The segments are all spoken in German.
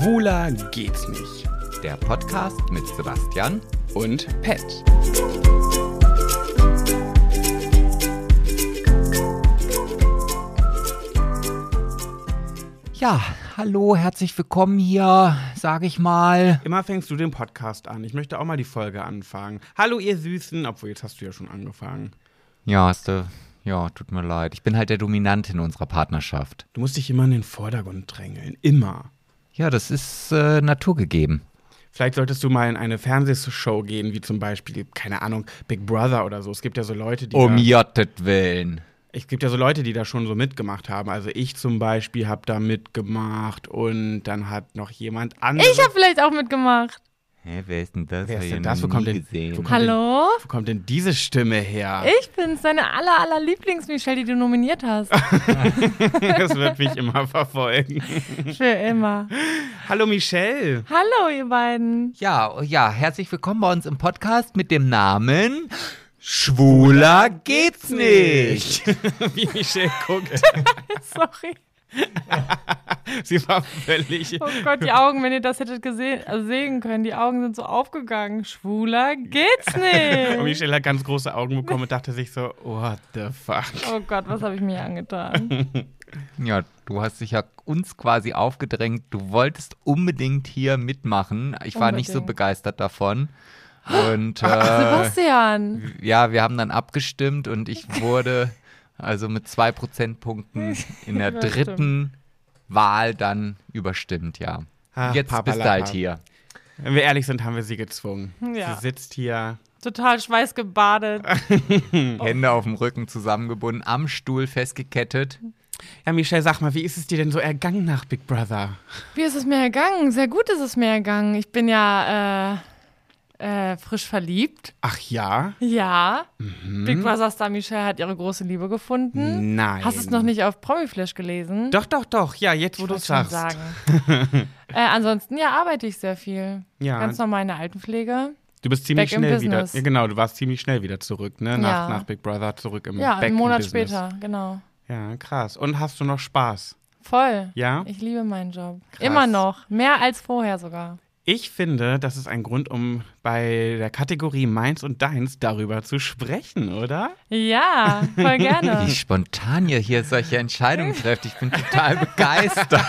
Schwuler geht's nicht. Der Podcast mit Sebastian. Und Pet. Ja, hallo, herzlich willkommen hier, sage ich mal. Immer fängst du den Podcast an. Ich möchte auch mal die Folge anfangen. Hallo, ihr Süßen. Obwohl, jetzt hast du ja schon angefangen. Ja, hast du. Ja, tut mir leid. Ich bin halt der Dominante in unserer Partnerschaft. Du musst dich immer in den Vordergrund drängeln. Immer. Ja, das ist äh, naturgegeben. Vielleicht solltest du mal in eine Fernsehshow gehen, wie zum Beispiel, keine Ahnung, Big Brother oder so. Es gibt ja so Leute, die. Um Jottet Willen. es gibt ja so Leute, die da schon so mitgemacht haben. Also ich zum Beispiel habe da mitgemacht und dann hat noch jemand anderes. Ich habe vielleicht auch mitgemacht. Hä, wer ist denn das? Wer ist denn das? Wo kommt denn- gesehen. wo kommt- Hallo? Wo kommt denn diese Stimme her? Ich bin's, deine aller, aller Lieblings-Michelle, die du nominiert hast. Das wird mich immer verfolgen. Für immer. Hallo Michelle. Hallo, ihr beiden. Ja, ja, herzlich willkommen bei uns im Podcast mit dem Namen Schwuler geht's nicht. Wie Michelle guckt. Sorry. Sie war völlig. Oh Gott, die Augen, wenn ihr das hättet gesehen, also sehen können, die Augen sind so aufgegangen. Schwuler geht's Und nicht. Michelle hat ganz große Augen bekommen und dachte sich so, what the fuck. Oh Gott, was habe ich mir angetan? Ja, du hast dich ja uns quasi aufgedrängt. Du wolltest unbedingt hier mitmachen. Ich war nicht so Unbedingt. begeistert davon. Und äh, Sebastian. ja, wir haben dann abgestimmt und ich wurde also mit zwei Prozentpunkten in der dritten Wahl dann überstimmt, ja. Ach, Jetzt bist du halt hier. Wenn wir ehrlich sind, haben wir sie gezwungen. Ja. Sie sitzt hier. Total schweißgebadet. Hände auf dem Rücken zusammengebunden, am Stuhl festgekettet. Ja, Michelle, sag mal, wie ist es dir denn so ergangen nach Big Brother? Wie ist es mir ergangen? Sehr gut ist es mir ergangen. Ich bin ja äh, äh, frisch verliebt. Ach ja? Ja. Big Brother Star Michelle hat ihre große Liebe gefunden. Nein. Hast du es noch nicht auf Promiflash gelesen? Doch, doch, doch. Ja, jetzt, wo Ich du es sagst. sagen. äh, ansonsten, ja, arbeite ich sehr viel. Ja. Ganz normal in der Altenpflege. Du bist ziemlich Back schnell wieder. Ja, genau, du warst ziemlich schnell wieder zurück, ne? Nach, Ja. nach Big Brother zurück im Ja, Back einen in Monat später, genau. Ja, krass. Und hast du noch Spaß? Voll. Ja? Ich liebe meinen Job. Krass. Immer noch. Mehr als vorher sogar. Ich finde, das ist ein Grund, um bei der Kategorie Meins und Deins darüber zu sprechen, oder? Ja, voll gerne. Wie spontan ihr hier solche Entscheidungen trefft. Ich bin total begeistert.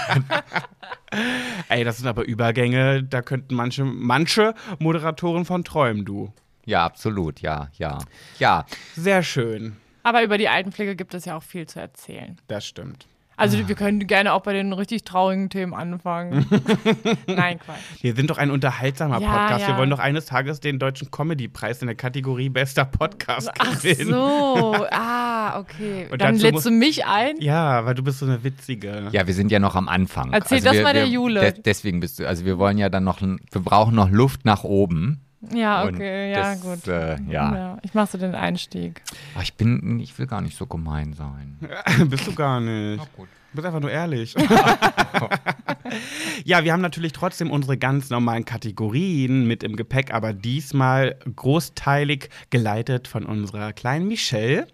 Ey, das sind aber Übergänge, da könnten manche, manche Moderatoren von träumen, du. Ja, absolut, ja, ja. Ja, Sehr schön. Aber über die Altenpflege gibt es ja auch viel zu erzählen. Das stimmt. Also wir können gerne auch bei den richtig traurigen Themen anfangen. Nein, Quatsch. Wir sind doch ein unterhaltsamer Ja, Podcast. ja. Wir wollen doch eines Tages den Deutschen Comedy-Preis in der Kategorie Bester Podcast Ach gewinnen. so, ah, okay. Und Dann lädst du mich ein? Ja, weil du bist so eine witzige. ja, wir sind ja noch am Anfang. Erzähl also das wir, mal der wir, Jule. de- deswegen bist du, also wir wollen ja dann noch, wir brauchen noch Luft nach oben. Ja, okay, ja, das, gut. Äh, ja. Ich mach so den Einstieg. Aber ich bin, ich will gar nicht so gemein sein. bist du gar nicht. gut. Du bist einfach nur ehrlich. ja, wir haben natürlich trotzdem unsere ganz normalen Kategorien mit im Gepäck, aber diesmal großteilig geleitet von unserer kleinen Michelle.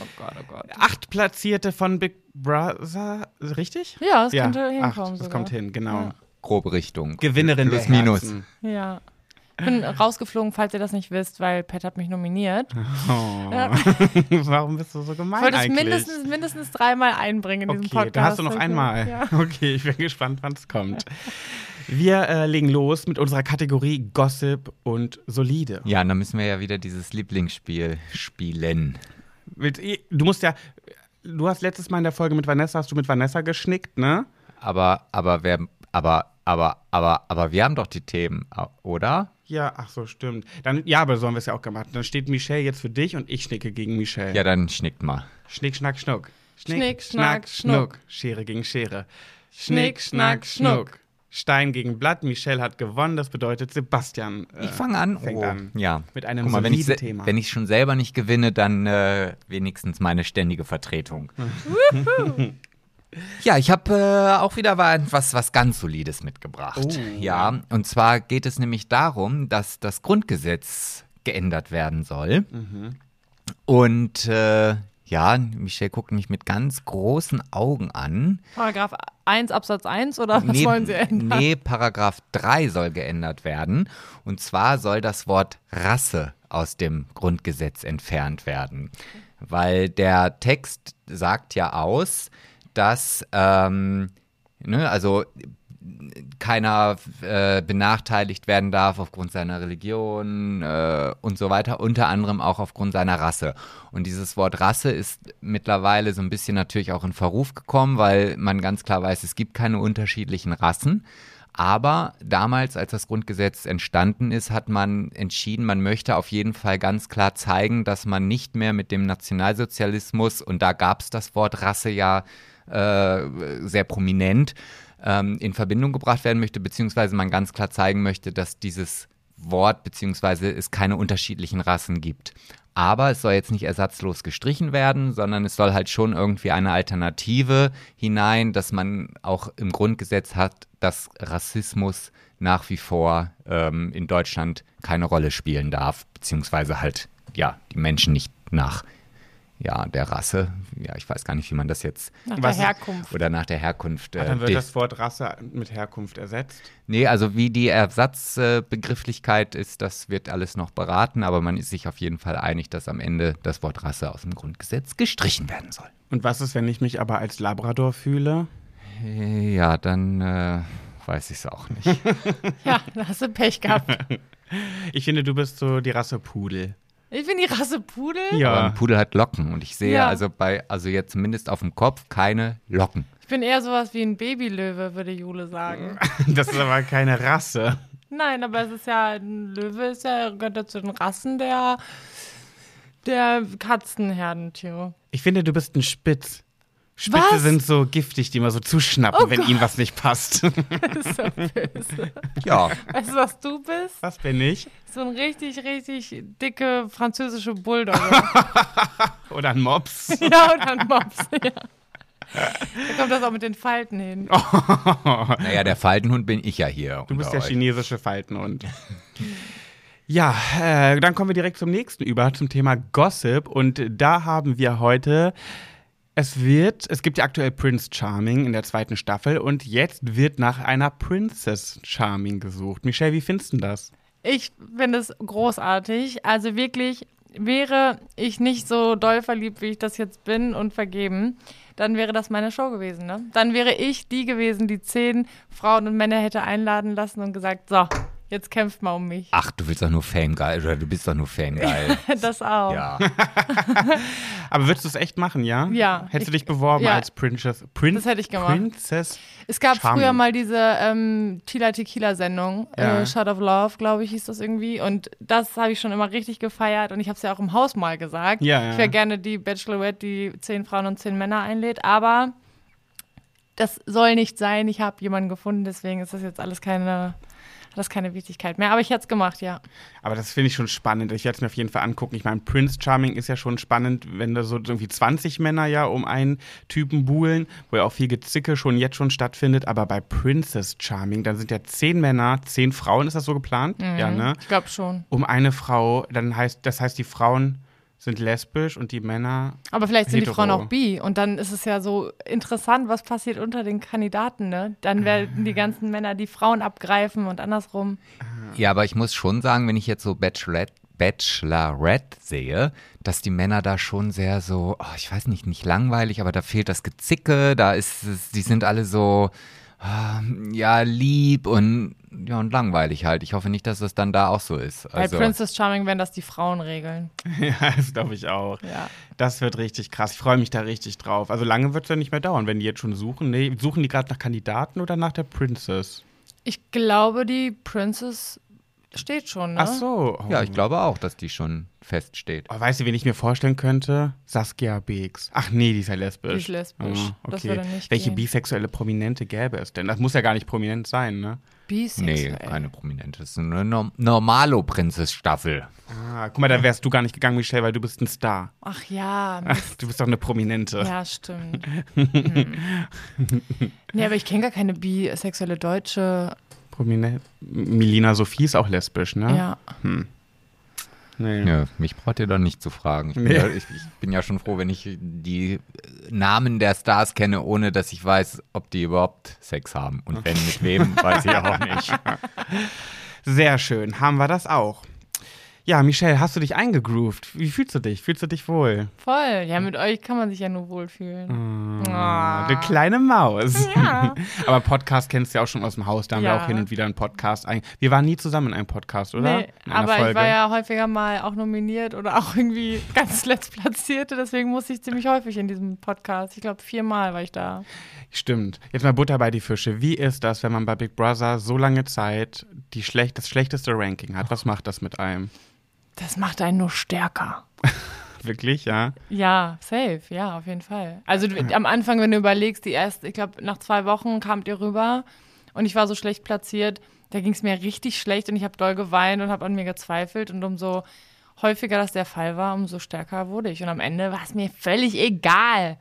Oh Gott, oh Gott. Acht Platzierte von Big Brother, richtig? Ja, es ja, könnte hinkommen acht, das sogar. kommt hin, genau. Ja. Grobe Richtung. Gewinnerin Plus minus. Ja. Ich bin rausgeflogen, falls ihr das nicht wisst, weil Pat hat mich nominiert. Oh. Ja. Warum bist du so gemein Ich wollte es eigentlich? mindestens, mindestens dreimal einbringen in diesem Okay, Podcast. da hast du noch Okay. einmal. Ja. Okay, ich bin gespannt, wann es kommt. Wir äh, legen los mit unserer Kategorie Gossip und Solide. Ja, und dann müssen wir ja wieder dieses Lieblingsspiel spielen. Du musst ja, du hast letztes Mal in der Folge mit Vanessa, hast du mit Vanessa geschnickt, ne? Aber, aber wer, aber, aber, aber, aber wir haben doch die Themen, oder? Ja, ach so, stimmt. Dann, ja, aber so haben wir es ja auch gemacht. Dann steht Michelle jetzt für dich und ich schnicke gegen Michelle. Ja, dann schnickt mal. Schnick, schnack, schnuck. Schnick, schnack, schnuck. Schere gegen Schere. Schnick, schnack, schnuck. Stein gegen Blatt. Michelle hat gewonnen. Das bedeutet, Sebastian äh, Ich fange an. fängt oh, an. Ja. Mit einem Guck mal, wenn ich, Thema. wenn ich schon selber nicht gewinne, dann äh, wenigstens meine ständige Vertretung. ja, ich habe äh, auch wieder was, was ganz Solides mitgebracht. Oh. Ja, und zwar geht es nämlich darum, dass das Grundgesetz geändert werden soll. Mhm. Und äh, Ja, Michelle guckt mich mit ganz großen Augen an. Paragraph 1 Absatz 1 oder was wollen Sie ändern? Nee, Paragraph 3 soll geändert werden. Und zwar soll das Wort Rasse aus dem Grundgesetz entfernt werden. Weil der Text sagt ja aus, dass, ähm, ne, also keiner äh, benachteiligt werden darf aufgrund seiner Religion äh, und so weiter, unter anderem auch aufgrund seiner Rasse. Und dieses Wort Rasse ist mittlerweile so ein bisschen natürlich auch in Verruf gekommen, weil man ganz klar weiß, es gibt keine unterschiedlichen Rassen. Aber damals, als das Grundgesetz entstanden ist, hat man entschieden, man möchte auf jeden Fall ganz klar zeigen, dass man nicht mehr mit dem Nationalsozialismus, und da gab es das Wort Rasse ja äh, sehr prominent, ähm, in Verbindung gebracht werden möchte, beziehungsweise man ganz klar zeigen möchte, dass dieses Wort, beziehungsweise es keine unterschiedlichen Rassen gibt. Aber es soll jetzt nicht ersatzlos gestrichen werden, sondern es soll halt schon irgendwie eine Alternative hinein, dass man auch im Grundgesetz hat, dass Rassismus nach wie vor ähm, in Deutschland keine Rolle spielen darf, beziehungsweise halt, ja, die Menschen nicht nach ja, der Rasse, ja, ich weiß gar nicht, wie man das jetzt. Nach Was der Herkunft. Oder nach der Herkunft. Ah, dann wird das Wort Rasse mit Herkunft ersetzt. Nee, also wie die Ersatzbegrifflichkeit ist, das wird alles noch beraten, aber man ist sich auf jeden Fall einig, dass am Ende das Wort Rasse aus dem Grundgesetz gestrichen werden soll. Und was ist, wenn ich mich aber als Labrador fühle? Äh, Ja, dann äh, weiß ich es auch nicht. Ja, da hast du Pech gehabt. Ich finde, du bist so die Rasse Pudel. Ich bin die Rasse Pudel. Aber Ja. ein Pudel hat Locken und ich sehe Ja. also bei, also jetzt zumindest auf dem Kopf keine Locken. Ich bin eher sowas wie ein Babylöwe, würde Jule sagen. Das ist aber keine Rasse. Nein, aber es ist ja, ein Löwe ist ja, gehört ja zu den Rassen der, der Katzenherdentiere. Ich finde, du bist ein Spitz. Spitze Was? sind so giftig, die immer so zuschnappen, Oh wenn ihnen was nicht passt. Das ist so böse. Ja, Weißt du, was du bist? Was bin ich? So ein richtig, richtig dicke französische Bulldogge. Oder ein Mops? ja, und ein Mops. Ja. Da kommt das auch mit den Falten hin. naja, der Faltenhund bin ich ja hier. Du bist der euch. chinesische Faltenhund. Ja, äh, dann kommen wir direkt zum nächsten über, zum Thema Gossip. Und da haben wir heute, es wird, es gibt ja aktuell Prince Charming in der zweiten Staffel und jetzt wird nach einer Princess Charming gesucht. Michelle, wie findest du das? Ich finde es großartig. Also wirklich, wäre ich nicht so doll verliebt, wie ich das jetzt bin und vergeben, dann wäre das meine Show gewesen. Ne? Dann wäre ich die gewesen, die zehn Frauen und Männer hätte einladen lassen und gesagt, so, jetzt kämpft mal um mich. Ach, du willst doch nur Fame-geil, oder du bist doch nur Fame-geil. Das auch. ja. Aber würdest du es echt machen, ja? Ja. Hättest du Ich- dich beworben ja. als Princess? Prin Das hätte ich gemacht. Princess? Es gab Charming. früher mal diese ähm, Tila Tequila Sendung, Ja. äh, Shot of Love, glaube ich, hieß das irgendwie. Und das habe ich schon immer richtig gefeiert und ich habe es ja auch im Haus mal gesagt. Ja, ja. Ich wäre gerne die Bachelorette, die zehn Frauen und zehn Männer einlädt, aber das soll nicht sein. Ich habe jemanden gefunden, deswegen ist das jetzt alles keine, hat das keine Wichtigkeit mehr. Aber ich hätte es gemacht, ja. Aber das finde ich schon spannend. Ich werde es mir auf jeden Fall angucken. Ich meine, Prince Charming ist ja schon spannend, wenn da so irgendwie 20 Männer ja um einen Typen buhlen, wo ja auch viel Gezicke schon jetzt schon stattfindet. Aber bei Princess Charming, dann sind ja 10 Männer, 10 Frauen, ist das so geplant? Ja, ne? Ich glaube schon. Um eine Frau, dann heißt, das heißt, die Frauen sind lesbisch und die Männer. Aber vielleicht sind die Hetero. Frauen auch bi. Und dann ist es ja so interessant, was passiert unter den Kandidaten. Ne? Dann werden die ganzen Männer die Frauen abgreifen und andersrum. ja, aber ich muss schon sagen, wenn ich jetzt so Bachelorette, Bachelorette sehe, dass die Männer da schon sehr so, oh, ich weiß nicht, nicht langweilig, aber da fehlt das Gezicke, da ist es, die sind alle so, ah, ja, lieb und, ja, und langweilig halt. Ich hoffe nicht, dass das dann da auch so ist. Also, Bei Princess Charming werden das die Frauen regeln. ja, das glaube ich auch. Ja. Das wird richtig krass. Ich freue mich da richtig drauf. Also lange wird es ja nicht mehr dauern, wenn die jetzt schon suchen. Nee, suchen die gerade nach Kandidaten oder nach der Princess? Ich glaube, die Princess steht schon. Ne? Ach so. Oh. ja, ich glaube auch, dass die schon feststeht. Oh, weißt du, wen ich mir vorstellen könnte? Saskia Beeks. Ach nee, die ist ja lesbisch. Die ist lesbisch. Das okay. Welche gehen. bisexuelle Prominente gäbe es denn? Das muss ja gar nicht prominent sein, ne? Nee, Bisexuell. keine prominente. Das ist eine Norm Normalo-Prinzess-Staffel. Ah, guck mal, da wärst du gar nicht gegangen, Michelle, weil du bist ein Star. Ach ja, Mist. Du bist doch eine Prominente. ja, stimmt. hm. Nee, aber ich kenne gar keine bisexuelle Deutsche. Prominent. Milina Sophie ist auch lesbisch, ne? Ja. Nee. Ja, mich braucht ihr doch nicht zu fragen. Ich bin, Nee. ja, ich, ich bin ja schon froh, wenn ich die Namen der Stars kenne, ohne dass ich weiß, ob die überhaupt Sex haben. Und wenn, mit wem, weiß ich auch nicht. Sehr schön, haben wir das auch. Ja, Michelle, hast du dich eingegroovt? Wie fühlst du dich? Fühlst du dich wohl? Voll. Ja, mit euch kann man sich ja nur wohlfühlen. Ah, Eine kleine Maus. Ja. Aber Podcast kennst du ja auch schon aus dem Haus. Da haben wir Ja. auch hin und wieder einen Podcast. ein- Wir waren nie zusammen in einem Podcast, oder? Nee, aber ich Folge. war ja häufiger mal auch nominiert oder auch irgendwie ganz letzt platzierte. Deswegen musste ich ziemlich häufig in diesem Podcast. Ich glaube, viermal war ich da. Stimmt. Jetzt mal Butter bei die Fische. Wie ist das, wenn man bei Big Brother so lange Zeit die schlecht, das schlechteste Ranking hat? Was macht das mit einem? Das macht einen nur stärker. Wirklich, ja? Ja, safe, ja, auf jeden Fall. Also du, am Anfang, wenn du überlegst, die erste, ich glaube, nach zwei Wochen kamt ihr rüber und ich war so schlecht platziert, da ging es mir richtig schlecht und ich habe doll geweint und habe an mir gezweifelt und umso häufiger das der Fall war, umso stärker wurde ich. Und am Ende war es mir völlig egal.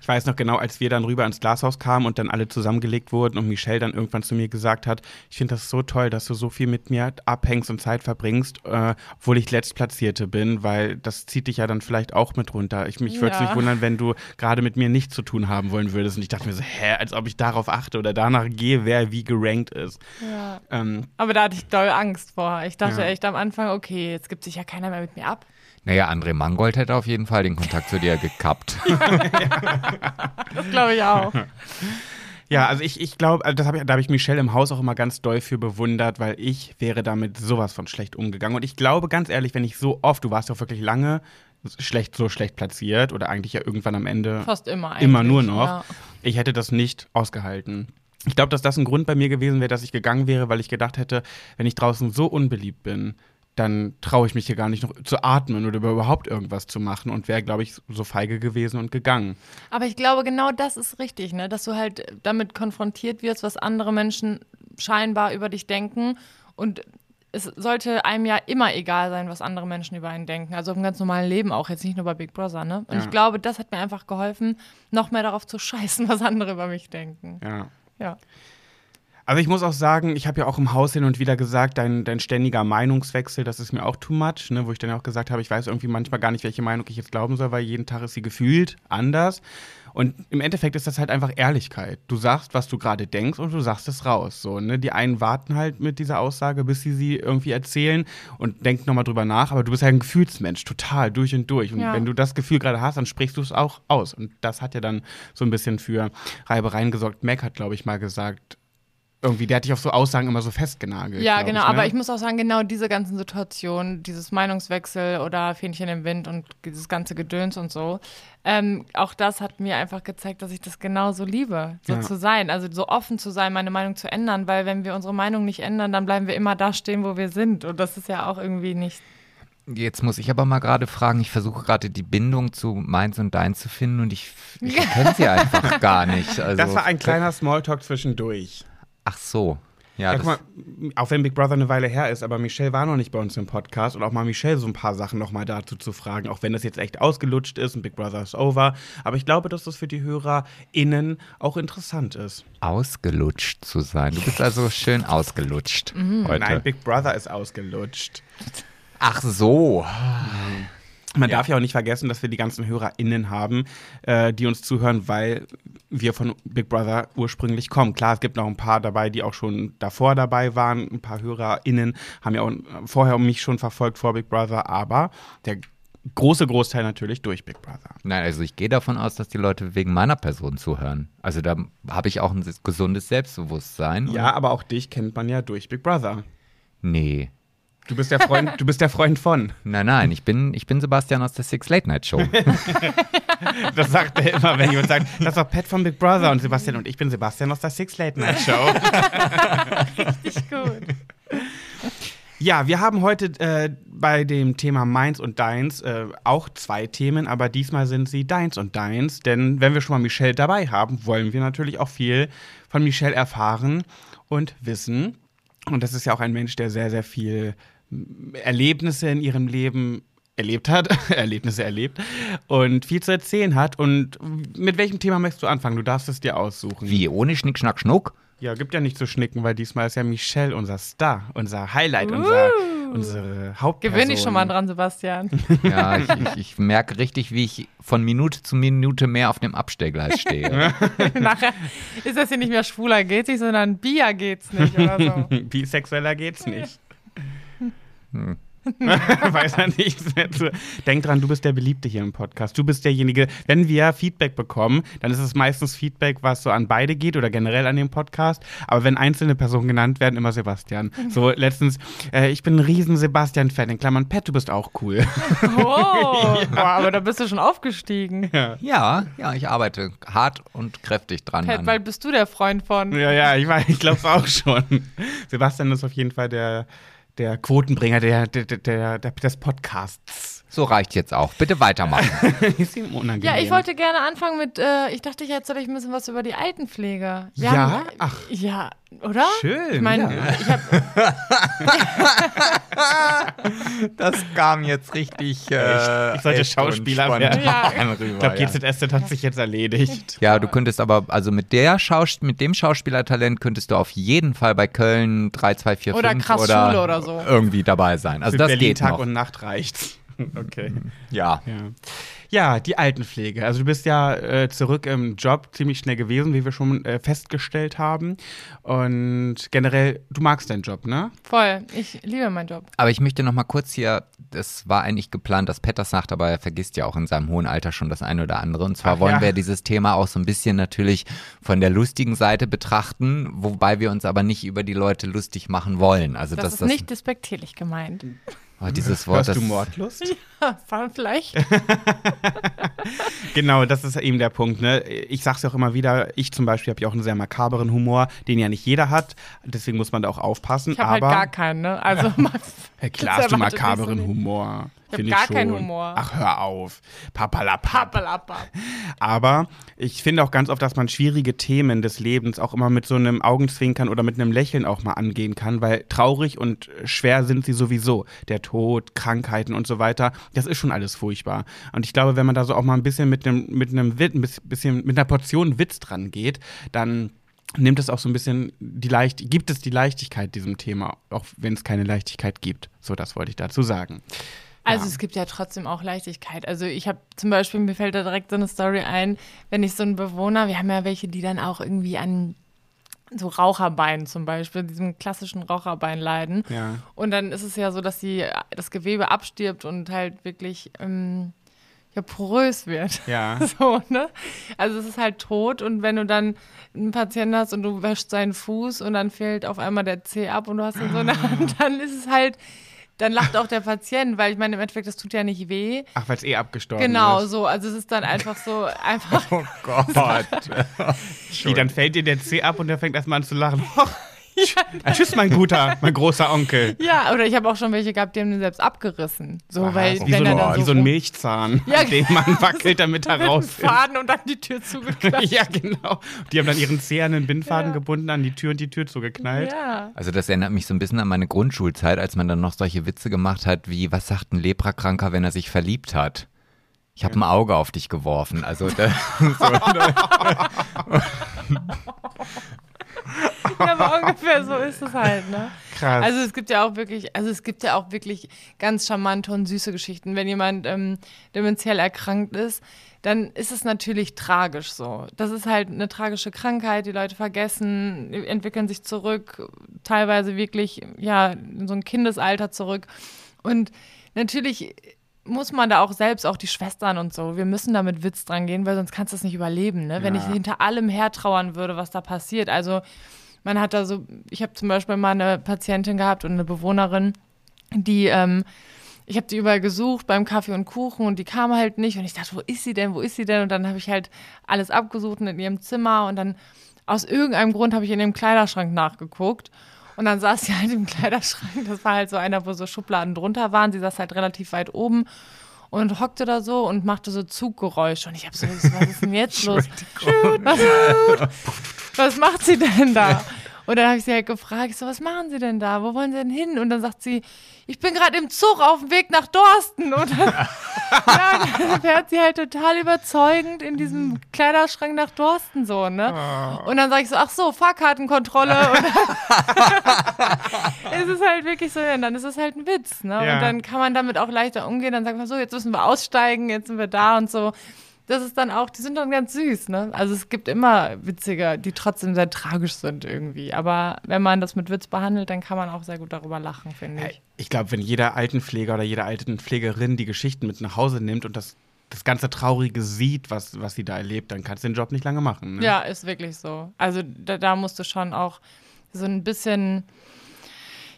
Ich weiß noch genau, als wir dann rüber ins Glashaus kamen und dann alle zusammengelegt wurden und Michelle dann irgendwann zu mir gesagt hat, ich finde das so toll, dass du so viel mit mir abhängst und Zeit verbringst, äh, obwohl ich Letztplatzierte bin, weil das zieht dich ja dann vielleicht auch mit runter. Ich, mich würde es nicht wundern, wenn du gerade mit mir nichts zu tun haben wollen würdest. Und ich dachte mir so, hä, als ob ich darauf achte oder danach gehe, wer wie gerankt ist. Ja. Ähm, Aber da hatte ich doll Angst vor. Ich dachte Ja. echt am Anfang, okay, jetzt gibt sich ja keiner mehr mit mir ab. Naja, André Mangold hätte auf jeden Fall den Kontakt zu dir gekappt. Das glaube ich auch. Ja, also ich, ich glaube, also das hab ich, da habe ich Michelle im Haus auch immer ganz doll für bewundert, weil ich wäre damit sowas von schlecht umgegangen. Und ich glaube, ganz ehrlich, wenn ich so oft, du warst ja auch wirklich lange schlecht, so schlecht platziert oder eigentlich ja irgendwann am Ende Fast immer eigentlich. immer nur noch, Ja. ich hätte das nicht ausgehalten. Ich glaube, dass das ein Grund bei mir gewesen wäre, dass ich gegangen wäre, weil ich gedacht hätte, wenn ich draußen so unbeliebt bin, dann traue ich mich hier gar nicht noch zu atmen oder überhaupt irgendwas zu machen und wäre, glaube ich, so feige gewesen und gegangen. Aber ich glaube, genau das ist richtig, ne? dass du halt damit konfrontiert wirst, was andere Menschen scheinbar über dich denken. Und es sollte einem ja immer egal sein, was andere Menschen über einen denken. Also im ganz normalen Leben auch, jetzt nicht nur bei Big Brother. Ne? Und Ja. ich glaube, das hat mir einfach geholfen, noch mehr darauf zu scheißen, was andere über mich denken. Ja. Ja. Also ich muss auch sagen, ich habe ja auch im Haus hin und wieder gesagt, dein, dein ständiger Meinungswechsel, das ist mir auch too much, ne, wo ich dann auch gesagt habe, ich weiß irgendwie manchmal gar nicht, welche Meinung ich jetzt glauben soll, weil jeden Tag ist sie gefühlt anders. Und im Endeffekt ist das halt einfach Ehrlichkeit. Du sagst, was du gerade denkst und du sagst es raus. So, ne? Die einen warten halt mit dieser Aussage, bis sie sie irgendwie erzählen und denken nochmal drüber nach, aber du bist halt ein Gefühlsmensch, total, durch und durch. Und Ja. wenn du das Gefühl gerade hast, dann sprichst du es auch aus. Und das hat ja dann so ein bisschen für Reibereien gesorgt. Mac hat, glaube ich, mal gesagt, irgendwie, der hat dich auf so Aussagen immer so festgenagelt. Ja, genau, ich, ne? aber ich muss auch sagen, genau diese ganzen Situationen, dieses Meinungswechsel oder Fähnchen im Wind und dieses ganze Gedöns und so, ähm, auch das hat mir einfach gezeigt, dass ich das genauso liebe, so Ja. zu sein, also so offen zu sein, meine Meinung zu ändern, weil wenn wir unsere Meinung nicht ändern, dann bleiben wir immer da stehen, wo wir sind und das ist ja auch irgendwie nicht. Jetzt muss ich aber mal gerade fragen, ich versuche gerade die Bindung zu meins und dein zu finden und ich, ich kenne sie einfach gar nicht. Also, Das war ein kleiner Smalltalk zwischendurch. Ach so. Ja, Ja, guck mal, auch wenn Big Brother eine Weile her ist, aber Michelle war noch nicht bei uns im Podcast und auch mal Michelle so ein paar Sachen noch mal dazu zu fragen, auch wenn das jetzt echt ausgelutscht ist und Big Brother ist over. Aber ich glaube, dass das für die HörerInnen auch interessant ist. ausgelutscht zu sein. Du bist also schön ausgelutscht heute. Nein, Big Brother ist ausgelutscht. Ach so. Man Ja. darf ja auch nicht vergessen, dass wir die ganzen HörerInnen haben, äh, die uns zuhören, weil wir von Big Brother ursprünglich kommen. Klar, es gibt noch ein paar dabei, die auch schon davor dabei waren. Ein paar HörerInnen haben ja auch vorher mich schon verfolgt vor Big Brother, aber der große Großteil natürlich durch Big Brother. Nein, also ich gehe davon aus, dass die Leute wegen meiner Person zuhören. Also da habe ich auch ein gesundes Selbstbewusstsein. Ja, aber auch dich kennt man ja durch Big Brother. Nee. Du bist der Freund, du bist der Freund von. Nein, nein, ich bin, ich bin Sebastian aus der Six Late Night Show. Das sagt er immer, wenn jemand sagt, das ist doch Pat von Big Brother und Sebastian und ich bin Sebastian aus der Six Late Night Show. Richtig gut. Ja, wir haben heute äh, bei dem Thema Meins und Deins äh, auch zwei Themen, aber diesmal sind sie Deins und Deins, denn wenn wir schon mal Michelle dabei haben, wollen wir natürlich auch viel von Michelle erfahren und wissen. Und das ist ja auch ein Mensch, der sehr, sehr viel m, Erlebnisse in ihrem Leben erlebt hat, Erlebnisse erlebt und viel zu erzählen hat. Und mit welchem Thema möchtest du anfangen? Du darfst es dir aussuchen. Wie, ohne Schnick, Schnack, Schnuck? Ja, gibt ja nicht zu schnicken, weil diesmal ist ja Michelle unser Star, unser Highlight, unser, Uh. unsere Hauptperson. Gewinn ich schon mal dran, Sebastian. Ja, ich, ich, ich merke richtig, wie ich von Minute zu Minute mehr auf dem Abstellgleis stehe. Nachher ist das hier nicht mehr schwuler geht's nicht, sondern Bia geht's nicht oder so. Bisexueller geht's nicht. Weiß er nichts mehr zu. Denk dran, du bist der Beliebte hier im Podcast. Du bist derjenige, wenn wir Feedback bekommen, dann ist es meistens Feedback, was so an beide geht oder generell an dem Podcast. Aber wenn einzelne Personen genannt werden, immer Sebastian. So letztens, äh, ich bin ein riesen Sebastian-Fan. In Klammern, Pat, du bist auch cool. Oh, boah, aber da bist du schon aufgestiegen. Ja, ja, ich arbeite hart und kräftig dran. Pat, bald bist du der Freund von. Ja, ja, ich, weiß, ich glaube es auch schon. Sebastian ist auf jeden Fall der, der Quotenbringer der, der, der, der, des Podcasts. So reicht jetzt auch. Bitte weitermachen. ist ihm unangenehm. Ja, ich wollte gerne anfangen mit, äh, ich dachte, ich erzähle euch ein bisschen was über die Altenpflege. Wir Ja? Haben, Ach. Ja, oder? Schön, Ich meine, ja. ich habe Das kam jetzt richtig. Äh, Ich sollte Schauspieler werden. Ja. Ich glaube, ja. GZSZ hat sich jetzt erledigt. Ja, du könntest aber, also mit der Schaus mit dem Schauspielertalent könntest du auf jeden Fall bei Köln 3245 Oder krass oder Schule oder so. irgendwie dabei sein. Also Für das Berlin geht Tag noch. und Nacht reicht's. Okay. ja. Ja. ja, die Altenpflege. Also du bist ja äh, zurück im Job ziemlich schnell gewesen, wie wir schon äh, festgestellt haben. Und generell, du magst deinen Job, ne? voll. Ich liebe meinen Job. Aber ich möchte noch mal kurz hier, das war eigentlich geplant, dass das sagt, aber er vergisst ja auch in seinem hohen Alter schon das eine oder andere. Und zwar Ach wollen ja. wir dieses Thema auch so ein bisschen natürlich von der lustigen Seite betrachten, wobei wir uns aber nicht über die Leute lustig machen wollen. Also Das dass ist das, nicht despektierlich gemeint. Oh, dieses Wort, Hörst du Mordlust? War vielleicht. Genau, das ist eben der Punkt. Ne? Ich sag's ja auch immer wieder, ich zum Beispiel habe ja auch einen sehr makaberen Humor, den ja nicht jeder hat. Deswegen muss man da auch aufpassen. Ich habe halt aber gar keinen, ne? Also Hey, klar hast du makaberen so Humor. Ich hab Find gar schon. keinen Humor. Ach, hör auf. Papalapap. Pappelappa. Aber ich finde auch ganz oft, dass man schwierige Themen des Lebens auch immer mit so einem Augenzwinkern oder mit einem Lächeln auch mal angehen kann, weil traurig und schwer sind sie sowieso. Der Tod, Krankheiten und so weiter, das ist schon alles furchtbar. Und ich glaube, wenn man da so auch mal ein bisschen mit einem, mit einem Witz, ein bisschen mit einer Portion Witz dran geht, dann nimmt es auch so ein bisschen die Leicht gibt es die Leichtigkeit diesem Thema, auch wenn es keine Leichtigkeit gibt. So, das wollte ich dazu sagen. Also es gibt ja trotzdem auch Leichtigkeit. Also ich habe zum Beispiel, mir fällt da direkt so eine Story ein, wenn ich so einen Bewohner, wir haben ja welche, die dann auch irgendwie an so Raucherbein zum Beispiel, diesem klassischen Raucherbein leiden. Ja. Und dann ist es ja so, dass die, das Gewebe abstirbt und halt wirklich ähm, ja, porös wird. Ja. So, ne? Also es ist halt tot und wenn du dann einen Patienten hast und du wäschst seinen Fuß und dann fehlt auf einmal der Zeh ab und du hast ihn so in der Hand, dann ist es halt, dann lacht auch der Patient, weil ich meine, im Endeffekt, das tut ja nicht weh. Ach, weil es eh abgestorben Genau, ist. so. Also es ist dann einfach so, einfach. Oh Gott. Wie, dann fällt dir der Zeh ab und der fängt erstmal an zu lachen. Ah, Tschüss, mein guter, mein großer Onkel. Ja, oder ich habe auch schon welche gehabt, die haben den selbst abgerissen. So, weil wie, wenn so er ein, dann wie so, so ein Milchzahn, Ja, den man wackelt, damit er mit raus einem Faden und dann die Tür zugeknallt. ja, genau. Die haben dann ihren Zeh an den Bindfaden Ja. gebunden, an die Tür und die Tür zugeknallt. Ja. Also das erinnert mich so ein bisschen an meine Grundschulzeit, als man dann noch solche Witze gemacht hat, wie, was sagt ein Leprakranker, wenn er sich verliebt hat? Ich habe ein Auge auf dich geworfen. Also da, ja, aber ungefähr so ist es halt, ne? Krass. Also es gibt ja auch wirklich, also es gibt ja auch wirklich ganz charmante und süße Geschichten. Wenn jemand ähm, dementiell erkrankt ist, dann ist es natürlich tragisch so. Das ist halt eine tragische Krankheit, die Leute vergessen, entwickeln sich zurück, teilweise wirklich, ja, in so ein Kindesalter zurück. Und natürlich muss man da auch selbst, auch die Schwestern und so, wir müssen da mit Witz dran gehen, weil sonst kannst du es nicht überleben, ne? Wenn Ja. ich hinter allem hertrauern würde, was da passiert. Also man hat da so, ich habe zum Beispiel mal eine Patientin gehabt und eine Bewohnerin, die, ähm, ich habe die überall gesucht beim Kaffee und Kuchen und die kam halt nicht und ich dachte, wo ist sie denn, wo ist sie denn? Und dann habe ich halt alles abgesucht in ihrem Zimmer und dann aus irgendeinem Grund habe ich in dem Kleiderschrank nachgeguckt und dann saß sie halt im Kleiderschrank, das war halt so einer, wo so Schubladen drunter waren, sie saß halt relativ weit oben und hockte da so und machte so Zuggeräusche und ich habe so, was ist denn jetzt los? Was, was macht sie denn da? Und dann habe ich sie halt gefragt, ich so, was machen Sie denn da? Wo wollen Sie denn hin? Und dann sagt sie, ich bin gerade im Zug auf dem Weg nach Dorsten. Und dann, ja, dann fährt sie halt total überzeugend in diesem Kleiderschrank nach Dorsten so, ne? Und dann sage ich so, ach so, Fahrkartenkontrolle. Und dann ist es halt wirklich so, ja, dann ist es halt ein Witz, ne? Ja. Und dann kann man damit auch leichter umgehen. Dann sagt man so, jetzt müssen wir aussteigen, jetzt sind wir da und so. Das ist dann auch, die sind dann ganz süß, ne? Also es gibt immer Witzige, die trotzdem sehr tragisch sind irgendwie. Aber wenn man das mit Witz behandelt, dann kann man auch sehr gut darüber lachen, finde ich. Ich glaube, wenn jeder Altenpfleger oder jede Altenpflegerin die Geschichten mit nach Hause nimmt und das, das ganze Traurige sieht, was, was sie da erlebt, dann kannst du den Job nicht lange machen. Ne? Ja, ist wirklich so. Also da, da musst du schon auch so ein bisschen,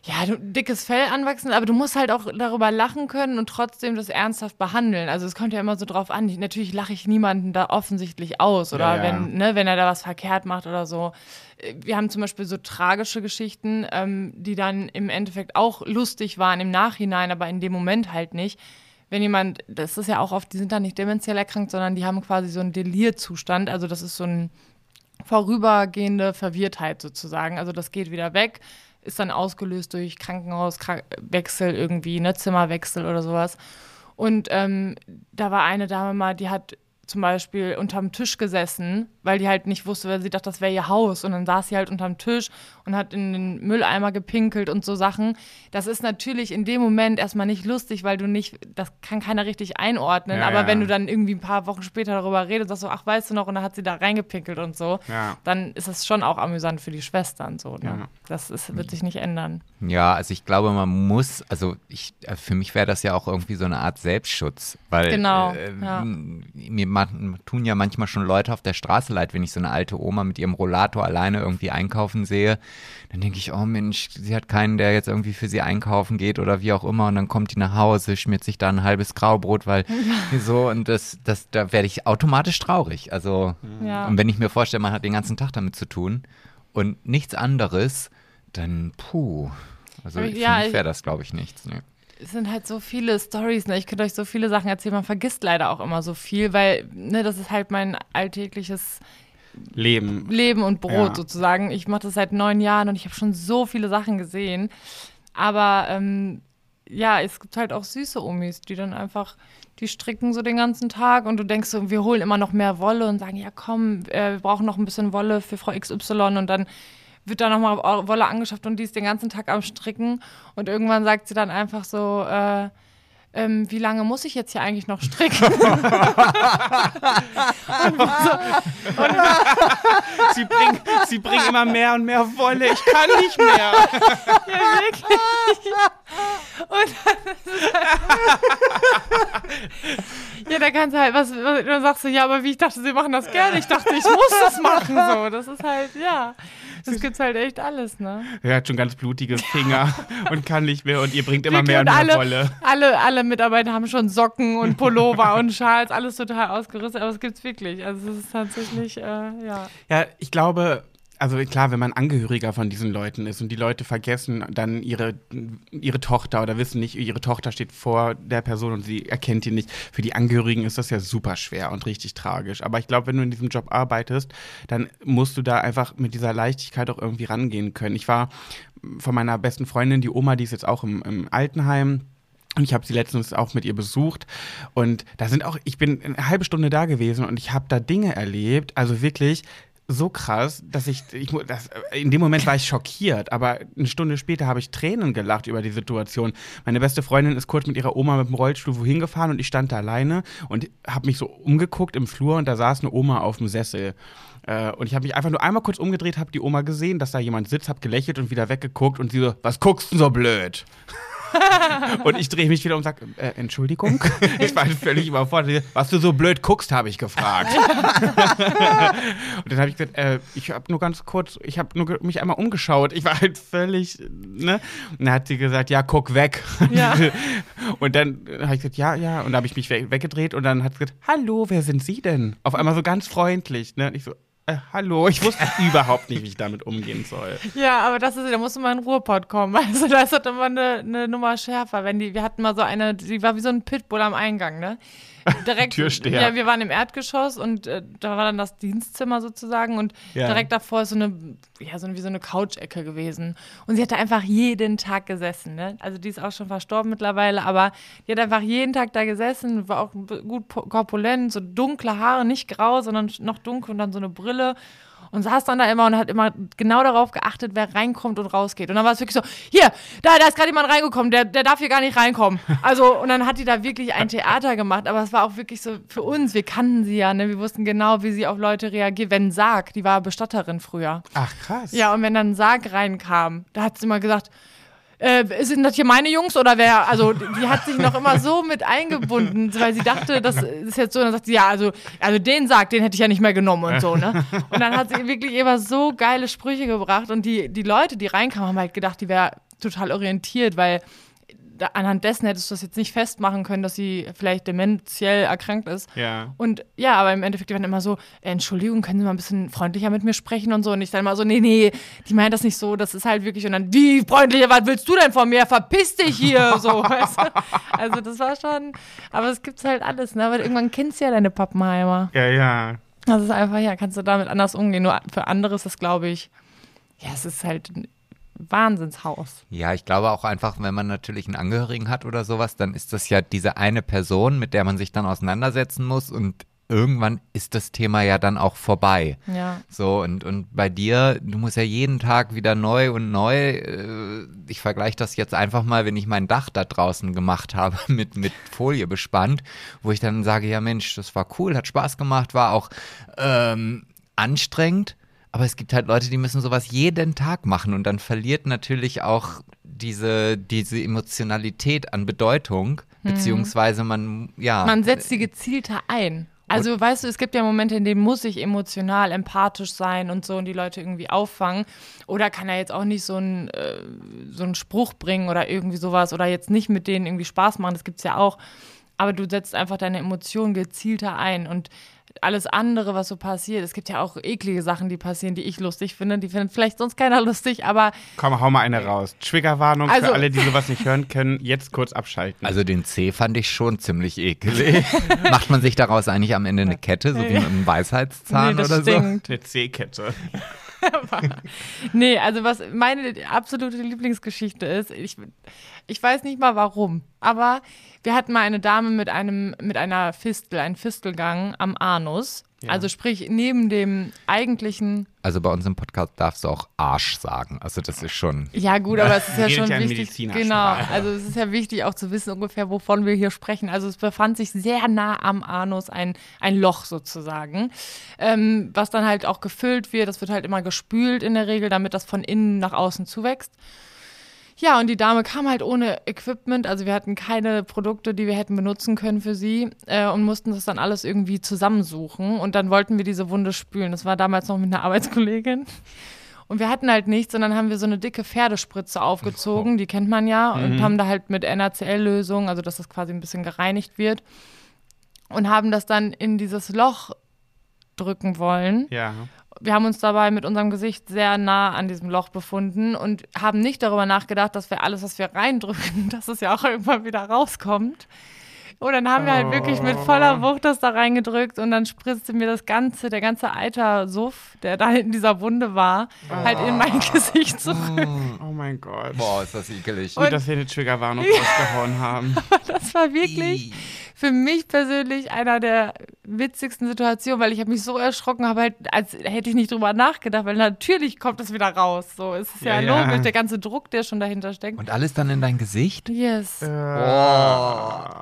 ja, du, dickes Fell anwachsen, aber du musst halt auch darüber lachen können und trotzdem das ernsthaft behandeln. Also es kommt ja immer so drauf an. Ich, natürlich lache ich niemanden da offensichtlich aus oder Ja, ja. wenn, ne, wenn er da was verkehrt macht oder so. Wir haben zum Beispiel so tragische Geschichten, ähm, die dann im Endeffekt auch lustig waren im Nachhinein, aber in dem Moment halt nicht. Wenn jemand, das ist ja auch oft, die sind dann nicht dementiell erkrankt, sondern die haben quasi so einen Delirzustand. Also das ist so ein vorübergehende Verwirrtheit sozusagen. Also das geht wieder weg, ist dann ausgelöst durch Krankenhauswechsel irgendwie, ne, Zimmerwechsel oder sowas. Und ähm, da war eine Dame mal, die hat zum Beispiel unterm Tisch gesessen, weil die halt nicht wusste, weil sie dachte, das wäre ihr Haus. Und dann saß sie halt unterm Tisch und hat in den Mülleimer gepinkelt und so Sachen. Das ist natürlich in dem Moment erstmal nicht lustig, weil du nicht, das kann keiner richtig einordnen. Ja, Aber ja. wenn du dann irgendwie ein paar Wochen später darüber redest, sagst du, ach, weißt du noch, und dann hat sie da reingepinkelt und so, Ja. dann ist das schon auch amüsant für die Schwestern so. Ne? Ja. Das ist, wird sich nicht ändern. Ja, also ich glaube, man muss, also ich, äh, für mich wäre das ja auch irgendwie so eine Art Selbstschutz, weil Genau, äh, ja. mir tun ja manchmal schon Leute auf der Straße leid, wenn ich so eine alte Oma mit ihrem Rollator alleine irgendwie einkaufen sehe. Dann denke ich, oh Mensch, sie hat keinen, der jetzt irgendwie für sie einkaufen geht oder wie auch immer und dann kommt die nach Hause, schmiert sich da ein halbes Graubrot, weil so und das, das, da werde ich automatisch traurig. Also Ja. und wenn ich mir vorstelle, man hat den ganzen Tag damit zu tun und nichts anderes, dann puh. Also für ja, mich ich- wäre das, glaube ich, nichts. Nee. Es sind halt so viele Stories, ne? Ich könnte euch so viele Sachen erzählen. Man vergisst leider auch immer so viel, weil, ne, das ist halt mein alltägliches Leben. Leben und Brot Ja. sozusagen. Ich mache das seit neun Jahren und ich habe schon so viele Sachen gesehen. Aber ähm, ja, es gibt halt auch süße Omis, die dann einfach, die stricken so den ganzen Tag und du denkst so, wir holen immer noch mehr Wolle und sagen, ja komm, äh, wir brauchen noch ein bisschen Wolle für Frau XY und dann wird da nochmal Wolle angeschafft und die ist den ganzen Tag am Stricken und irgendwann sagt sie dann einfach so, äh, ähm, wie lange muss ich jetzt hier eigentlich noch stricken? Sie bringen sie bringen immer mehr und mehr Wolle. Ich kann nicht mehr. Ja, wirklich. Und halt Ja, da kannst du halt, was, was, dann sagst du, ja, aber wie ich dachte, sie machen das gerne. Ich dachte, ich muss das machen, so. Das ist halt, ja. Das gibt's halt echt alles, ne? Er hat schon ganz blutige Finger und kann nicht mehr und ihr bringt immer mehr und und mehr alle, Wolle. Alle, alle Mitarbeiter haben schon Socken und Pullover und Schals, alles total ausgerüstet, aber es gibt's wirklich. Also es ist tatsächlich, äh, ja. Ja, ich glaube, also klar, wenn man Angehöriger von diesen Leuten ist und die Leute vergessen dann ihre, ihre Tochter oder wissen nicht, ihre Tochter steht vor der Person und sie erkennt ihn nicht. Für die Angehörigen ist das ja super schwer und richtig tragisch. Aber ich glaube, wenn du in diesem Job arbeitest, dann musst du da einfach mit dieser Leichtigkeit auch irgendwie rangehen können. Ich war von meiner besten Freundin, die Oma, die ist jetzt auch im, im Altenheim. Und ich habe sie letztens auch mit ihr besucht. Und da sind auch, ich bin eine halbe Stunde da gewesen und ich habe da Dinge erlebt. Also wirklich so krass, dass ich, ich das, in dem Moment war ich schockiert, aber eine Stunde später habe ich Tränen gelacht über die Situation. Meine beste Freundin ist kurz mit ihrer Oma mit dem Rollstuhl wohin gefahren und ich stand da alleine und habe mich so umgeguckt im Flur und da saß eine Oma auf dem Sessel. Äh, und ich habe mich einfach nur einmal kurz umgedreht, habe die Oma gesehen, dass da jemand sitzt, habe gelächelt und wieder weggeguckt und sie so, was guckst du denn so blöd? Und ich drehe mich wieder um und sage, äh, Entschuldigung. Ich war völlig überfordert. Was du so blöd guckst, habe ich gefragt. und dann habe ich gesagt, äh, ich habe nur ganz kurz, ich habe nur mich einmal umgeschaut. Ich war halt völlig, ne? Und dann hat sie gesagt, ja, guck weg. Ja. Und dann habe ich gesagt, ja, ja. Und dann habe ich mich we weggedreht und dann hat sie gesagt, hallo, wer sind Sie denn? Auf einmal so ganz freundlich, ne? Und ich so, Äh, hallo, ich wusste überhaupt nicht, wie ich damit umgehen soll. Ja, aber das ist, da musste mal in Ruhrpott kommen. Also da ist das immer eine, eine Nummer schärfer. Wenn die, wir hatten mal so eine, die war wie so ein Pitbull am Eingang, ne? Direkt, Türsteher. Ja, wir waren im Erdgeschoss und äh, da war dann das Dienstzimmer sozusagen und Ja. direkt davor ist so eine, ja, so eine, wie so eine Couch-Ecke gewesen. Und sie hat da einfach jeden Tag gesessen, ne? Also die ist auch schon verstorben mittlerweile, aber die hat einfach jeden Tag da gesessen, war auch gut korpulent, so dunkle Haare, nicht grau, sondern noch dunkel und dann so eine Brille. Und saß dann da immer und hat immer genau darauf geachtet, wer reinkommt und rausgeht. Und dann war es wirklich so, hier, da, da ist gerade jemand reingekommen, der, der darf hier gar nicht reinkommen. Also, und dann hat die da wirklich ein Theater gemacht, aber es war auch wirklich so für uns, wir kannten sie ja, ne? wir wussten genau, wie sie auf Leute reagiert. Wenn Sarg, die war Bestatterin früher. Ach, krass. Ja, und wenn dann Sarg reinkam, da hat sie immer gesagt, äh, sind das hier meine Jungs oder wer? Also die hat sich noch immer so mit eingebunden, weil sie dachte, das ist jetzt so. Und dann sagt sie, ja, also, also den Sarg, den hätte ich ja nicht mehr genommen und so, ne? Und dann hat sie wirklich immer so geile Sprüche gebracht und die, die Leute, die reinkamen, haben halt gedacht, die wäre total orientiert, weil da, anhand dessen hättest du das jetzt nicht festmachen können, dass sie vielleicht dementiell erkrankt ist. Ja. Und ja, aber im Endeffekt, die waren immer so, äh, Entschuldigung, können Sie mal ein bisschen freundlicher mit mir sprechen und so. Und ich dann immer so, nee, nee, die meint das nicht so, das ist halt wirklich. Und dann, wie freundlicher, was willst du denn von mir? Verpiss dich hier, so. weißt du? Also das war schon, aber es gibt's halt alles, ne? Aber irgendwann kennst du ja deine Pappenheimer. Ja, ja. Das ist einfach, ja, kannst du damit anders umgehen. Nur für andere ist das, glaube ich, ja, es ist halt Wahnsinnshaus. Ja, ich glaube auch einfach, wenn man natürlich einen Angehörigen hat oder sowas, dann ist das ja diese eine Person, mit der man sich dann auseinandersetzen muss und irgendwann ist das Thema ja dann auch vorbei. Ja. So, und, und bei dir, du musst ja jeden Tag wieder neu und neu. Äh, ich vergleiche das jetzt einfach mal, wenn ich mein Dach da draußen gemacht habe, mit, mit Folie bespannt, wo ich dann sage, ja Mensch, das war cool, hat Spaß gemacht, war auch ähm, anstrengend. Aber es gibt halt Leute, die müssen sowas jeden Tag machen und dann verliert natürlich auch diese, diese Emotionalität an Bedeutung, beziehungsweise man, ja. Man setzt sie gezielter ein. Also weißt du, es gibt ja Momente, in denen muss ich emotional, empathisch sein und so und die Leute irgendwie auffangen. Oder kann er jetzt auch nicht so einen, äh, so einen Spruch bringen oder irgendwie sowas oder jetzt nicht mit denen irgendwie Spaß machen, das gibt's ja auch. Aber du setzt einfach deine Emotionen gezielter ein und alles andere, was so passiert, es gibt ja auch eklige Sachen, die passieren, die ich lustig finde, die findet vielleicht sonst keiner lustig, aber Komm, hau mal eine raus. Triggerwarnung Also- für alle, die sowas nicht hören können, jetzt kurz abschalten. Also den C fand ich schon ziemlich ekelig. Macht man sich daraus eigentlich am Ende eine Kette, so wie mit einem Weisheitszahn nee, das oder so? stinkt. eine C-Kette. Nee, also was meine absolute Lieblingsgeschichte ist, ich, ich weiß nicht mal warum, aber wir hatten mal eine Dame mit einem, mit einer Fistel, einen Fistelgang am Anus. Also sprich, neben dem eigentlichen, Also bei uns im Podcast darfst du auch Arsch sagen. Also das ist schon. ja gut, aber es ist ja schon ja wichtig. Genau, also es ist ja wichtig auch zu wissen ungefähr, wovon wir hier sprechen. Also es befand sich sehr nah am Anus ein, ein Loch sozusagen, ähm, was dann halt auch gefüllt wird. Das wird halt immer gespült in der Regel, damit das von innen nach außen zuwächst. Ja, und die Dame kam halt ohne Equipment, also wir hatten keine Produkte, die wir hätten benutzen können für sie äh, und mussten das dann alles irgendwie zusammensuchen. Und dann wollten wir diese Wunde spülen. Das war damals noch mit einer Arbeitskollegin. Und wir hatten halt nichts. Und dann haben wir so eine dicke Pferdespritze aufgezogen, die kennt man ja, und haben da halt mit NaCl-Lösung, also dass das quasi ein bisschen gereinigt wird und haben das dann in dieses Loch drücken wollen. Ja. Wir haben uns dabei mit unserem Gesicht sehr nah an diesem Loch befunden und haben nicht darüber nachgedacht, dass wir alles, was wir reindrücken, dass es ja auch irgendwann wieder rauskommt. Und dann haben wir halt wirklich mit voller Wucht das da reingedrückt und dann spritzte mir das ganze, der ganze Eitersuff, der da in dieser Wunde war, halt in mein Gesicht zurück. Oh mein Gott. Boah, ist das ekelig. Gut, dass wir eine Triggerwarnung rausgehauen haben. Das war wirklich für mich persönlich einer der witzigsten Situationen, weil ich habe mich so erschrocken, habe halt, als hätte ich nicht drüber nachgedacht, weil natürlich kommt das wieder raus. So, es ist ja, Ja, ja. logisch, der ganze Druck, der schon dahinter steckt. Und alles dann in dein Gesicht? yes. Oh.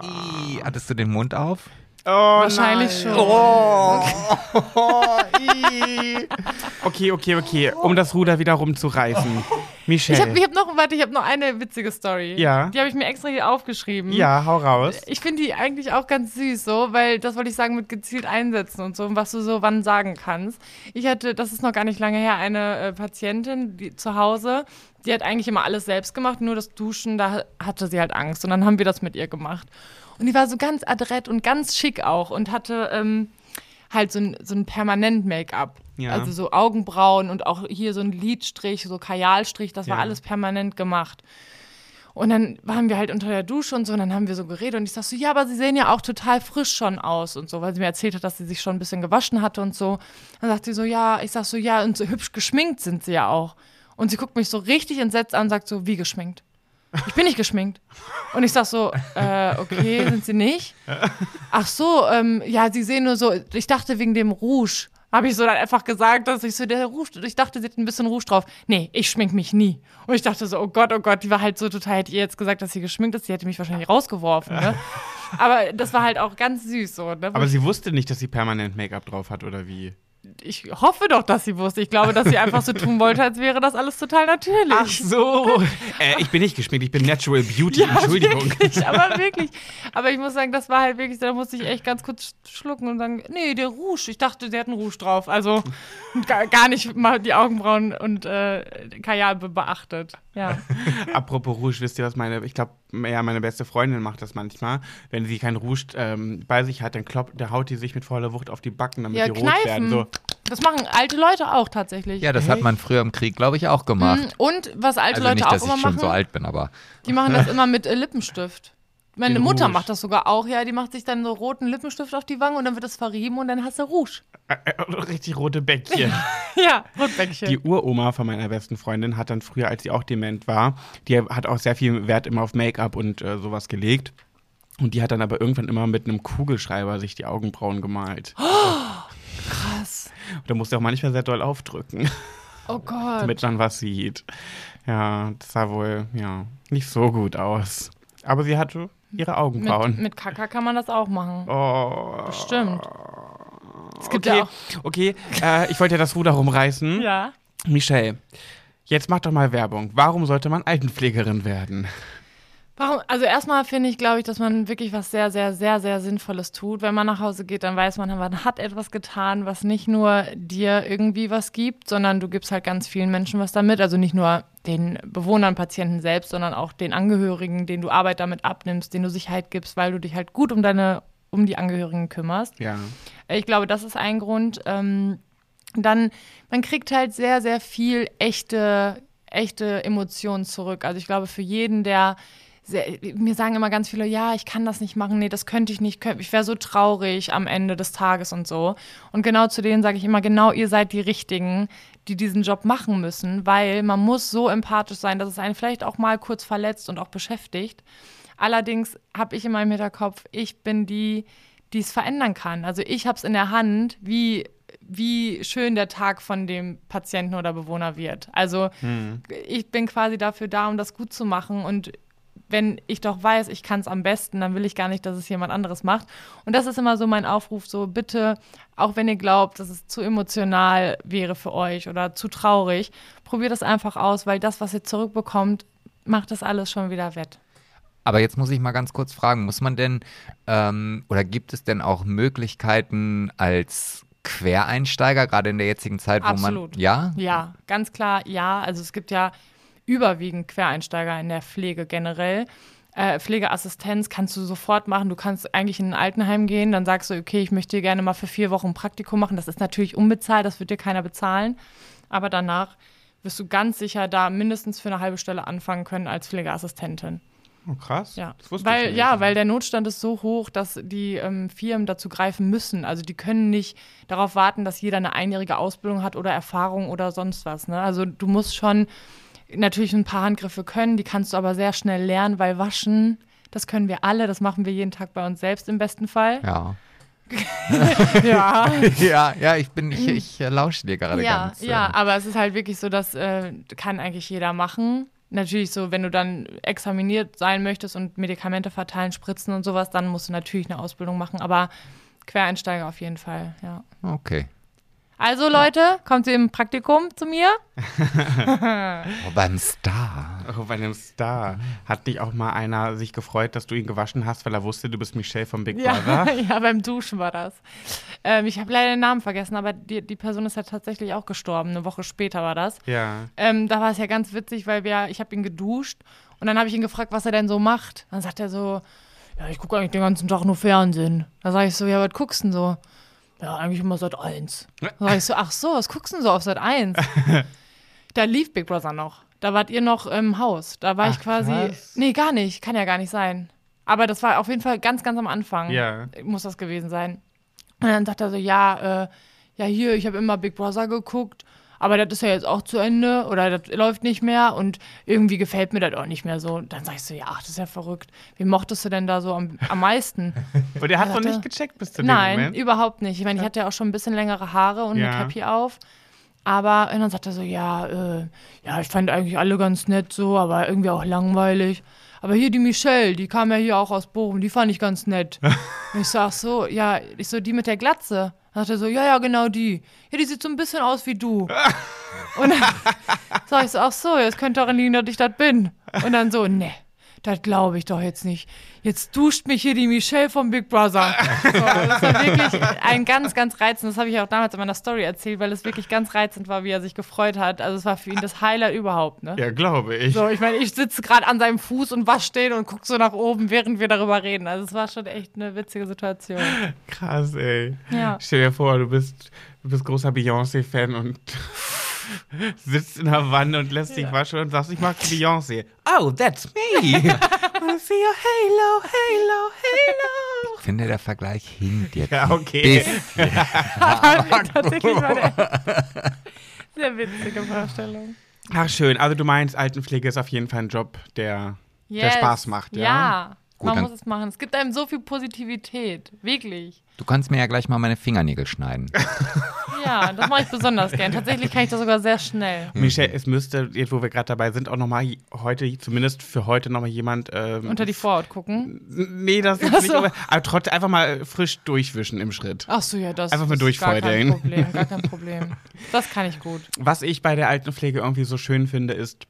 Ih, Hattest du den Mund auf? Oh, Wahrscheinlich nein. schon. Oh, ii. okay, okay, okay. Um das Ruder wieder rumzureißen. Michelle. Ich habe ich hab noch, warte, ich habe noch eine witzige Story. Ja. Die habe ich mir extra hier aufgeschrieben. ja, hau raus. Ich finde die eigentlich auch ganz süß, so, weil das wollte ich sagen mit gezielt einsetzen und so, und was du so wann sagen kannst. Ich hatte, das ist noch gar nicht lange her, eine äh, Patientin die, zu Hause, die hat eigentlich immer alles selbst gemacht, nur das Duschen, da hatte sie halt Angst. Und dann haben wir das mit ihr gemacht. Und die war so ganz adrett und ganz schick auch und hatte ähm, halt so ein, so ein permanent Make-up. Ja. Also so Augenbrauen und auch hier so ein Lidstrich, so Kajalstrich, das war Ja. alles permanent gemacht. Und dann waren wir halt unter der Dusche und so, und dann haben wir so geredet und ich sag so, ja, aber sie sehen ja auch total frisch schon aus und so, weil sie mir erzählt hat, dass sie sich schon ein bisschen gewaschen hatte und so. Dann sagt sie so, ja, ich sag so, ja, und so hübsch geschminkt sind sie ja auch. Und sie guckt mich so richtig entsetzt an und sagt so, wie geschminkt? Ich bin nicht geschminkt. Und ich sag so, äh, okay, sind sie nicht? Ach so, ähm, ja, sie sehen nur so, ich dachte wegen dem Rouge. Habe ich so dann einfach gesagt, dass ich so, der Rouge, ich dachte, sie hat ein bisschen Rouge drauf. Nee, ich schmink mich nie. Und ich dachte so, oh Gott, oh Gott, die war halt so total, hätte ihr jetzt gesagt, dass sie geschminkt ist, sie hätte mich wahrscheinlich rausgeworfen, ne? Aber das war halt auch ganz süß so, ne? Aber sie wusste nicht, dass sie permanent Make-up drauf hat, oder wie? Ich hoffe doch, dass sie wusste. Ich glaube, dass sie einfach so tun wollte, als wäre das alles total natürlich. Ach so. äh, ich bin nicht geschminkt, ich bin Natural Beauty. Entschuldigung. Wirklich, aber wirklich. Aber ich muss sagen, das war halt wirklich, da musste ich echt ganz kurz schlucken und sagen, nee, der Rouge. Ich dachte, sie hat einen Rouge drauf. Also gar, nicht mal die Augenbrauen und äh, Kajal be beachtet. Ja. Apropos Rouge, wisst ihr, was meine, ich glaube, ja, meine beste Freundin macht das manchmal. Wenn sie kein Rouge ähm, bei sich hat, dann kloppt, da haut die sich mit voller Wucht auf die Backen, damit Ja, die rot kneifen. werden. So. Das machen alte Leute auch tatsächlich. Ja, das hat man früher im Krieg, glaube ich, auch gemacht. Mhm. Und was alte Also Leute nicht, auch dass immer ich schon machen, so alt bin, aber die machen das immer mit äh, Lippenstift. Meine Den Mutter Rouge. macht das sogar auch, ja. Die macht sich dann so roten Lippenstift auf die Wangen und dann wird das verrieben und dann hast du Rouge. Äh, richtig rote Bäckchen. Ja, Rotbäckchen. Die Uroma von meiner besten Freundin hat dann früher, als sie auch dement war, die hat auch sehr viel Wert immer auf Make-up und äh, sowas gelegt. Und die hat dann aber irgendwann immer mit einem Kugelschreiber sich die Augenbrauen gemalt. Krass. Und da musste auch manchmal sehr doll aufdrücken, Oh Gott. damit man was sieht. Ja, das sah wohl, ja, nicht so gut aus. Aber sie hatte ihre Augenbrauen. Mit, mit Kaka kann man das auch machen. oh. Stimmt. Es gibt Okay, ja auch. okay. Äh, ich wollte ja das Ruder rumreißen. Ja. Michelle, jetzt mach doch mal Werbung. Warum sollte man Altenpflegerin werden? Warum? Also erstmal finde ich, glaube ich, dass man wirklich was sehr, sehr, sehr, sehr Sinnvolles tut. Wenn man nach Hause geht, dann weiß man, man hat etwas getan, was nicht nur dir irgendwie was gibt, sondern du gibst halt ganz vielen Menschen was damit. Also nicht nur den Bewohnern, Patienten selbst, sondern auch den Angehörigen, denen du Arbeit damit abnimmst, denen du Sicherheit gibst, weil du dich halt gut um deine, um die Angehörigen kümmerst. Ja. Ich glaube, das ist ein Grund. Ähm, dann, man kriegt halt sehr, sehr viel echte, echte Emotionen zurück. Also ich glaube, für jeden, der sehr, mir sagen immer ganz viele, ja, ich kann das nicht machen, nee, das könnte ich nicht, ich wäre so traurig am Ende des Tages und so. Und genau zu denen sage ich immer, genau ihr seid die Richtigen, die diesen Job machen müssen, weil man muss so empathisch sein, dass es einen vielleicht auch mal kurz verletzt und auch beschäftigt. Allerdings habe ich in meinem Hinterkopf, ich bin die, die es verändern kann. Also ich habe es in der Hand, wie, wie schön der Tag von dem Patienten oder Bewohner wird. Also ich bin quasi dafür da, um das gut zu machen. Und wenn ich doch weiß, ich kann es am besten, dann will ich gar nicht, dass es jemand anderes macht. Und das ist immer so mein Aufruf, so bitte, auch wenn ihr glaubt, dass es zu emotional wäre für euch oder zu traurig, probiert das einfach aus, weil das, was ihr zurückbekommt, macht das alles schon wieder wett. Aber jetzt muss ich mal ganz kurz fragen, muss man denn ähm, oder gibt es denn auch Möglichkeiten als Quereinsteiger, gerade in der jetzigen Zeit, wo Absolut. man. Ja? Ja, ganz klar, ja. Also es gibt ja überwiegend Quereinsteiger in der Pflege generell. Äh, Pflegeassistenz kannst du sofort machen. Du kannst eigentlich in ein Altenheim gehen, dann sagst du, okay, ich möchte gerne mal für vier Wochen ein Praktikum machen. Das ist natürlich unbezahlt, das wird dir keiner bezahlen. Aber danach wirst du ganz sicher da mindestens für eine halbe Stelle anfangen können als Pflegeassistentin. Oh, krass. Ja, weil, ja, weil der Notstand ist so hoch, dass die ähm, Firmen dazu greifen müssen. Also die können nicht darauf warten, dass jeder eine einjährige Ausbildung hat oder Erfahrung oder sonst was. Ne? Also du musst schon natürlich ein paar Handgriffe können, die kannst du aber sehr schnell lernen, weil waschen, das können wir alle, das machen wir jeden Tag bei uns selbst im besten Fall. Ja. Ja. ja, ja, ich bin, ich, ich äh, lausche dir gerade ja, ganz. äh, ja, aber es ist halt wirklich so, dass äh, kann eigentlich jeder machen. Natürlich so, wenn du dann examiniert sein möchtest und Medikamente verteilen, spritzen und sowas, dann musst du natürlich eine Ausbildung machen, aber Quereinsteiger auf jeden Fall, ja. Okay. Also Leute, kommt ihr im Praktikum zu mir? Oh, beim Star. Oh, bei einem Star. Hat nicht auch mal einer sich gefreut, dass du ihn gewaschen hast, weil er wusste, du bist Michelle vom Big Ja, Brother? ja beim Duschen war das. Ähm, ich habe leider den Namen vergessen, aber die, die Person ist ja tatsächlich auch gestorben. Eine Woche später war das. Ja. Ähm, da war es ja ganz witzig, weil wir, ich habe ihn geduscht und dann habe ich ihn gefragt, was er denn so macht. Dann sagt er so, ja, ich gucke eigentlich den ganzen Tag nur Fernsehen. Da sage ich so, ja, was guckst du denn so? Ja, eigentlich immer seit eins. Sag ich so, ach so, was guckst du denn so auf seit eins? da lief Big Brother noch. Da wart ihr noch im Haus. Da war Ach, ich quasi. krass. Nee, gar nicht. Kann ja gar nicht sein. Aber das war auf jeden Fall ganz, ganz am Anfang. Ja. Muss das gewesen sein. Und dann sagt er so, ja, äh, ja, hier, ich habe immer Big Brother geguckt, aber das ist ja jetzt auch zu Ende oder das läuft nicht mehr und irgendwie gefällt mir das auch nicht mehr so. Dann sag ich so, ja, ach, das ist ja verrückt. Wie mochtest du denn da so am, am meisten? Und der hat noch Warte. nicht gecheckt bis zu dem Nein, Moment. überhaupt nicht. Ich meine, ich hatte ja auch schon ein bisschen längere Haare und Ja. eine Cappy auf. Aber und dann sagt er so, ja, äh, ja, ich fand eigentlich alle ganz nett so, aber irgendwie auch langweilig. Aber hier die Michelle, die kam ja hier auch aus Bochum, die fand ich ganz nett. Und ich sag so, ja, ich so, die mit der Glatze. Dann sagt er so, ja, ja, genau die. Ja, die sieht so ein bisschen aus wie du. Und dann sag ich so, ach so, jetzt könnte daran liegen, dass ich das bin. Und dann so, ne, das glaube ich doch jetzt nicht. Jetzt duscht mich hier die Michelle vom Big Brother. So, das war wirklich ein ganz, ganz reizend. Das habe ich auch damals in meiner Story erzählt, weil es wirklich ganz reizend war, wie er sich gefreut hat. Also es war für ihn das Highlight überhaupt, ne? Ja, glaube ich. So, ich meine, ich sitze gerade an seinem Fuß und wasch den und gucke so nach oben, während wir darüber reden. Also es war schon echt eine witzige Situation. Krass, ey. Ja. Stell dir vor, du bist, du bist großer Beyoncé-Fan und sitzt in der Wanne und lässt dich waschen und sagst, ich mag Beyoncé. Oh, that's me. Wanna see your halo, halo, halo. Ich finde, der Vergleich hinkt jetzt. Ja, okay. Tatsächlich war der sehr witzige Vorstellung. Ach, schön. Also du meinst, Altenpflege ist auf jeden Fall ein Job, der, der Yes. Spaß macht, ja? Ja, Gut, man muss es machen. Es gibt einem so viel Positivität. Wirklich. du kannst mir ja gleich mal meine Fingernägel schneiden. Ja, das mache ich besonders gern. Tatsächlich kann ich das sogar sehr schnell. Michelle, es müsste, jetzt wo wir gerade dabei sind, auch nochmal heute, zumindest für heute nochmal jemand. Ähm, Unter die Vorhaut gucken. Nee, das ist nicht, so. aber, aber trotzdem einfach mal frisch durchwischen im Schritt. Ach so, ja, das Einfach mal ist gar kein durchfeudeln. Problem. Gar kein Problem. Das kann ich gut. Was ich bei der Altenpflege irgendwie so schön finde, ist,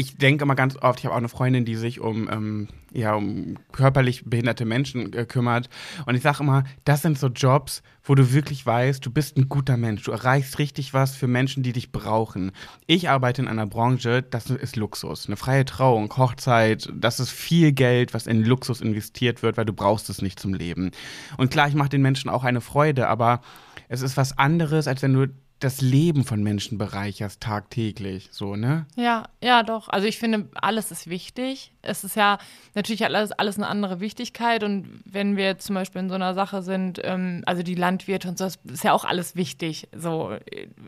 ich denke immer ganz oft, ich habe auch eine Freundin, die sich um, ähm, ja, um körperlich behinderte Menschen äh, kümmert. Und ich sage immer, das sind so Jobs, wo du wirklich weißt, du bist ein guter Mensch. Du erreichst richtig was für Menschen, die dich brauchen. Ich arbeite in einer Branche, das ist Luxus. Eine freie Trauung, Hochzeit, das ist viel Geld, was in Luxus investiert wird, weil du brauchst es nicht zum Leben. Und klar, ich mache den Menschen auch eine Freude, aber es ist was anderes, als wenn du das Leben von Menschen bereicherst tagtäglich, so, ne? Ja, ja, doch. Also ich finde, alles ist wichtig. Es ist ja natürlich alles, alles eine andere Wichtigkeit. Und wenn wir jetzt zum Beispiel in so einer Sache sind, ähm, also die Landwirte und so, das ist ja auch alles wichtig. So,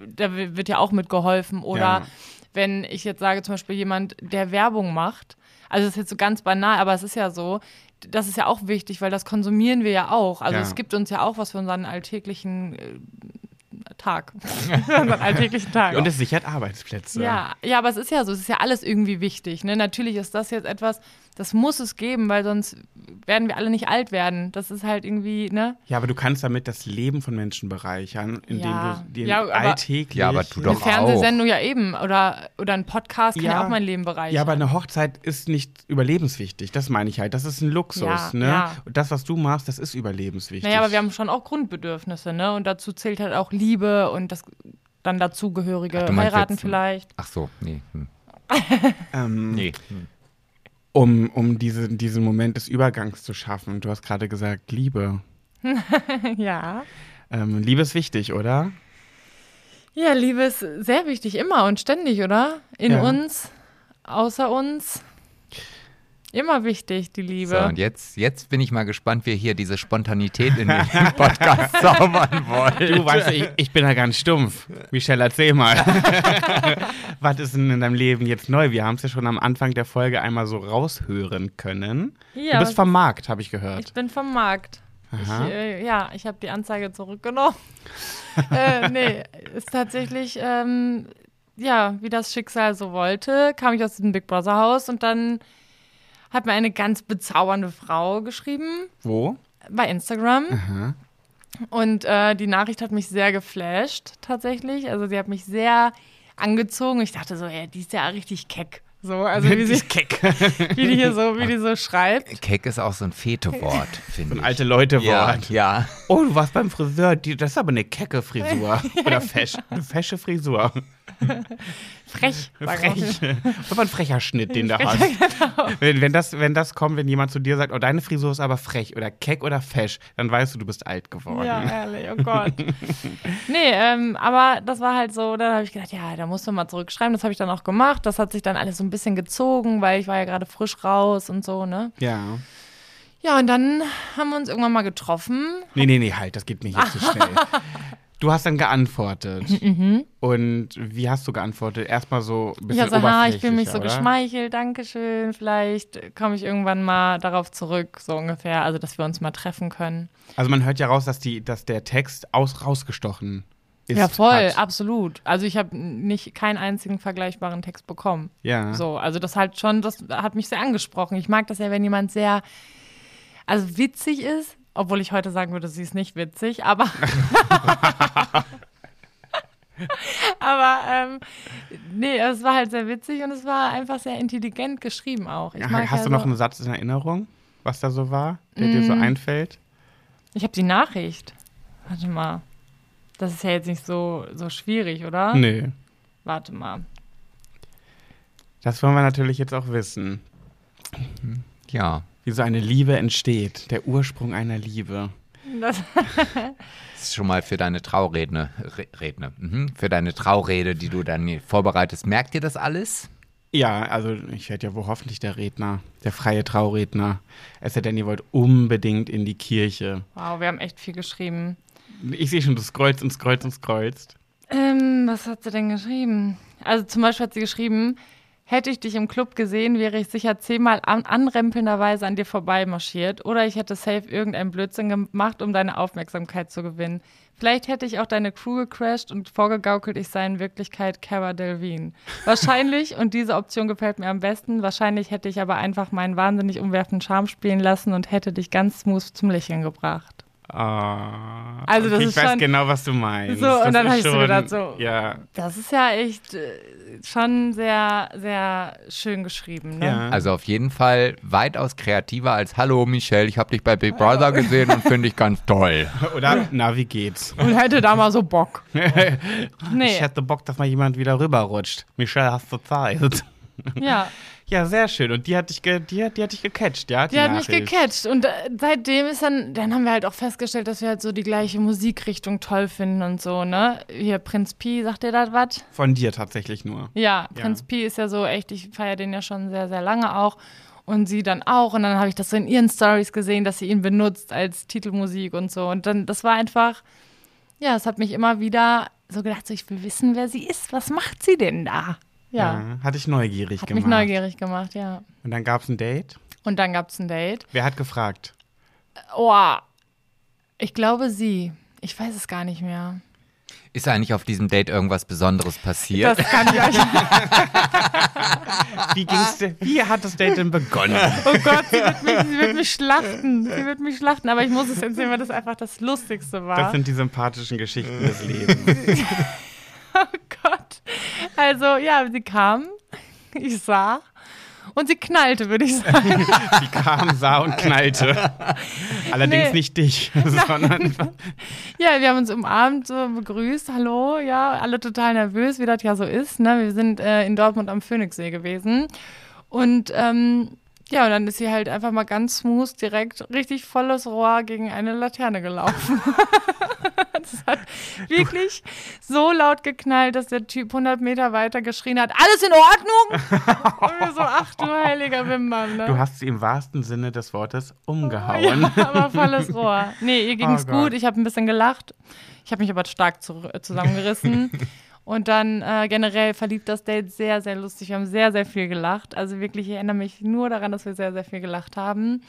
da wird ja auch mitgeholfen. Oder Ja. wenn ich jetzt sage, zum Beispiel jemand, der Werbung macht, also das ist jetzt so ganz banal, aber es ist ja so, das ist ja auch wichtig, weil das konsumieren wir ja auch. Also Ja. es gibt uns ja auch was für unseren alltäglichen äh, Tag. unseren alltäglichen Tag. Und es sichert Arbeitsplätze. Ja, ja, aber es ist ja so, es ist ja alles irgendwie wichtig. Ne? Natürlich ist das jetzt etwas, das muss es geben, weil sonst werden wir alle nicht alt werden. Das ist halt irgendwie, ne? Ja, aber du kannst damit das Leben von Menschen bereichern, indem Ja. du dir Ja, aber- alltäglich. Ja, aber tu Eine Doch auch. Fernsehsendung ja eben oder, oder ein Podcast kann ja, Ja. auch mein Leben bereichern. Ja, aber eine Hochzeit ist nicht überlebenswichtig. Das meine ich halt. Das ist ein Luxus, Ja, ne? ja. Und das, was du machst, das ist überlebenswichtig. naja, aber wir haben schon auch Grundbedürfnisse, ne? Und dazu zählt halt auch Liebe und das dann dazugehörige Ach, Heiraten jetzt- vielleicht. Ach so, nee. Hm. ähm, Nee. Hm. Um, um diese, diesen Moment des Übergangs zu schaffen. Du hast gerade gesagt, Liebe. ja. Ähm, Liebe ist wichtig, oder? Ja, Liebe ist sehr wichtig, immer und ständig, oder? In Ja. uns, außer uns. Immer wichtig, die Liebe. So, und jetzt, jetzt bin ich mal gespannt, wie ihr hier diese Spontanität in den Podcast zaubern wollt. Du weißt, ich, ich bin ja ganz stumpf. Michelle, erzähl mal. Was ist denn in deinem Leben jetzt neu? Wir haben es ja schon am Anfang der Folge einmal so raushören können. Ja, du bist vom Markt, habe ich gehört. Ich bin vom Markt. Ich, äh, ja, ich habe die Anzeige zurückgenommen. äh, nee, ist tatsächlich, ähm, ja, wie das Schicksal so wollte, kam ich aus dem Big Brother Haus und dann hat mir eine ganz bezaubernde Frau geschrieben Wo? bei Instagram. Aha. Und äh, die Nachricht hat mich sehr geflasht, tatsächlich. Also sie hat mich sehr angezogen. Ich dachte so, ey, die ist ja richtig keck. So, also wie, Die sie, keck. wie die hier so, wie die so schreibt. Keck ist auch so ein Fete-Wort, finde Ein ich. alte Leute-Wort. Ja, ja. Oh, du warst beim Friseur. Die, das ist aber eine kecke Frisur. Oder fesch, eine fesche Frisur. Frech. Frech. Aber ein frecher Schnitt, den du hast. Wenn, wenn, das, wenn das kommt, wenn jemand zu dir sagt, oh, deine Frisur ist aber frech oder keck oder fesch, dann weißt du, du bist alt geworden. Ja, ehrlich, oh Gott. nee, ähm, aber das war halt so, da habe ich gedacht, ja, da musst du mal zurückschreiben. Das habe ich dann auch gemacht. Das hat sich dann alles so ein bisschen gezogen, weil ich war ja gerade frisch raus und so, ne? ja. Ja, und dann haben wir uns irgendwann mal getroffen. Nee, nee, nee, halt, das geht mir hier zu schnell. Du hast dann geantwortet. Und wie hast du geantwortet? Erstmal so ein Ich bisschen habe so, ha, ich fühle mich so oder? geschmeichelt, Dankeschön. Vielleicht komme ich irgendwann mal darauf zurück, so ungefähr. Also, dass wir uns mal treffen können. Also man hört ja raus, dass, die, dass der Text aus, rausgestochen ist. ja, voll, hat. absolut. Also, ich habe nicht keinen einzigen vergleichbaren Text bekommen. Ja. So, also das halt schon, das hat mich sehr angesprochen. Ich mag das ja, wenn jemand sehr, also witzig ist, obwohl ich heute sagen würde, sie ist nicht witzig, aber. aber ähm, nee, es war halt sehr witzig und es war einfach sehr intelligent geschrieben auch. Ich, Ja, mag hast ja du noch so, einen Satz in Erinnerung, was da so war, der dir Mm. so einfällt? ich habe die Nachricht. Warte mal. Das ist ja jetzt nicht so, so schwierig, oder? Nee. Warte mal. Das wollen wir natürlich jetzt auch wissen. Ja, Wie so eine Liebe entsteht. Der Ursprung einer Liebe. Das, das ist schon mal für deine Trauredne, Re, Redne, mhm. für deine Traurede, die du dann vorbereitest. Merkt ihr das alles? Ja, also ich werde ja wohl hoffentlich der Redner, der freie Trauredner. Es sei denn, ihr wollt unbedingt in die Kirche. wow, wir haben echt viel geschrieben. Ich sehe schon, du scrollst und scrollst und scrollst. Ähm, was hat sie denn geschrieben? Also zum Beispiel hat sie geschrieben, hätte ich dich im Club gesehen, wäre ich sicher zehnmal an anrempelnderweise an dir vorbeimarschiert oder ich hätte safe irgendeinen Blödsinn gemacht, um deine Aufmerksamkeit zu gewinnen. Vielleicht hätte ich auch deine Crew gecrashed und vorgegaukelt, ich sei in Wirklichkeit Cara Delvine. Wahrscheinlich, und diese Option gefällt mir am besten, wahrscheinlich hätte ich aber einfach meinen wahnsinnig umwerfenden Charme spielen lassen und hätte dich ganz smooth zum Lächeln gebracht. Ah, Also das okay, ist ich weiß schon- genau, was du meinst. So, und Das dann ist hab ich so gedacht, so- Ja, Das ist ja echt äh, schon sehr, sehr schön geschrieben. Ne? ja. Also auf jeden Fall weitaus kreativer als Hallo Michelle, ich habe dich bei Big Brother gesehen und finde ich ganz toll. Oder, na, wie geht's? Und hätte da mal so Bock. Nee, Ich hätte Bock, dass mal jemand wieder rüberrutscht. Michelle, hast du Zeit? ja. Ja, sehr schön. Und die hat dich, ge die, hat- die hat dich gecatcht, ja? Die hat mich gecatcht. Und äh, seitdem ist dann, dann haben wir halt auch festgestellt, dass wir halt so die gleiche Musikrichtung toll finden und so, ne? Hier, Prinz Pi, sagt ihr das was? Von dir tatsächlich nur. Ja, Ja. Prinz Pi ist ja so echt, ich feiere den ja schon sehr, sehr lange auch. Und sie dann auch. Und dann habe ich das so in ihren Stories gesehen, dass sie ihn benutzt als Titelmusik und so. Und dann, das war einfach, ja, es hat mich immer wieder so gedacht, so, ich will wissen, wer sie ist. Was macht sie denn da? Ja, Hat dich neugierig hat gemacht. mich neugierig gemacht, ja. Und dann gab es ein Date. Und dann gab es ein Date. Wer hat gefragt? Oh, ich glaube sie. Ich weiß es gar nicht mehr. Ist eigentlich auf diesem Date irgendwas Besonderes passiert? Das kann ich euch. Wie ging's denn, wie hat das Date denn begonnen? Oh Gott, sie wird, mich, sie wird mich schlachten. Sie wird mich schlachten. Aber ich muss es erzählen, weil das einfach das Lustigste war. Das sind die sympathischen Geschichten des Lebens. Oh Gott. Also, ja, sie kam, ich sah und sie knallte, würde ich sagen. Sie kam, sah und knallte. Allerdings Nee. nicht dich, sondern Ja, wir haben uns umarmt, so begrüßt, hallo, ja, alle total nervös, wie das ja so ist. Ne? Wir sind äh, in Dortmund am Phoenixsee gewesen und ähm, ja, und dann ist sie halt einfach mal ganz smooth direkt richtig volles Rohr gegen eine Laterne gelaufen. das hat wirklich so laut geknallt, dass der Typ 100 Meter weiter geschrien hat, alles in Ordnung? und wir so, ach du heiliger Wimbam, ne? du hast sie im wahrsten Sinne des Wortes umgehauen. Ja, aber volles Rohr. Nee, ihr ging's Oh Gott. gut. Ich habe ein bisschen gelacht. Ich habe mich aber stark zu, äh, zusammengerissen. Und dann äh, generell verlief das Date sehr, sehr lustig. Wir haben sehr, sehr viel gelacht. Also wirklich, ich erinnere mich nur daran, dass wir sehr, sehr viel gelacht haben.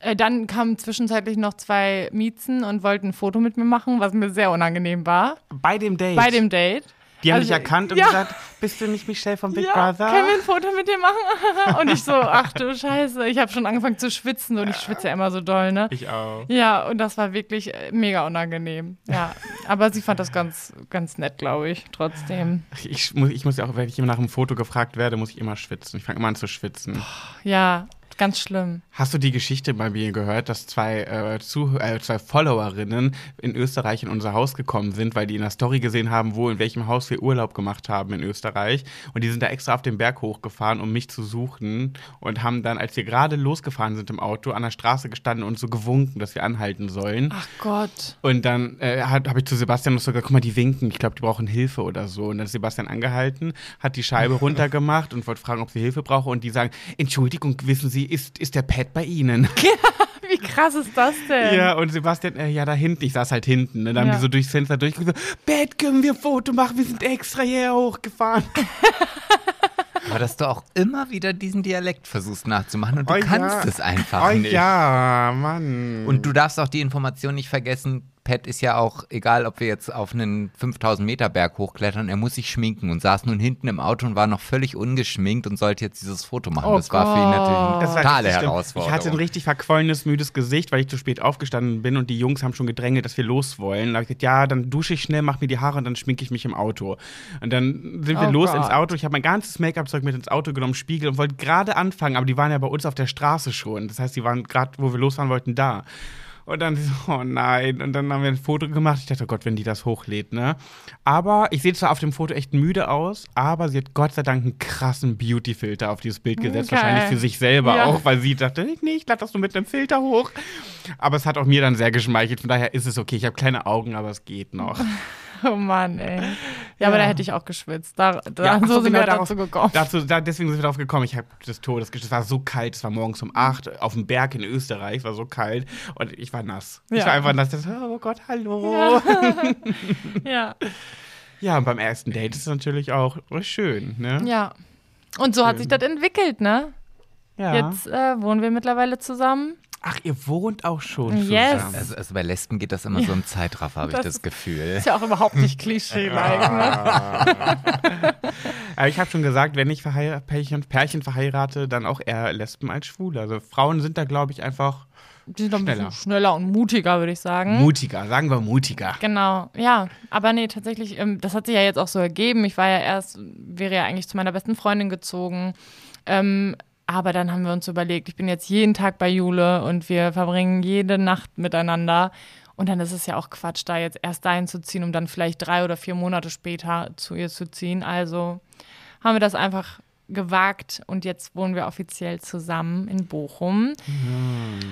Äh, dann kamen zwischenzeitlich noch zwei Miezen und wollten ein Foto mit mir machen, was mir sehr unangenehm war. Bei dem Date. Bei dem Date. die haben also, dich erkannt und ja. gesagt, bist du nicht Michelle von Big ja, Brother? können wir ein Foto mit dir machen? und ich so, ach du Scheiße. Ich habe schon angefangen zu schwitzen und ich schwitze ja immer so doll, ne? Ich auch. Ja, und das war wirklich äh, mega unangenehm. Ja, aber sie fand das ganz, ganz nett, glaube ich, trotzdem. Ich muss, ich muss ja auch, wenn ich immer nach einem Foto gefragt werde, muss ich immer schwitzen. Ich fange immer an zu schwitzen. Ja, Ganz schlimm. Hast du die Geschichte bei mir gehört, dass zwei, äh, Zuh äh, zwei Followerinnen in Österreich in unser Haus gekommen sind, weil die in der Story gesehen haben, wo in welchem Haus wir Urlaub gemacht haben in Österreich. Und die sind da extra auf den Berg hochgefahren, um mich zu suchen. Und haben dann, als wir gerade losgefahren sind im Auto, an der Straße gestanden und so gewunken, dass wir anhalten sollen. Ach Gott. Und dann äh, habe ich zu Sebastian noch so gesagt, guck mal, die winken, ich glaube, die brauchen Hilfe oder so. Und dann ist Sebastian angehalten, hat die Scheibe runtergemacht und wollte fragen, ob sie Hilfe brauche. Und die sagen, Entschuldigung, wissen Sie, ist, ist der Pad bei Ihnen? Wie krass ist das denn? Ja, und Sebastian, äh, ja, da hinten, ich saß halt hinten. Ne? Dann haben Ja. die so durchs Fenster durchgeguckt, so, Bett, können wir ein Foto machen? Wir sind extra hierher hochgefahren. Aber dass du auch immer wieder diesen Dialekt versuchst nachzumachen und du Oh kannst ja. es einfach oh nicht. ja, Mann. Und du darfst auch die Information nicht vergessen, Pat ist ja auch, egal ob wir jetzt auf einen 5000 Meter Berg hochklettern, er muss sich schminken und saß nun hinten im Auto und war noch völlig ungeschminkt und sollte jetzt dieses Foto machen. Oh das war für ihn natürlich eine totale. Herausforderung. Ich hatte ein richtig verquollenes, müdes Gesicht, weil ich zu spät aufgestanden bin und die Jungs haben schon gedrängelt, dass wir los wollen. Da habe ich gesagt, ja, dann dusche ich schnell, mach mir die Haare und dann schminke ich mich im Auto. Und dann sind wir Oh los Gott. ins Auto. Ich habe mein ganzes Make-up-Zeug mit ins Auto genommen, Spiegel und wollte gerade anfangen, aber die waren ja bei uns auf der Straße schon. Das heißt, die waren gerade, wo wir losfahren wollten, da. Und dann so, oh nein. Und dann haben wir ein Foto gemacht. Ich dachte, oh Gott, wenn die das hochlädt, ne? Aber ich sehe zwar auf dem Foto echt müde aus, aber sie hat Gott sei Dank einen krassen Beauty-Filter auf dieses Bild gesetzt. Geil. Wahrscheinlich für sich selber Ja. auch, weil sie dachte, ich nicht, lad das nur mit einem Filter hoch. Aber es hat auch mir dann sehr geschmeichelt. Von daher ist es okay. Ich habe kleine Augen, aber es geht noch. Oh Mann, ey. Ja, aber Ja. da hätte ich auch geschwitzt. Da, da, Ja, so sind genau wir dazu gekommen. Dazu, da, deswegen sind wir darauf gekommen. Ich habe des Todes geschwitzt. Es war so kalt. Es war morgens um 8 auf dem Berg in Österreich. Es war so kalt. Und ich war nass. Ich Ja. war einfach nass. Das, oh Gott, hallo. Ja. Ja, und beim ersten Date ist es natürlich auch schön, ne? ja. Und so hat Schön. sich das entwickelt, ne? Ja. Jetzt äh, wohnen wir mittlerweile zusammen. Ach, ihr wohnt auch schon Yes. zusammen. also, also bei Lesben geht das immer so im Zeitraffer, habe ich Das- das Gefühl. Ist ja auch überhaupt nicht klischee-like, ne? Aber ich habe schon gesagt, wenn ich Pärchen, Pärchen verheirate, dann auch eher Lesben als Schwule. Also Frauen sind da, glaube ich, einfach Die sind doch ein Schneller. bisschen schneller und mutiger, würde ich sagen. mutiger. Sagen wir mutiger. Genau, ja. Aber nee, tatsächlich, ähm, das hat sich ja jetzt auch so ergeben. Ich war ja erst, wäre ja eigentlich zu meiner besten Freundin gezogen. Ähm, aber dann haben wir uns überlegt, ich bin jetzt jeden Tag bei Jule und wir verbringen jede Nacht miteinander. Und dann ist es ja auch Quatsch, da jetzt erst dahin zu ziehen, um dann vielleicht drei oder vier Monate später zu ihr zu ziehen. Also haben wir das einfach gewagt und jetzt wohnen wir offiziell zusammen in Bochum.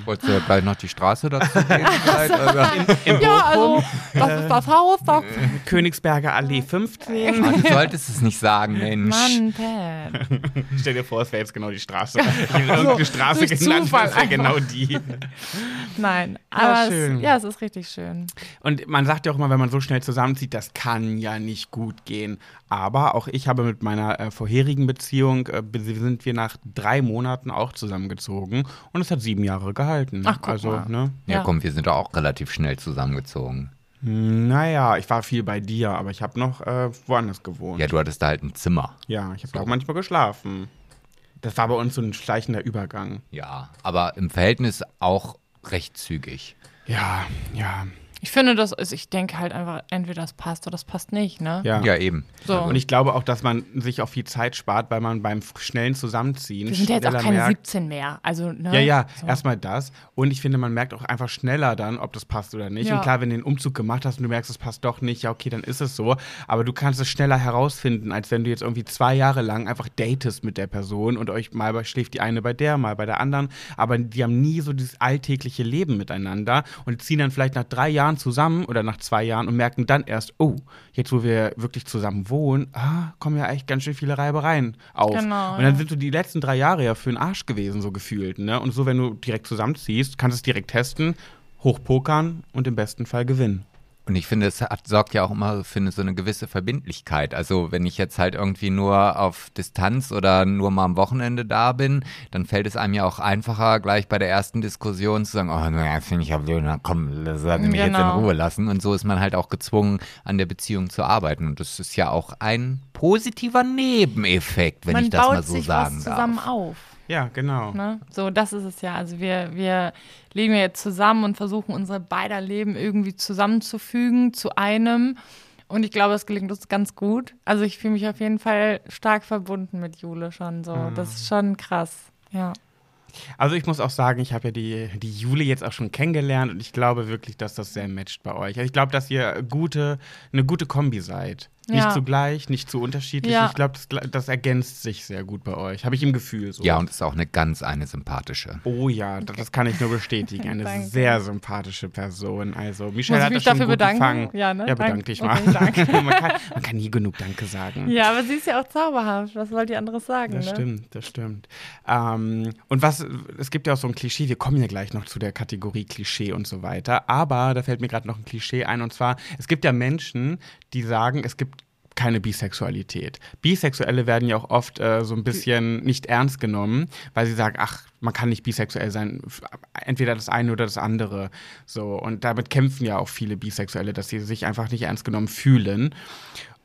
Wolltest du ja gleich noch die Straße dazu geben? vielleicht? Also, In Ja, Bochum, also das ist das Haus. Das Königsberger Allee 15. Ah, du solltest es nicht sagen, Mensch. Mann, Pat. Stell dir vor, es wäre jetzt genau die Straße. Ich hätte irgendeine Straße genannt, das wäre einfach. genau die. Nein, aber schön. es, ja, es ist richtig schön. Und man sagt ja auch immer, wenn man so schnell zusammenzieht, das kann ja nicht gut gehen. Aber auch ich habe mit meiner äh, vorherigen Beziehung, äh, sind wir nach drei Monaten auch zusammengezogen und es hat sieben Jahre gehalten. Ach, guck also, mal. ne? Ja, Ja. komm, wir sind auch relativ schnell zusammengezogen. Naja, ich war viel bei dir, aber ich habe noch äh, woanders gewohnt. Ja, du hattest da halt ein Zimmer. Ja, ich habe da auch manchmal geschlafen. Das war bei uns so ein schleichender Übergang. Ja, aber im Verhältnis auch recht zügig. Ja, ja, Ich finde, das ist, ich denke halt einfach, entweder das passt oder das passt nicht, ne? ja. Ja, eben. So. Und ich glaube auch, dass man sich auch viel Zeit spart, weil man beim schnellen Zusammenziehen wir sind ja jetzt auch keine merkt, 17 mehr. Also, ne? Ja, ja, So. erstmal das. Und ich finde, man merkt auch einfach schneller dann, ob das passt oder nicht. Ja. Und klar, wenn du den Umzug gemacht hast und du merkst, es passt doch nicht, ja, okay, dann ist es so. Aber du kannst es schneller herausfinden, als wenn du jetzt irgendwie zwei Jahre lang einfach datest mit der Person und euch mal bei- schläft die eine bei der, mal bei der anderen. Aber die haben nie so dieses alltägliche Leben miteinander und ziehen dann vielleicht nach drei Jahren zusammen oder nach zwei Jahren und merken dann erst, oh, jetzt wo wir wirklich zusammen wohnen, ah, kommen ja echt ganz schön viele Reibereien auf. Genau, und dann ja. sind so die letzten drei Jahre ja für den Arsch gewesen, so gefühlt. Ne? Und so, wenn du direkt zusammenziehst, kannst du es direkt testen, hochpokern und im besten Fall gewinnen. Und ich finde, es hat, sorgt ja auch immer für eine, so eine gewisse Verbindlichkeit. Also wenn ich jetzt halt irgendwie nur auf Distanz oder nur mal am Wochenende da bin, dann fällt es einem ja auch einfacher, gleich bei der ersten Diskussion zu sagen, oh, naja, finde ich ja blöd, na komm, lass mich jetzt in Genau. Ruhe lassen. Und so ist man halt auch gezwungen, an der Beziehung zu arbeiten. Und das ist ja auch ein positiver Nebeneffekt, wenn Man ich das baut mal so sich sagen was zusammen darf. auf. Ja, genau. Ne? So, das ist es ja. Also wir, wir leben ja jetzt zusammen und versuchen unsere beider Leben irgendwie zusammenzufügen zu einem. Und ich glaube, das gelingt uns ganz gut. Also ich fühle mich auf jeden Fall stark verbunden mit Jule schon so. Das ist schon krass. Ja. Also ich muss auch sagen, ich habe ja die, die Jule jetzt auch schon kennengelernt und ich glaube wirklich, dass das sehr matcht bei euch. Also ich glaube, dass ihr gute, eine gute Kombi seid. Nicht Ja. zu gleich, nicht zu unterschiedlich. Ja. Ich glaube, das, das ergänzt sich sehr gut bei euch. Habe ich im Gefühl so. Ja, und ist auch eine ganz eine sympathische. Oh ja, das, das kann ich nur bestätigen. Eine sehr sympathische Person. Also Michelle Muss ich hat mich das schon dafür gut bedanken? gefangen. Ja, ne? Ja, bedank Dank- dich mal. okay, danke. man, kann, man kann nie genug Danke sagen. Ja, aber sie ist ja auch zauberhaft. Was wollt ihr anderes sagen? Das ne? stimmt, das stimmt. Ähm, und was, es gibt ja auch so ein Klischee, wir kommen ja gleich noch zu der Kategorie Klischee und so weiter, aber da fällt mir gerade noch ein Klischee ein und zwar, es gibt ja Menschen, die sagen, es gibt keine Bisexualität. Bisexuelle werden ja auch oft äh, so ein bisschen nicht ernst genommen, weil sie sagen, ach, man kann nicht bisexuell sein, entweder das eine oder das andere. So und damit kämpfen ja auch viele Bisexuelle, dass sie sich einfach nicht ernst genommen fühlen.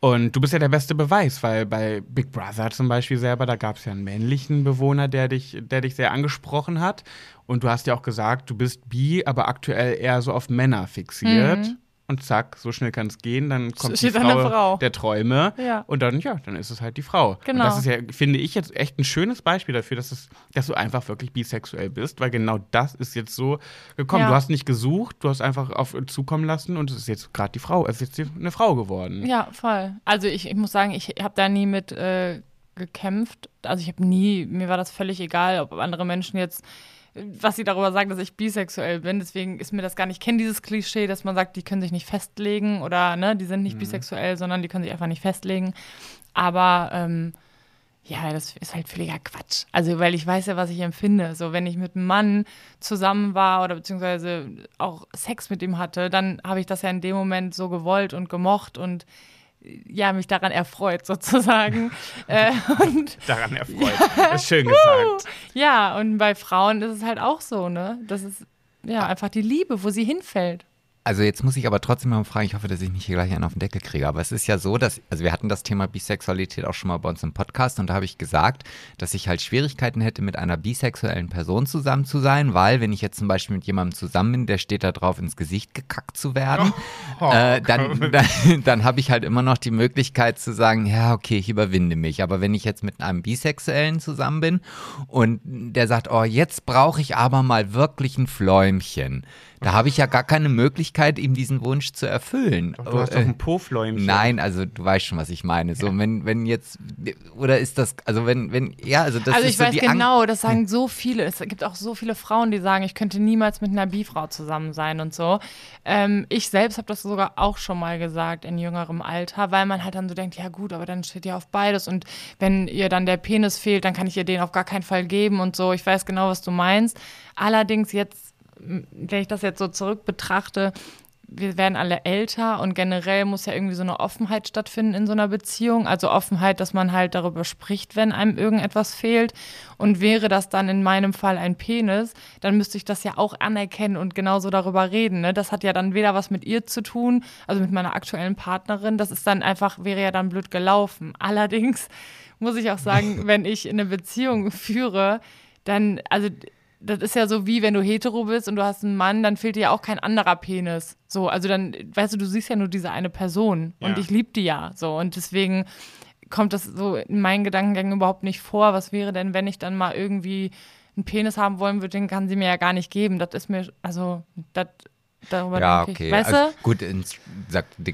Und du bist ja der beste Beweis, weil bei Big Brother zum Beispiel selber, da gab es ja einen männlichen Bewohner, der dich, der dich sehr angesprochen hat. Und du hast ja auch gesagt, du bist bi, aber aktuell eher so auf Männer fixiert. Und zack, so schnell kann es gehen, dann kommt die Steht da Frau, Frau. der Träume. Ja. Und dann, ja, dann ist es halt die Frau. Genau. Und das ist ja, finde ich, jetzt echt ein schönes Beispiel dafür, dass, es, dass du einfach wirklich bisexuell bist, weil genau das ist jetzt so gekommen. Ja. Du hast nicht gesucht, du hast einfach auf zukommen lassen und es ist jetzt gerade die Frau, es ist jetzt eine Frau geworden. Ja, voll. Also ich, ich muss sagen, ich habe da nie mit äh, gekämpft. Also ich habe nie, mir war das völlig egal, ob andere Menschen jetzt, was sie darüber sagen, dass ich bisexuell bin. Deswegen ist mir das gar nicht, ich kenne dieses Klischee, dass man sagt, die können sich nicht festlegen oder ne, die sind nicht Mhm. bisexuell, sondern die können sich einfach nicht festlegen. Aber ähm, ja, das ist halt völliger Quatsch. Also, weil ich weiß ja, was ich empfinde. So, wenn ich mit einem Mann zusammen war oder beziehungsweise auch Sex mit ihm hatte, dann habe ich das ja in dem Moment so gewollt und gemocht und ja, mich daran erfreut sozusagen. äh, und Daran erfreut. Das ist schön gesagt. ja, und bei Frauen ist es halt auch so, ne? Das ist ja einfach die Liebe, wo sie hinfällt. Also jetzt muss ich aber trotzdem mal fragen, ich hoffe, dass ich nicht hier gleich einen auf den Deckel kriege, aber es ist ja so, dass, also wir hatten das Thema Bisexualität auch schon mal bei uns im Podcast und da habe ich gesagt, dass ich halt Schwierigkeiten hätte, mit einer bisexuellen Person zusammen zu sein, weil wenn ich jetzt zum Beispiel mit jemandem zusammen bin, der steht da drauf, ins Gesicht gekackt zu werden, Oh, äh, dann, dann, dann habe ich halt immer noch die Möglichkeit zu sagen, ja, okay, ich überwinde mich. Aber wenn ich jetzt mit einem Bisexuellen zusammen bin und der sagt, oh, jetzt brauche ich aber mal wirklich ein Fläumchen, da habe ich ja gar keine Möglichkeit, ihm diesen Wunsch zu erfüllen. Doch, du hast doch Äh, ein Po-Fläumchen. Nein, also du weißt schon, was ich meine. So, wenn, wenn jetzt, oder ist das, also wenn, wenn, ja, also das also ist ich so weiß die Ang- genau, das sagen so viele. Es gibt auch so viele Frauen, die sagen, ich könnte niemals mit einer Bi-Frau zusammen sein und so. Ähm, ich selbst habe das sogar auch schon mal gesagt in jüngerem Alter, weil man halt dann so denkt, ja gut, aber dann steht ihr auf beides und wenn ihr dann der Penis fehlt, dann kann ich ihr den auf gar keinen Fall geben und so. Ich weiß genau, was du meinst. Allerdings jetzt, wenn ich das jetzt so zurück betrachte, wir werden alle älter und generell muss ja irgendwie so eine Offenheit stattfinden in so einer Beziehung. Also Offenheit, dass man halt darüber spricht, wenn einem irgendetwas fehlt. Und wäre das dann in meinem Fall ein Penis, dann müsste ich das ja auch anerkennen und genauso darüber reden. Ne? Das hat ja dann weder was mit ihr zu tun, also mit meiner aktuellen Partnerin. Das ist dann einfach, wäre ja dann blöd gelaufen. Allerdings muss ich auch sagen, wenn ich eine Beziehung führe, dann, also das ist ja so wie wenn du hetero bist und du hast einen Mann, dann fehlt dir ja auch kein anderer Penis. So, also dann, weißt du, du siehst ja nur diese eine Person und Ja. ich liebe die ja. So, und deswegen kommt das so in meinen Gedankengängen überhaupt nicht vor. Was wäre denn, wenn ich dann mal irgendwie einen Penis haben wollen würde, den kann sie mir ja gar nicht geben. Das ist mir, also, das, darüber Ja, okay. ich. Weißt also, gut, in,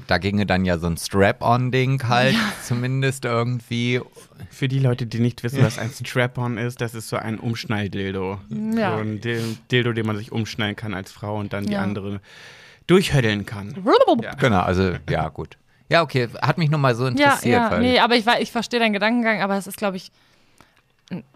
da ginge dann ja so ein Strap-on-Ding halt zumindest irgendwie. Für die Leute, die nicht wissen, was ein Strap-on ist, das ist so ein Umschnalldildo. Ja. So ein Dil- Dildo, den man sich umschnallen kann als Frau und dann die Ja. andere durchhöddeln kann. Ja. Genau, also ja, gut. Ja, okay, hat mich nur mal so Ja, interessiert. ja, weil nee, aber ich, ich verstehe deinen Gedankengang, aber es ist, glaube ich,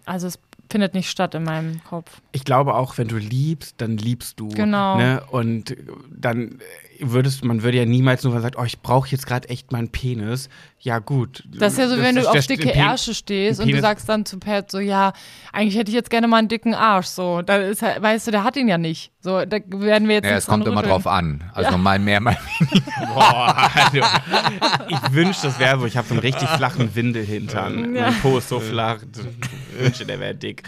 also es findet nicht statt in meinem Kopf. Ich glaube auch, wenn du liebst, dann liebst du. Genau. Ne? Und dann würdest man würde ja niemals nur sagen, oh, ich brauche jetzt gerade echt mal einen Penis. Ja, gut. Das ist ja so, wenn du auf dicke Ärsche stehst und du sagst dann zu Pat so, ja, eigentlich hätte ich jetzt gerne mal einen dicken Arsch. So, da ist halt, weißt du, der hat ihn ja nicht. So, da werden wir jetzt Ja, es kommt dran immer rütteln. drauf an. Also mal mehr, mal Boah, also, ich wünschte, das wäre so. Ich habe so einen richtig flachen Windelhintern. Ja. Mein Po ist so flach. Ich wünschte, der wäre dick.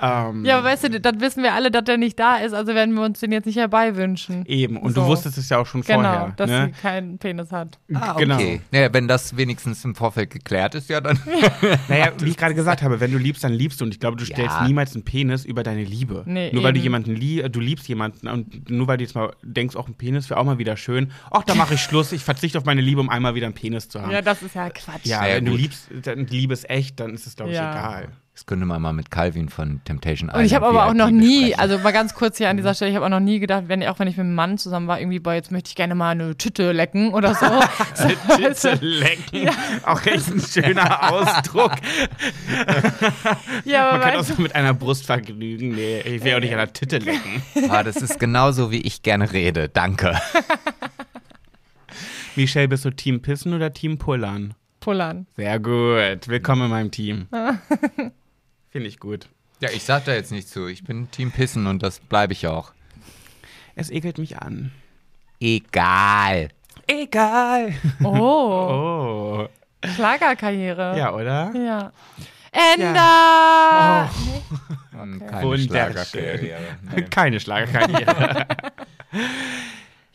Ähm, Ja, aber weißt du, das wissen wir alle, dass der nicht da ist, also werden wir uns den jetzt nicht herbeiwünschen. Eben, und So. du wusstest es ja auch schon Genau, vorher. dass ne? sie keinen Penis hat. Ah, Genau. okay. Naja, wenn das wenigstens im Vorfeld geklärt ist, ja, dann. Naja, wie ich gerade gesagt habe, wenn du liebst, dann liebst du. Und ich glaube, du Ja. stellst niemals einen Penis über deine Liebe. Nee, nur weil du eben. jemanden liebst, du liebst jemanden und nur weil du jetzt mal denkst, auch ein Penis wäre auch mal wieder schön. Ach, da mache ich Schluss. Ich verzichte auf meine Liebe, um einmal wieder einen Penis zu haben. Ja, das ist ja Quatsch. Ja, ja, wenn du liebst, dann Liebe ist echt, dann ist es, glaube ich, Ja. egal. Das könnte man mal mit Calvin von Temptation Island Und ich habe aber auch noch nie, besprechen. also mal ganz kurz hier an dieser Stelle, ich habe auch noch nie gedacht, wenn auch wenn ich mit einem Mann zusammen war, irgendwie, boah, jetzt möchte ich gerne mal eine Tüte lecken oder so. so Tüte lecken. Auch echt ein schöner Ausdruck. ja, Man kann auch so mit einer Brust vergnügen. Nee, ich will auch nicht an der Tüte lecken. Ah, das ist genauso, wie ich gerne rede. Danke. Michelle, bist du Team Pissen oder Team Pullern? pullern. Sehr gut. Willkommen in meinem Team. Finde ich gut. Ja, ich sag da jetzt nicht zu. Ich bin Team Pissen und das bleibe ich auch. Es ekelt mich an. Egal. Egal. Oh, Oh. Schlagerkarriere. Ja, oder? Ja. Ender! Hm, Okay. Keine Wunderschön. Schlagerkarriere. Keine Schlagerkarriere.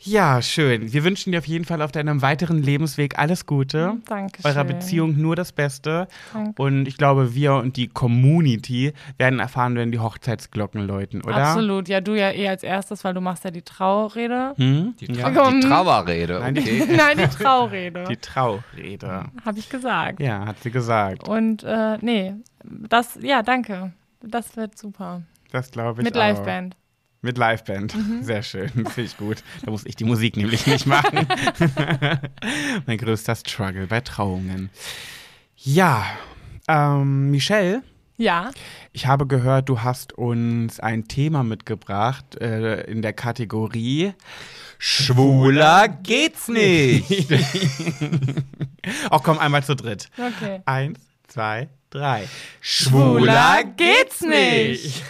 ja, schön. Wir wünschen dir auf jeden Fall auf deinem weiteren Lebensweg alles Gute. Dankeschön. Eurer Beziehung nur das Beste. Danke. Und ich glaube, wir und die Community werden erfahren, wenn die Hochzeitsglocken läuten, oder? Absolut. Ja, du ja eh als erstes, weil du machst ja die Traurede. Hm? Die, ja. Trau die Trauerrede, Nein, die- okay. Nein, die Traurede. Die Traurede. Habe ich gesagt. Ja, hat sie gesagt. Und äh, nee, das, ja, danke. Das wird super. Das glaube ich Mit. Liveband. Mit Liveband. Mhm. Sehr schön. Finde ich gut. Da muss ich die Musik nämlich nicht machen. mein größter Struggle bei Trauungen. Ja, ähm, Michelle, Ja. ich habe gehört, du hast uns ein Thema mitgebracht äh, in der Kategorie Schwuler geht's nicht. Auch komm, einmal zu dritt. Okay. Eins, zwei, drei. Schwuler geht's nicht.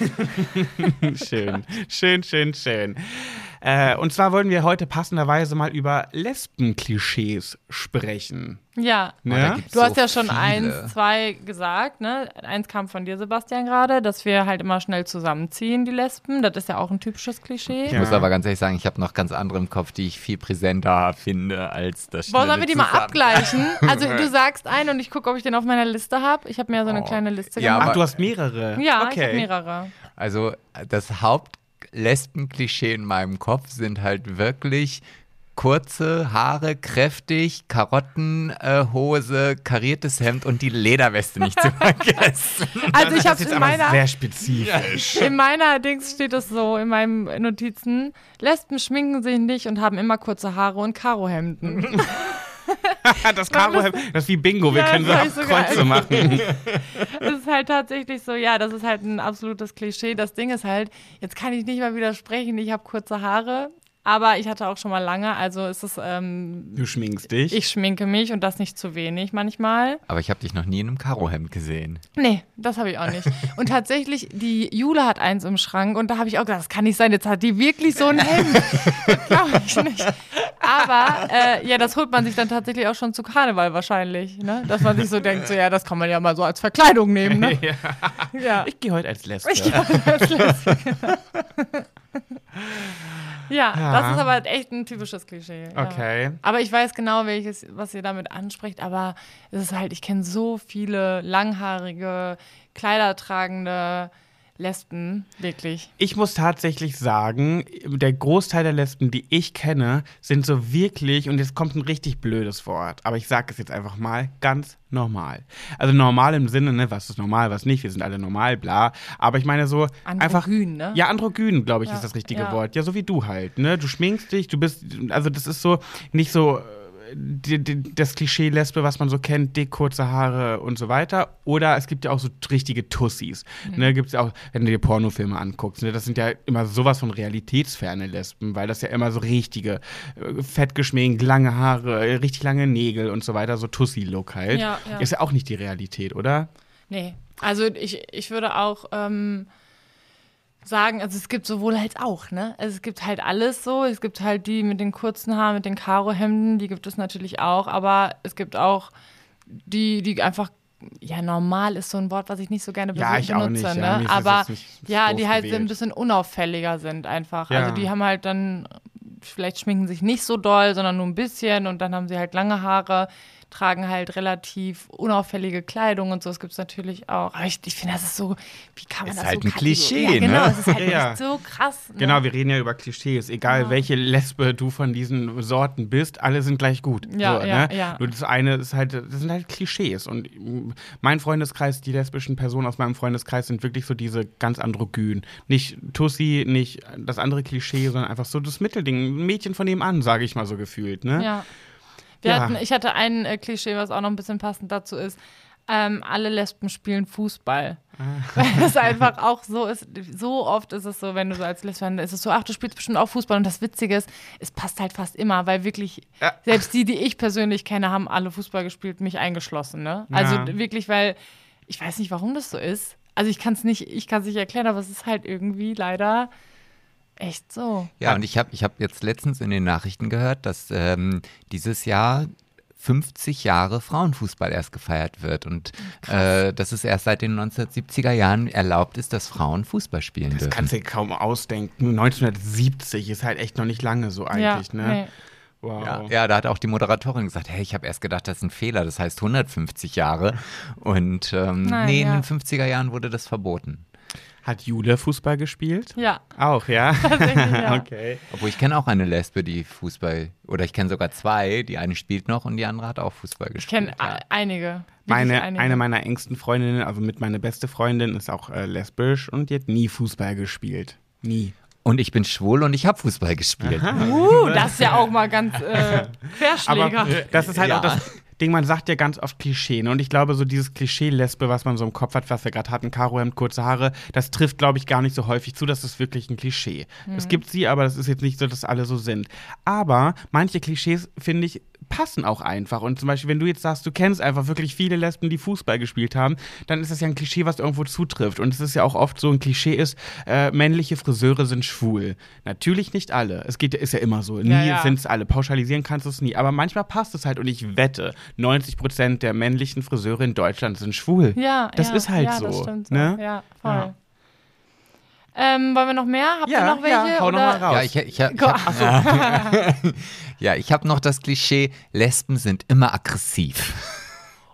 schön, schön, schön, schön. Äh, und zwar wollen wir heute passenderweise mal über Lesben-Klischees sprechen. Ja. Oh, Ne? gibt's Du hast so ja schon viele. eins, zwei gesagt, ne? Eins kam von dir, Sebastian, gerade, dass wir halt immer schnell zusammenziehen, die Lesben. Das ist ja auch ein typisches Klischee. Ich Ja. muss aber ganz ehrlich sagen, ich habe noch ganz andere im Kopf, die ich viel präsenter finde als das Boah, sollen wir die mal abgleichen? Also du sagst einen und ich gucke, ob ich den auf meiner Liste habe. Ich habe mir ja so eine Oh. kleine Liste Ja, gemacht. Ach, du hast mehrere. ja, ich habe okay. mehrere. Also das Hauptlesben-Klischee in meinem Kopf sind halt wirklich kurze Haare, kräftig, Karottenhose, kariertes Hemd und die Lederweste nicht zu vergessen. Also ich das habe in meiner, sehr spezifisch. in meiner Dings steht es so, in meinen Notizen. Lesben schminken sich nicht und haben immer kurze Haare und Karohemden. das Karo, das ist wie Bingo, wir Ja, können so Kreuze machen. Das ist halt tatsächlich so, ja, das ist halt ein absolutes Klischee. Das Ding ist halt, jetzt kann ich nicht mal widersprechen, ich habe kurze Haare, aber ich hatte auch schon mal lange, also ist es, ähm, Du schminkst dich. ich schminke mich und das nicht zu wenig manchmal. Aber ich habe dich noch nie in einem Karohemd gesehen. Nee, das habe ich auch nicht. Und tatsächlich, die Jule hat eins im Schrank und da habe ich auch gedacht, das kann nicht sein, jetzt hat die wirklich so ein Hemd. Glaube ich nicht. Aber äh, ja, das holt man sich dann tatsächlich auch schon zu Karneval wahrscheinlich, ne? Dass man sich so denkt, so ja, das kann man ja mal so als Verkleidung nehmen, ne? Ja. Ich gehe heute als Lesbe. Ich das lässt sich, genau. ja, Ja. das ist aber echt ein typisches Klischee. Ja. Okay. Aber ich weiß genau, welches, was ihr damit anspricht, aber es ist halt, ich kenne so viele langhaarige, kleidertragende Lesben, wirklich. Ich muss tatsächlich sagen, der Großteil der Lesben, die ich kenne, sind so wirklich, und jetzt kommt ein richtig blödes Wort, aber ich sage es jetzt einfach mal, ganz normal. Also normal im Sinne, ne, was ist normal, was nicht, wir sind alle normal, bla. Aber ich meine so einfach. Androgyn, ne? Ja, androgyn, glaube ich, Ja, ist das richtige ja. Wort. Ja, so wie du halt, ne? Du schminkst dich, du bist, also das ist so nicht so die, die, das Klischee Lesbe, was man so kennt, dick, kurze Haare und so weiter. Oder es gibt ja auch so richtige Tussis. Mhm. Ne, gibt es auch, wenn du dir Pornofilme anguckst, ne, das sind ja immer sowas von realitätsferne Lesben, weil das ja immer so richtige, äh, fett geschminkt, lange Haare, richtig lange Nägel und so weiter, so Tussi-Look halt. Ja, ja. Ist ja auch nicht die Realität, oder? Nee. Also ich, ich würde auch ähm, sagen, also es gibt sowohl als auch, ne? Also es gibt halt alles so. Es gibt halt die mit den kurzen Haaren, mit den Karohemden, die gibt es natürlich auch, aber es gibt auch die, die einfach ja, normal ist so ein Wort, was ich nicht so gerne Ja, ich auch benutze, nicht, ne? ja, aber ja, die halt gewählt. ein bisschen unauffälliger sind einfach. Ja. Also die haben halt dann, vielleicht schminken sich nicht so doll, sondern nur ein bisschen und dann haben sie halt lange Haare, tragen halt relativ unauffällige Kleidung und so. Das gibt es natürlich auch. Aber ich, ich finde, das ist so, wie kann man Ist das halt so ein Klischee, ja, genau, ne? es ist halt Ja, echt so krass. Ne? Genau, wir reden ja über Klischees. Egal Ja. welche Lesbe du von diesen Sorten bist, alle sind gleich gut. Ja, so, ja, ne? ja. Nur das eine ist halt, das sind halt Klischees. Und mein Freundeskreis, die lesbischen Personen aus meinem Freundeskreis sind wirklich so diese ganz androgyn. Nicht Tussi, nicht das andere Klischee, sondern einfach so das Mittelding. Ein Mädchen von nebenan, sage ich mal so gefühlt. Ne? Ja. Wir Ja. Hatten, ich hatte ein äh, Klischee, was auch noch ein bisschen passend dazu ist. Ähm, alle Lesben spielen Fußball. Ah. Weil es einfach auch so ist. So oft ist es so, wenn du so als Lesben, ist es so, ach, du spielst bestimmt auch Fußball. Und das Witzige ist, es passt halt fast immer, weil wirklich, Ja. selbst die, die ich persönlich kenne, haben alle Fußball gespielt, mich eingeschlossen. Ne? Also Ja. wirklich, weil ich weiß nicht, warum das so ist. Also ich kann es nicht, ich kann es nicht erklären, aber es ist halt irgendwie leider echt so. Ja, und ich habe ich hab jetzt letztens in den Nachrichten gehört, dass ähm, dieses Jahr 50 Jahre Frauenfußball erst gefeiert wird und äh, dass es erst seit den 1970er Jahren erlaubt ist, dass Frauen Fußball spielen Das dürfen. kannst du dir kaum ausdenken. 1970 ist halt echt noch nicht lange so eigentlich. ja, ne? nee. Wow. Ja, ja, da hat auch die Moderatorin gesagt, hey, ich habe erst gedacht, das ist ein Fehler, das heißt 150 Jahre. Und ähm, Nein, nee, in ja. den 50er Jahren wurde das verboten. Hat Jule Fußball gespielt? ja. Auch, ja? Ja. okay. Obwohl ich kenne auch eine Lesbe, die Fußball, oder ich kenne sogar zwei, die eine spielt noch und die andere hat auch Fußball Ich gespielt. kenne a- einige. Meine, einige. eine meiner engsten Freundinnen, also mit meiner beste Freundin, ist auch äh, lesbisch und die hat nie Fußball gespielt. Nie. Und ich bin schwul und ich habe Fußball gespielt. Uh, das ist ja auch mal ganz äh, Aber Querschläger. äh, das ist halt Ja. auch das Ding, man sagt ja ganz oft Klischee. Ne? Und ich glaube, so dieses Klischee-Lesbe, was man so im Kopf hat, was wir gerade hatten, Karohemd, kurze Haare, das trifft, glaube ich, gar nicht so häufig zu. Das ist wirklich ein Klischee. Es gibt sie, aber das ist jetzt nicht so, dass alle so sind. Aber manche Klischees, finde ich, passen auch einfach. Und zum Beispiel, wenn du jetzt sagst, du kennst einfach wirklich viele Lesben, die Fußball gespielt haben, dann ist das ja ein Klischee, was irgendwo zutrifft. Und es ist ja auch oft so ein Klischee ist, äh, männliche Friseure sind schwul. Natürlich nicht alle. Es geht, ist ja immer so. Nie Ja, ja. sind es alle. Pauschalisieren kannst du es nie. Aber manchmal passt es halt. Und ich wette, 90 Prozent der männlichen Friseure in Deutschland sind schwul. ja, das ja, ist halt ja, so, Das stimmt ne? Ja, voll. Ja. Ähm, wollen wir noch mehr? Habt ihr noch welche? ja, hau noch oder? mal raus. Ja, ich, ich, ich Go- hab, ja, ich habe noch das Klischee, Lesben sind immer aggressiv.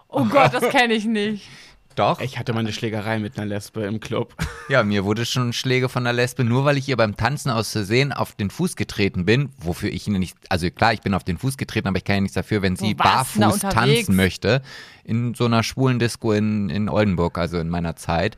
Oh Gott, das kenne ich nicht. Doch. Ich hatte mal eine Schlägerei mit einer Lesbe im Club. Ja, mir wurde schon Schläge von der Lesbe, nur weil ich ihr beim Tanzen aus Versehen auf den Fuß getreten bin, wofür ich ihnen nicht, also klar, ich bin auf den Fuß getreten, aber ich kann ja nichts dafür, wenn sie barfuß tanzen möchte, in so einer schwulen Disco in, in Oldenburg, also in meiner Zeit.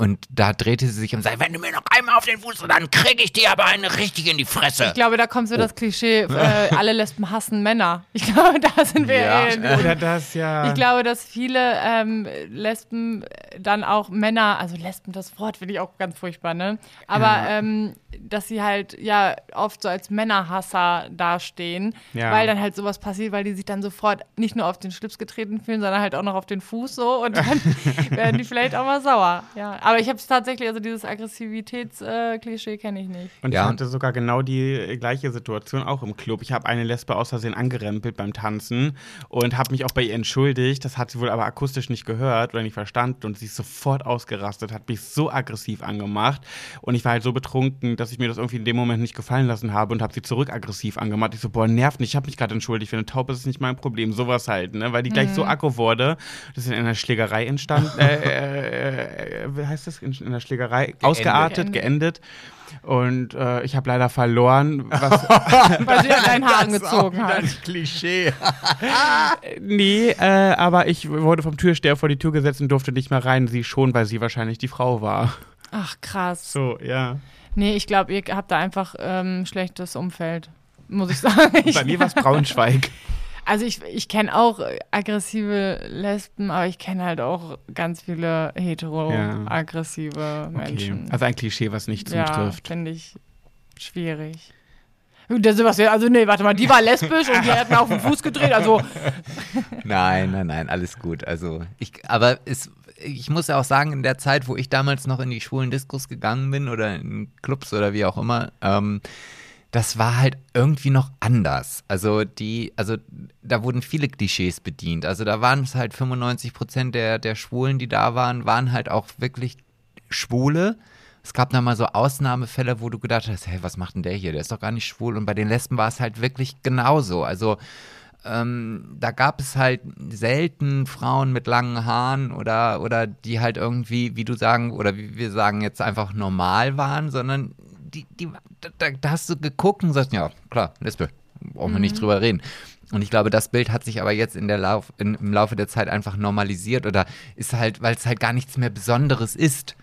Und da drehte sie sich und sagte, wenn du mir noch einmal auf den Fuß, dann krieg ich dir aber eine richtig in die Fresse. Ich glaube, da kommt so Oh. das Klischee, äh, alle Lesben hassen Männer. Ich glaube, da sind wir Ja. Oder das ja. Ich glaube, dass viele ähm, Lesben dann auch Männer, also Lesben, das Wort finde ich auch ganz furchtbar, ne? Aber Ja. ähm, dass sie halt ja oft so als Männerhasser dastehen, Ja. weil dann halt sowas passiert, weil die sich dann sofort nicht nur auf den Schlips getreten fühlen, sondern halt auch noch auf den Fuß so und dann werden die vielleicht auch mal sauer. Ja, aber ich habe es tatsächlich, also dieses Aggressivitätsklischee kenne ich nicht. Und Ja. ich hatte sogar genau die äh, gleiche Situation auch im Club. Ich habe eine Lesbe aus Versehen angerempelt beim Tanzen und habe mich auch bei ihr entschuldigt. Das hat sie wohl aber akustisch nicht gehört oder nicht verstanden und sie ist sofort ausgerastet, hat mich so aggressiv angemacht und ich war halt so betrunken, dass ich mir das irgendwie in dem Moment nicht gefallen lassen habe und habe sie zurück aggressiv angemacht. Ich so, boah, nervt nicht, ich habe mich gerade entschuldigt, für eine Taube ist nicht mein Problem, sowas halt, ne, weil die gleich so aggro wurde. Das ist in einer Schlägerei entstanden, äh, äh, äh, wie heißt das, in, in einer Schlägerei, ausgeartet, geendet. Und äh, ich habe leider verloren. Was, Weil sie an deinen Haaren gezogen hat. Klischee. nee, äh, aber ich wurde vom Türsteher vor die Tür gesetzt und durfte nicht mehr rein. Sie schon, weil sie wahrscheinlich die Frau war. Ach, krass. So, ja. Nee, ich glaube, ihr habt da einfach ähm, schlechtes Umfeld, muss ich sagen. Ich, Bei mir war es Braunschweig. Also ich, ich kenne auch aggressive Lesben, aber ich kenne halt auch ganz viele hetero-aggressive Okay. Menschen. Also ein Klischee, was nicht ja, zutrifft. finde ich schwierig. Also nee, warte mal, die war lesbisch und die hat mir auf den Fuß gedreht, also Nein, nein, nein, alles gut. Also ich, aber es, ich muss ja auch sagen, in der Zeit, wo ich damals noch in die schwulen Diskos gegangen bin oder in Clubs oder wie auch immer, ähm, das war halt irgendwie noch anders. Also die, also da wurden viele Klischees bedient. Also da waren es halt 95 Prozent der, der Schwulen, die da waren, waren halt auch wirklich Schwule. Es gab da mal so Ausnahmefälle, wo du gedacht hast, hey, was macht denn der hier? Der ist doch gar nicht schwul. Und bei den Lesben war es halt wirklich genauso. Also ähm, da gab es halt selten Frauen mit langen Haaren oder, oder die halt irgendwie, wie du sagen, oder wie wir sagen, jetzt einfach normal waren, sondern die, die, da, da hast du geguckt und sagst, ja, klar, Lesbe, brauchen wir Mhm. nicht drüber reden. Und ich glaube, das Bild hat sich aber jetzt in der Lauf, in, im Laufe der Zeit einfach normalisiert oder ist halt, weil es halt gar nichts mehr Besonderes ist.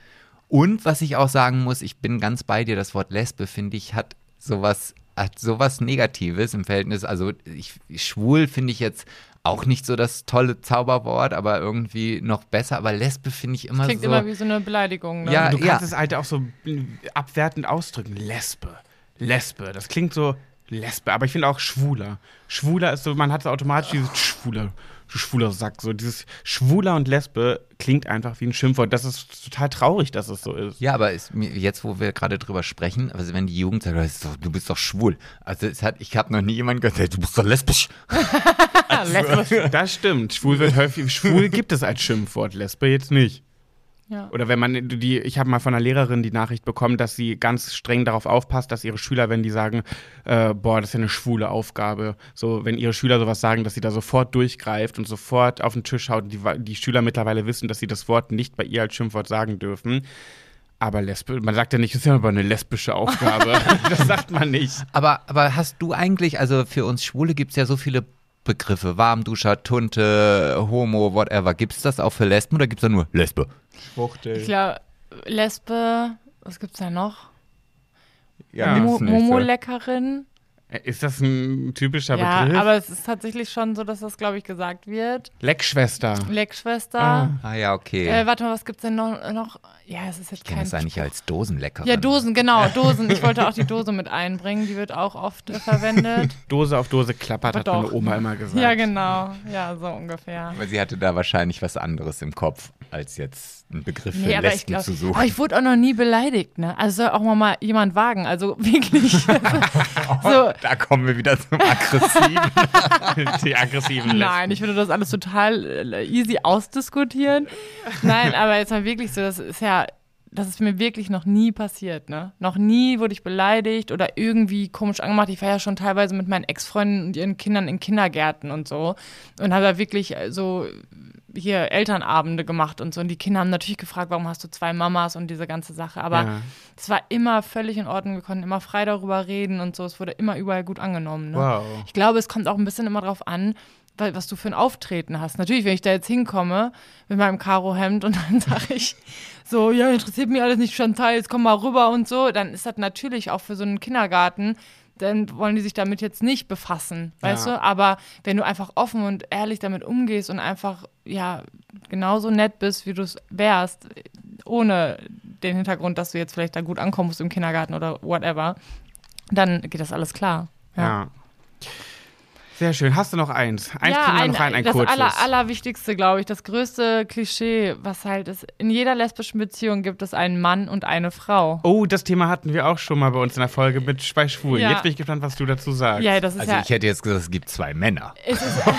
Und was ich auch sagen muss, ich bin ganz bei dir, das Wort Lesbe, finde ich, hat sowas, hat sowas Negatives im Verhältnis. Also ich, schwul finde ich jetzt auch nicht so das tolle Zauberwort, aber irgendwie noch besser. Aber Lesbe finde ich immer Klingt so. immer wie so eine Beleidigung. Ne? Ja, Du kannst es halt auch so abwertend ausdrücken. Lesbe. Lesbe. Das klingt so Lesbe, aber ich finde auch schwuler. Schwuler ist so, man hat so automatisch dieses schwuler, du schwuler Sack. So dieses schwuler und Lesbe klingt einfach wie ein Schimpfwort. Das ist total traurig, dass es so ist. Ja, aber ist, jetzt, wo wir gerade drüber sprechen, also wenn die Jugend sagt, "Das ist doch, du bist doch schwul. Also es hat, ich habe noch nie jemanden gesagt, hey, du bist doch lesbisch. Lesbisch. Das stimmt. Schwul wird häufig, schwul gibt es als Schimpfwort, Lesbe jetzt nicht. Ja. Oder wenn man die, ich habe mal von einer Lehrerin die Nachricht bekommen, dass sie ganz streng darauf aufpasst, dass ihre Schüler, wenn die sagen, äh, boah, das ist ja eine schwule Aufgabe, so wenn ihre Schüler sowas sagen, dass sie da sofort durchgreift und sofort auf den Tisch haut. Und die, die Schüler mittlerweile wissen, dass sie das Wort nicht bei ihr als Schimpfwort sagen dürfen. Aber Lesbe, man sagt ja nicht, das ist ja aber eine lesbische Aufgabe. das sagt man nicht. Aber, aber hast du eigentlich, also für uns Schwule gibt es ja so viele Begriffe, Warmduscher, Tunte, Homo, whatever. Gibt es das auch für Lesben oder gibt es da nur Lesbe? Schwuchtel. Ich glaube, Lesbe, was gibt's da noch? Ja, Mo. Momo-Leckerin. Ist das ein typischer Ja, Begriff? aber es ist tatsächlich schon so, dass das, glaube ich, gesagt wird. Leckschwester. Leckschwester. Ah. Ah ja, okay. Äh, warte mal, was gibt's denn noch? noch? Ja, es ist jetzt ich kenne kein. es eigentlich als Dosenleckerin. ja, Dosen, genau, Dosen. Ich wollte auch die Dose mit einbringen. Die wird auch oft äh, verwendet. Dose auf Dose klappert, Aber hat meine doch. Oma immer gesagt. ja, genau. Ja, so ungefähr. Aber sie hatte da wahrscheinlich was anderes im Kopf, als jetzt einen Begriff für Nee, aber ich, Lesben glaub, zu suchen. aber ich wurde auch noch nie beleidigt, ne? Also soll auch mal, mal jemand wagen. Also wirklich. so, da kommen wir wieder zum Aggressiven. Die aggressiven Lesben. Nein, ich würde das alles total äh, easy ausdiskutieren. Nein, aber jetzt mal wirklich so, das ist ja, das ist mir wirklich noch nie passiert, ne? Noch nie wurde ich beleidigt oder irgendwie komisch angemacht. Ich war ja schon teilweise mit meinen Ex-Freunden und ihren Kindern in Kindergärten und so und habe da wirklich äh, so hier Elternabende gemacht und so. Und die Kinder haben natürlich gefragt, warum hast du zwei Mamas und diese ganze Sache. Aber Ja. es war immer völlig in Ordnung. Wir konnten immer frei darüber reden und so. Es wurde immer überall gut angenommen. Ne? Wow. Ich glaube, es kommt auch ein bisschen immer drauf an, was du für ein Auftreten hast. Natürlich, wenn ich da jetzt hinkomme mit meinem Karohemd und dann sage ich so, ja, interessiert mich alles nicht, Chantal, jetzt komm mal rüber und so, dann ist das natürlich auch für so einen Kindergarten, dann wollen die sich damit jetzt nicht befassen, weißt Ja. du? Aber wenn du einfach offen und ehrlich damit umgehst und einfach, ja, genauso nett bist, wie du es wärst, ohne den Hintergrund, dass du jetzt vielleicht da gut ankommst im Kindergarten oder whatever, dann geht das alles klar. Ja. Sehr schön. Hast du noch eins? Eins ja, kriegen wir ein, noch rein, ein das kurzes. aller, allerwichtigste, glaube ich, das größte Klischee, was halt ist, in jeder lesbischen Beziehung gibt es einen Mann und eine Frau. Oh, das Thema hatten wir auch schon mal bei uns in der Folge mit bei Schwulen. Ja. Jetzt bin ich gespannt, was du dazu sagst. Ja, das ist Also ja. ich hätte jetzt gesagt, es gibt zwei Männer. es ist,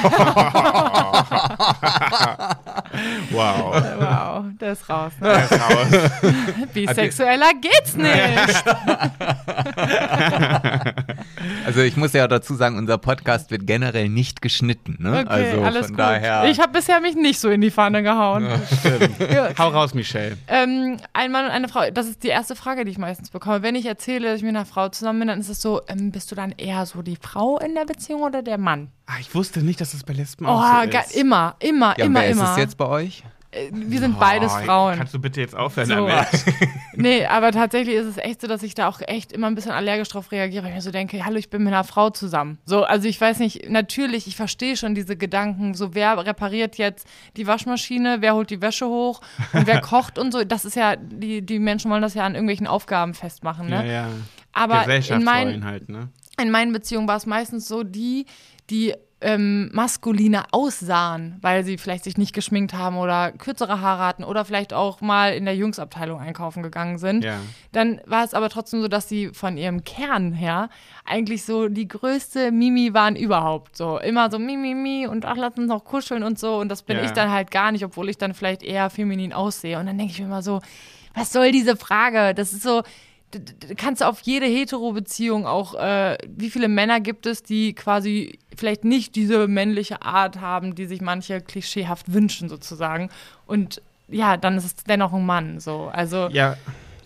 Wow. wow, der ist raus. Ne? Der ist raus. Bisexueller geht's nicht. Also ich muss ja dazu sagen, unser Podcast wird generell nicht geschnitten. Ne? Okay, also alles von gut. daher. Ich habe bisher mich nicht so in die Pfanne gehauen. Ja. Hau raus, Michelle. Ähm, ein Mann und eine Frau, das ist die erste Frage, die ich meistens bekomme. Wenn ich erzähle, dass ich mit einer Frau zusammen bin, dann ist es so, ähm, bist du dann eher so die Frau in der Beziehung oder der Mann? Ah, ich wusste nicht, dass das bei Lesben Oh, auch so ist. immer, immer, ja, immer, wer immer. ist es jetzt bei euch? Äh, Wir sind beides Oh, Frauen. Kannst du bitte jetzt aufhören So. damit? Nee, aber tatsächlich ist es echt so, dass ich da auch echt immer ein bisschen allergisch drauf reagiere, weil ich mir so denke, hallo, ich bin mit einer Frau zusammen. So, also ich weiß nicht, natürlich, ich verstehe schon diese Gedanken, so wer repariert jetzt die Waschmaschine, wer holt die Wäsche hoch und wer kocht und so. Das ist ja, die, die Menschen wollen das ja an irgendwelchen Aufgaben festmachen, Ja, ne? ja. Aber in, mein, halt, ne? in meinen Beziehungen war es meistens so, die, die ähm, maskuliner aussahen, weil sie vielleicht sich nicht geschminkt haben oder kürzere Haare hatten oder vielleicht auch mal in der Jungsabteilung einkaufen gegangen sind. Ja. Dann war es aber trotzdem so, dass sie von ihrem Kern her eigentlich so die größte Mimi waren überhaupt. So immer so Mimi, Mimi und ach, lass uns noch kuscheln und so. Und das bin Ja. ich dann halt gar nicht, obwohl ich dann vielleicht eher feminin aussehe. Und dann denke ich mir immer so, was soll diese Frage? Das ist so, kannst du auf jede Hetero-Beziehung auch, äh, wie viele Männer gibt es, die quasi vielleicht nicht diese männliche Art haben, die sich manche klischeehaft wünschen sozusagen. Und ja, dann ist es dennoch ein Mann. So. Also Ja,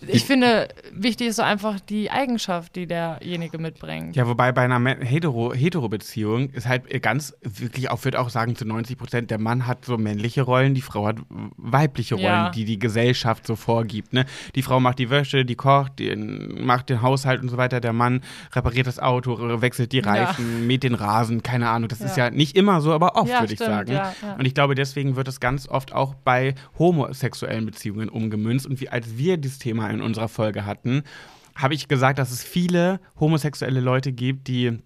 ich finde, wichtig ist so einfach die Eigenschaft, die derjenige mitbringt. Ja, wobei bei einer Me- Hetero- Hetero-Beziehung ist halt ganz, wirklich auch, würde auch sagen, zu 90 Prozent, der Mann hat so männliche Rollen, die Frau hat weibliche Rollen, Ja. die die Gesellschaft so vorgibt. Ne? Die Frau macht die Wäsche, die kocht, die macht den Haushalt und so weiter. Der Mann repariert das Auto, wechselt die Ja. Reifen, mäht den Rasen, keine Ahnung. Das ist Ja. ja nicht immer so, aber oft, Ja, würde ich sagen. ja, ja. Und ich glaube, deswegen wird es ganz oft auch bei homosexuellen Beziehungen umgemünzt. Und wie, als wir dieses Thema in unserer Folge hatten, habe ich gesagt, dass es viele homosexuelle Leute gibt, die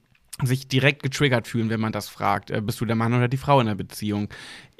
sich direkt getriggert fühlen, wenn man das fragt. Äh, bist du der Mann oder die Frau in der Beziehung?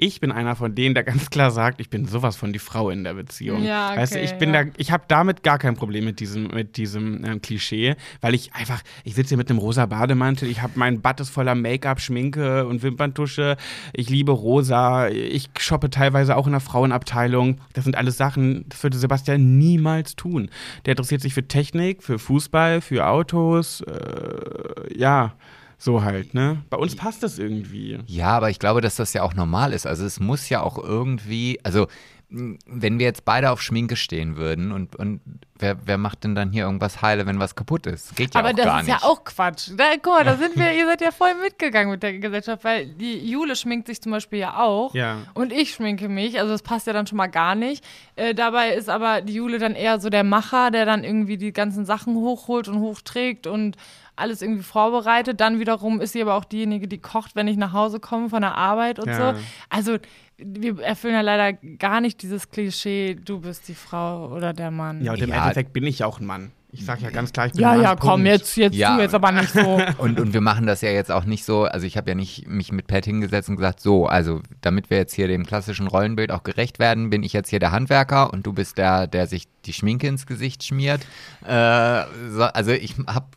Ich bin einer von denen, der ganz klar sagt, ich bin sowas von die Frau in der Beziehung. Ja, weißt du, okay, ich bin ja. da, ich habe damit gar kein Problem mit diesem, mit diesem ähm, Klischee, weil ich einfach, ich sitze hier mit einem rosa Bademantel, ich habe mein Bad ist voller Make-up, Schminke und Wimperntusche. Ich liebe rosa. Ich shoppe teilweise auch in der Frauenabteilung. Das sind alles Sachen, das würde Sebastian niemals tun. Der interessiert sich für Technik, für Fußball, für Autos. Äh, ja, so halt, ne? Bei uns passt das irgendwie. Ja, aber ich glaube, dass das ja auch normal ist. Also es muss ja auch irgendwie, also wenn wir jetzt beide auf Schminke stehen würden und, und wer, wer macht denn dann hier irgendwas heile, wenn was kaputt ist? Geht ja Aber auch das gar ist nicht. ja auch Quatsch. Da, guck mal, da sind wir, ihr seid ja voll mitgegangen mit der Gesellschaft, weil die Jule schminkt sich zum Beispiel ja auch. Ja. Und ich schminke mich, also das passt ja dann schon mal gar nicht. Äh, dabei ist aber die Jule dann eher so der Macher, der dann irgendwie die ganzen Sachen hochholt und hochträgt und alles irgendwie vorbereitet. Dann wiederum ist sie aber auch diejenige, die kocht, wenn ich nach Hause komme von der Arbeit und Ja. so. Also wir erfüllen ja leider gar nicht dieses Klischee, du bist die Frau oder der Mann. Ja, und im Ja. Endeffekt bin ich ja auch ein Mann. Ich sag ja ganz klar, ich bin ja, ja, komm, jetzt, jetzt Ja. tu jetzt aber nicht so. Und, und wir machen das ja jetzt auch nicht so, also ich habe ja nicht mich mit Pat hingesetzt und gesagt, so, also damit wir jetzt hier dem klassischen Rollenbild auch gerecht werden, bin ich jetzt hier der Handwerker und du bist der, der sich die Schminke ins Gesicht schmiert. Äh, so, also ich hab,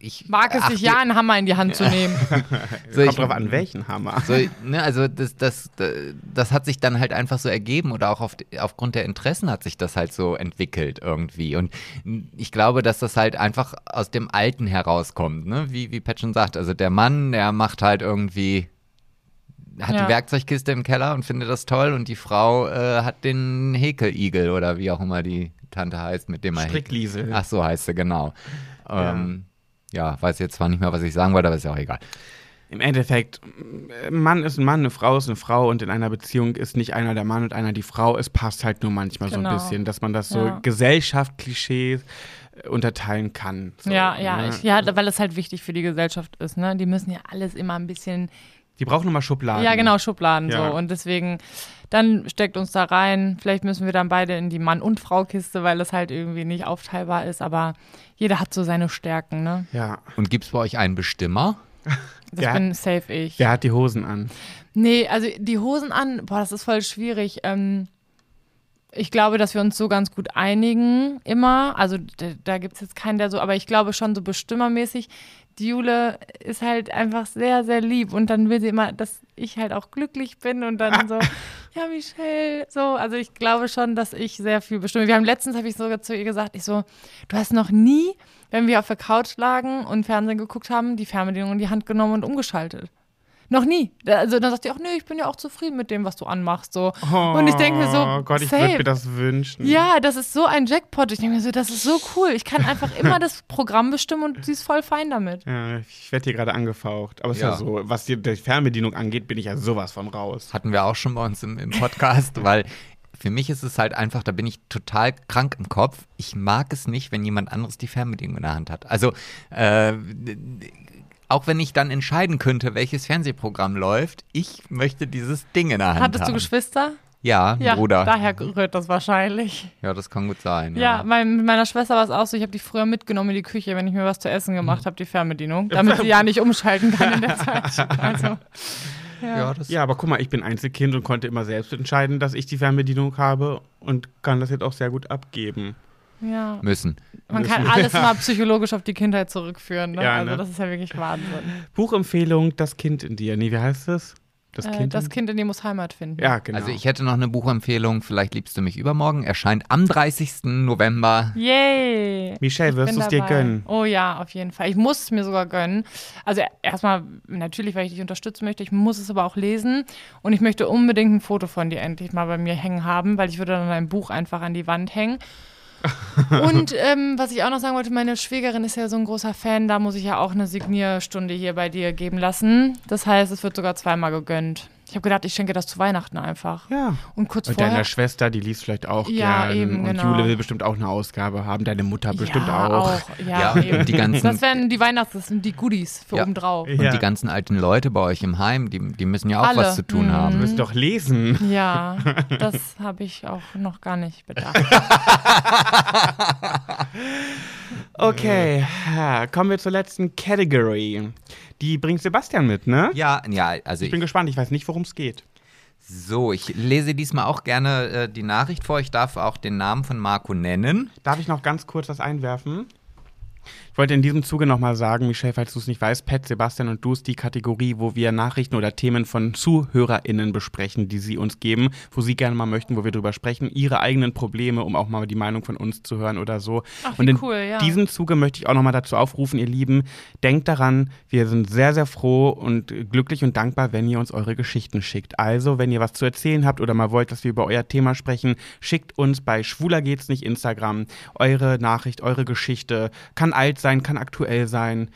ich Mag es sich ja, einen Hammer in die Hand zu nehmen. so, ich- Kommt drauf an, welchen Hammer. So, ne, also das, das, das hat sich dann halt einfach so ergeben oder auch auf, aufgrund der Interessen hat sich das halt so entwickelt irgendwie. Und ich glaube, dass das halt einfach aus dem Alten herauskommt, ne? wie, wie Pat schon sagt. Also der Mann, der macht halt irgendwie, hat Ja. die Werkzeugkiste im Keller und findet das toll und die Frau äh, hat den Häkeligel oder wie auch immer die Tante heißt, mit dem er. Strickliesel. Ach so heißt sie, genau. Ähm, ja, weiß jetzt zwar nicht mehr, was ich sagen wollte, aber ist ja auch egal. Im Endeffekt, ein Mann ist ein Mann, eine Frau ist eine Frau und in einer Beziehung ist nicht einer der Mann und einer die Frau. Es passt halt nur manchmal so Genau. ein bisschen, dass man das so Ja. Gesellschaft-Klischees äh, unterteilen kann. So, ja, ja, ne? ich, ja, weil es halt wichtig für die Gesellschaft ist, ne? Die müssen ja alles immer ein bisschen, Die brauchen immer Schubladen. ja genau, Schubladen Ja. so. Und deswegen, dann steckt uns da rein. Vielleicht müssen wir dann beide in die Mann- und Frau-Kiste, weil das halt irgendwie nicht aufteilbar ist. Aber jeder hat so seine Stärken, ne? Ja. Und gibt es bei euch einen Bestimmer? Das Ja. bin safe ich. Wer hat die Hosen an? Nee, also die Hosen an, boah, das ist voll schwierig. Ähm, ich glaube, dass wir uns so ganz gut einigen, immer. Also da, gibt es jetzt keinen, der so, aber ich glaube schon so bestimmermäßig. Die Jule ist halt einfach sehr, sehr lieb und dann will sie immer, dass ich halt auch glücklich bin und dann so, ja, Michelle, so. Also ich glaube schon, dass ich sehr viel bestimme. Wir haben letztens, habe ich sogar zu ihr gesagt, ich so, du hast noch nie, wenn wir auf der Couch lagen und Fernsehen geguckt haben, die Fernbedienung in die Hand genommen und umgeschaltet. Noch nie. Also dann sagt sie auch, nee, ich bin ja auch zufrieden mit dem, was du anmachst. So. und ich denke mir so, Oh Gott, ich würde mir das wünschen. Ja, das ist so ein Jackpot. Ich denke mir so, das ist so cool. Ich kann einfach immer das Programm bestimmen und sie ist voll fein damit. Ja, ich werde hier gerade angefaucht. Aber es ist ja Ja. so, was die, die Fernbedienung angeht, bin ich ja sowas von raus. Hatten wir auch schon bei uns im, im Podcast, weil für mich ist es halt einfach, da bin ich total krank im Kopf. Ich mag es nicht, wenn jemand anderes die Fernbedienung in der Hand hat. Also, äh, auch wenn ich dann entscheiden könnte, welches Fernsehprogramm läuft, ich möchte dieses Ding in der Hand Hattest haben. du Geschwister? Ja, Ja, Bruder. daher rührt das wahrscheinlich. Ja, das kann gut sein. Ja, mein, mit meiner Schwester war es auch so, ich habe die früher mitgenommen in die Küche, wenn ich mir was zu essen gemacht habe, die Fernbedienung, damit sie ja nicht umschalten kann in der Zeit. Also, ja. Ja, das Ja, aber guck mal, ich bin Einzelkind und konnte immer selbst entscheiden, dass ich die Fernbedienung habe und kann das jetzt auch sehr gut abgeben. Ja. müssen. Man kann alles mal psychologisch auf die Kindheit zurückführen. Ne? Ja, also ne? das ist ja wirklich Wahnsinn. Buchempfehlung Das Kind in dir. Nee, wie heißt das? Das Das, Kind. äh, in- das kind in dir muss Heimat finden. Ja, genau. Also ich hätte noch eine Buchempfehlung, vielleicht liebst du mich übermorgen, erscheint am 30. November. Yay! Michelle, Ich wirst du es dir gönnen? Oh ja, auf jeden Fall. Ich muss es mir sogar gönnen. Also erstmal natürlich, weil ich dich unterstützen möchte. Ich muss es aber auch lesen. Und ich möchte unbedingt ein Foto von dir endlich mal bei mir hängen haben, weil ich würde dann ein Buch einfach an die Wand hängen. Und ähm, was ich auch noch sagen wollte, meine Schwägerin ist ja so ein großer Fan, da muss ich ja auch eine Signierstunde hier bei dir geben lassen. Das heißt, es wird sogar zweimal gegönnt. Ich habe gedacht, ich schenke das zu Weihnachten einfach. Ja. Und kurz Und vorher. deiner Schwester, die liest vielleicht auch Ja, gern. eben, und genau. Jule will bestimmt auch eine Ausgabe haben. Deine Mutter bestimmt ja, auch. Ja, Ja, eben. und die ganzen- Das wären die Weihnachts-, das sind die Goodies für Ja. obendrauf. Und Ja. die ganzen alten Leute bei euch im Heim, die, die müssen ja auch Alle. was zu tun Mhm. Du haben. musst doch lesen. Ja, das habe ich auch noch gar nicht bedacht. Okay, kommen wir zur letzten Category. Die bringt Sebastian mit, ne? Ja, ja, also Ich ich, bin gespannt, ich weiß nicht, worum es geht. so, ich lese diesmal auch gerne äh, die Nachricht vor. Ich darf auch den Namen von Marco nennen. Darf ich noch ganz kurz was einwerfen? Ich wollte in diesem Zuge nochmal sagen, Michelle, falls du es nicht weißt, Pat, Sebastian und du ist die Kategorie, wo wir Nachrichten oder Themen von ZuhörerInnen besprechen, die sie uns geben, wo sie gerne mal möchten, wo wir drüber sprechen, ihre eigenen Probleme, um auch mal die Meinung von uns zu hören oder so. Ach, und in cool, ja. diesem Zuge möchte ich auch nochmal dazu aufrufen, ihr Lieben, denkt daran, wir sind sehr, sehr froh und glücklich und dankbar, wenn ihr uns eure Geschichten schickt. Also, wenn ihr was zu erzählen habt oder mal wollt, dass wir über euer Thema sprechen, schickt uns bei Schwuler geht's nicht Instagram eure Nachricht, eure Geschichte. Kann alt sein, kann aktuell sein.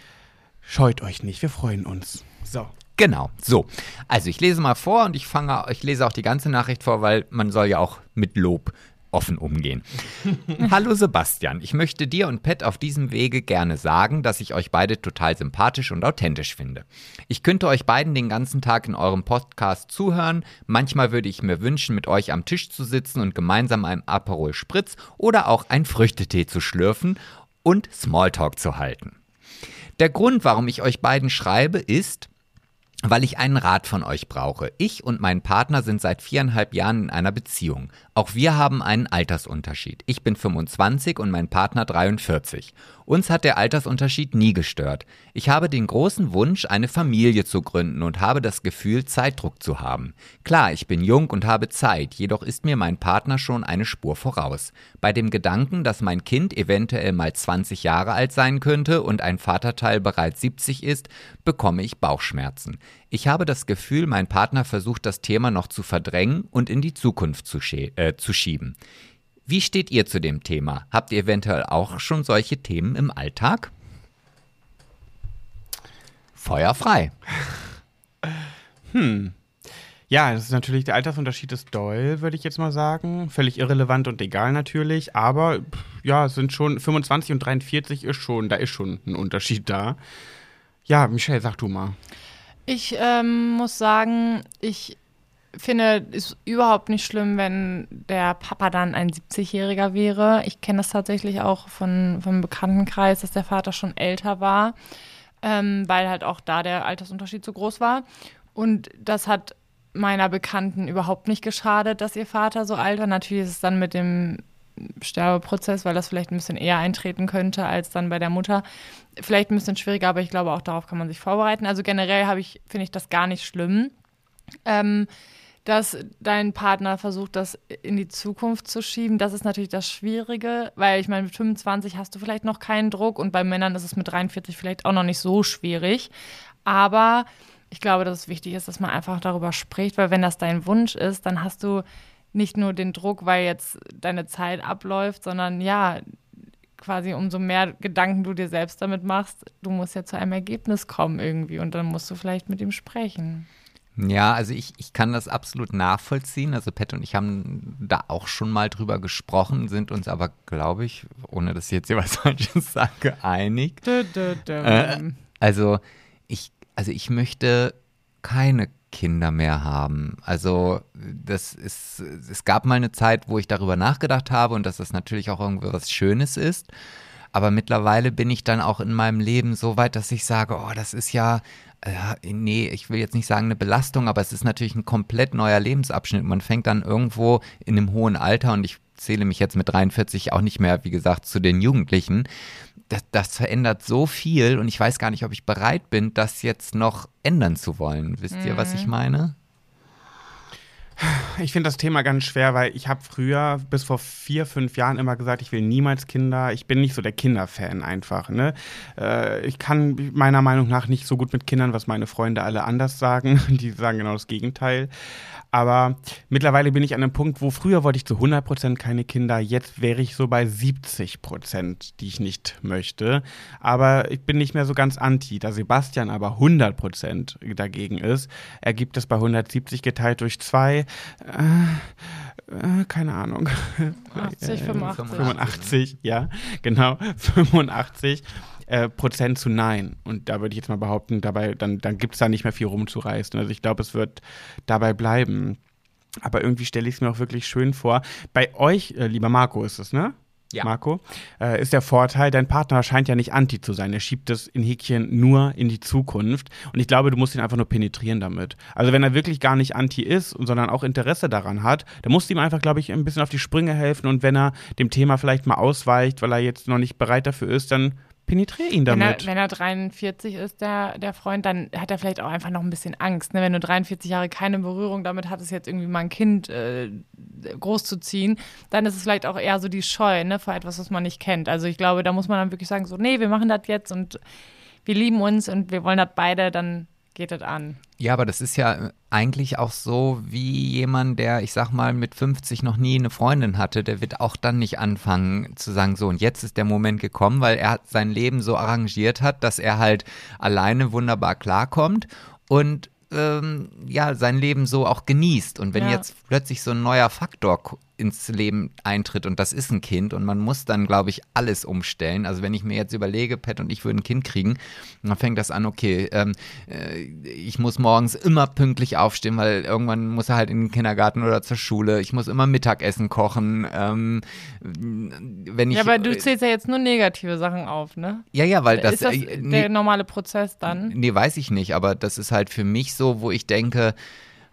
Scheut euch nicht, wir freuen uns. So. Genau, so. Also ich lese mal vor und ich fange, ich lese auch die ganze Nachricht vor, weil man soll ja auch mit Lob offen umgehen. Hallo Sebastian, ich möchte dir und Pat auf diesem Wege gerne sagen, dass ich euch beide total sympathisch und authentisch finde. Ich könnte euch beiden den ganzen Tag in eurem Podcast zuhören. Manchmal würde ich mir wünschen, mit euch am Tisch zu sitzen und gemeinsam einen Aperol Spritz oder auch einen Früchtetee zu schlürfen und Smalltalk zu halten. Der Grund, warum ich euch beiden schreibe, ist, weil ich einen Rat von euch brauche. Ich und mein Partner sind seit viereinhalb Jahren in einer Beziehung. Auch wir haben einen Altersunterschied. Ich bin 25 und mein Partner 43. Uns hat der Altersunterschied nie gestört. Ich habe den großen Wunsch, eine Familie zu gründen und habe das Gefühl, Zeitdruck zu haben. Klar, ich bin jung und habe Zeit, jedoch ist mir mein Partner schon eine Spur voraus. Bei dem Gedanken, dass mein Kind eventuell mal 20 Jahre alt sein könnte und ein Vaterteil bereits 70 ist, bekomme ich Bauchschmerzen. Ich habe das Gefühl, mein Partner versucht das Thema noch zu verdrängen und in die Zukunft zu, schie- äh, zu schieben. Wie steht ihr zu dem Thema? Habt ihr eventuell auch schon solche Themen im Alltag? Feuer frei. Ja, das ist natürlich, der Altersunterschied ist doll, würde ich jetzt mal sagen. Völlig irrelevant und egal natürlich. Aber ja, es sind schon 25 und 43 ist schon, da ist schon ein Unterschied da. Ja, Michelle, sag du mal. Ich ähm, muss sagen, ich finde es überhaupt nicht schlimm, wenn der Papa dann ein 70-Jähriger wäre. Ich kenne das tatsächlich auch von, vom Bekanntenkreis, dass der Vater schon älter war, ähm, weil halt auch da der Altersunterschied so groß war. Und das hat meiner Bekannten überhaupt nicht geschadet, dass ihr Vater so alt war. Natürlich ist es dann mit dem Sterbeprozess, weil das vielleicht ein bisschen eher eintreten könnte als dann bei der Mutter. Vielleicht ein bisschen schwieriger, aber ich glaube, auch darauf kann man sich vorbereiten. Also generell habe ich, finde ich das gar nicht schlimm, ähm, dass dein Partner versucht, das in die Zukunft zu schieben. Das ist natürlich das Schwierige, weil ich meine, mit 25 hast du vielleicht noch keinen Druck und bei Männern ist es mit 43 vielleicht auch noch nicht so schwierig. Aber ich glaube, dass es wichtig ist, dass man einfach darüber spricht, weil wenn das dein Wunsch ist, dann hast du nicht nur den Druck, weil jetzt deine Zeit abläuft, sondern ja, quasi umso mehr Gedanken du dir selbst damit machst, du musst ja zu einem Ergebnis kommen irgendwie und dann musst du vielleicht mit ihm sprechen. Ja, also ich, ich kann das absolut nachvollziehen. Also Pat und ich haben da auch schon mal drüber gesprochen, sind uns aber, glaube ich, ohne dass ich jetzt hier was Falsches sage, einig. Äh, also ich, also ich möchte keine Kinder mehr haben. Also das ist, es gab mal eine Zeit, wo ich darüber nachgedacht habe und dass das natürlich auch irgendwie was Schönes ist. Aber mittlerweile bin ich dann auch in meinem Leben so weit, dass ich sage, oh, das ist ja, äh, nee, ich will jetzt nicht sagen eine Belastung, aber es ist natürlich ein komplett neuer Lebensabschnitt. Man fängt dann irgendwo in einem hohen Alter und ich zähle mich jetzt mit 43 auch nicht mehr, wie gesagt, zu den Jugendlichen. Das, das, verändert so viel und ich weiß gar nicht, ob ich bereit bin, das jetzt noch ändern zu wollen. Wisst mhm. ihr, was ich mhm. meine? Ich finde das Thema ganz schwer, weil ich habe früher bis vor vier, fünf Jahren immer gesagt, ich will niemals Kinder. Ich bin nicht so der Kinderfan einfach. Ne? Äh, ich kann meiner Meinung nach nicht so gut mit Kindern, was meine Freunde alle anders sagen. Die sagen genau das Gegenteil. Aber mittlerweile bin ich an einem Punkt, wo früher wollte ich zu 100% keine Kinder, jetzt wäre ich so bei 70%, die ich nicht möchte. Aber ich bin nicht mehr so ganz anti. Da Sebastian aber 100% dagegen ist, ergibt es bei 170 geteilt durch 2, äh, äh, keine Ahnung. 80, 85. 85, ja, genau, 85 äh, Prozent zu Nein. Und da würde ich jetzt mal behaupten, dabei, dann, dann gibt es da nicht mehr viel rumzureißen. Also ich glaube, es wird dabei bleiben. Aber irgendwie stelle ich es mir auch wirklich schön vor. Bei euch, äh, lieber Marco, ist es, ne? Ja. Marco, äh, ist der Vorteil, dein Partner scheint ja nicht anti zu sein. Er schiebt es in Häkchen nur in die Zukunft. Und ich glaube, du musst ihn einfach nur penetrieren damit. Also wenn er wirklich gar nicht anti ist, sondern auch Interesse daran hat, dann musst du ihm einfach, glaube ich, ein bisschen auf die Sprünge helfen. Und wenn er dem Thema vielleicht mal ausweicht, weil er jetzt noch nicht bereit dafür ist, dann penetriere ihn damit. Wenn er, wenn er 43 ist, der, der Freund, dann hat er vielleicht auch einfach noch ein bisschen Angst. Ne? Wenn du 43 Jahre keine Berührung damit hattest, jetzt irgendwie mal ein Kind äh, großzuziehen, dann ist es vielleicht auch eher so die Scheu ne, vor etwas, was man nicht kennt. Also ich glaube, da muss man dann wirklich sagen, so, nee, wir machen das jetzt und wir lieben uns und wir wollen das beide, dann geht das an. Ja, aber das ist ja eigentlich auch so wie jemand, der, ich sag mal, mit 50 noch nie eine Freundin hatte, der wird auch dann nicht anfangen zu sagen, so und jetzt ist der Moment gekommen, weil er sein Leben so arrangiert hat, dass er halt alleine wunderbar klarkommt und ähm, ja, sein Leben so auch genießt. Und wenn ja. jetzt plötzlich so ein neuer Faktor ins Leben eintritt und das ist ein Kind und man muss dann, glaube ich, alles umstellen. Also wenn ich mir jetzt überlege, Pat und ich würden ein Kind kriegen, dann fängt das an, okay, ähm, äh, ich muss morgens immer pünktlich aufstehen, weil irgendwann muss er halt in den Kindergarten oder zur Schule. Ich muss immer Mittagessen kochen. Ähm, wenn ich, ja, aber du zählst ja jetzt nur negative Sachen auf, ne? Ja, ja, weil das... Ist das äh, der normale Prozess dann? Nee, weiß ich nicht, aber das ist halt für mich so, wo ich denke,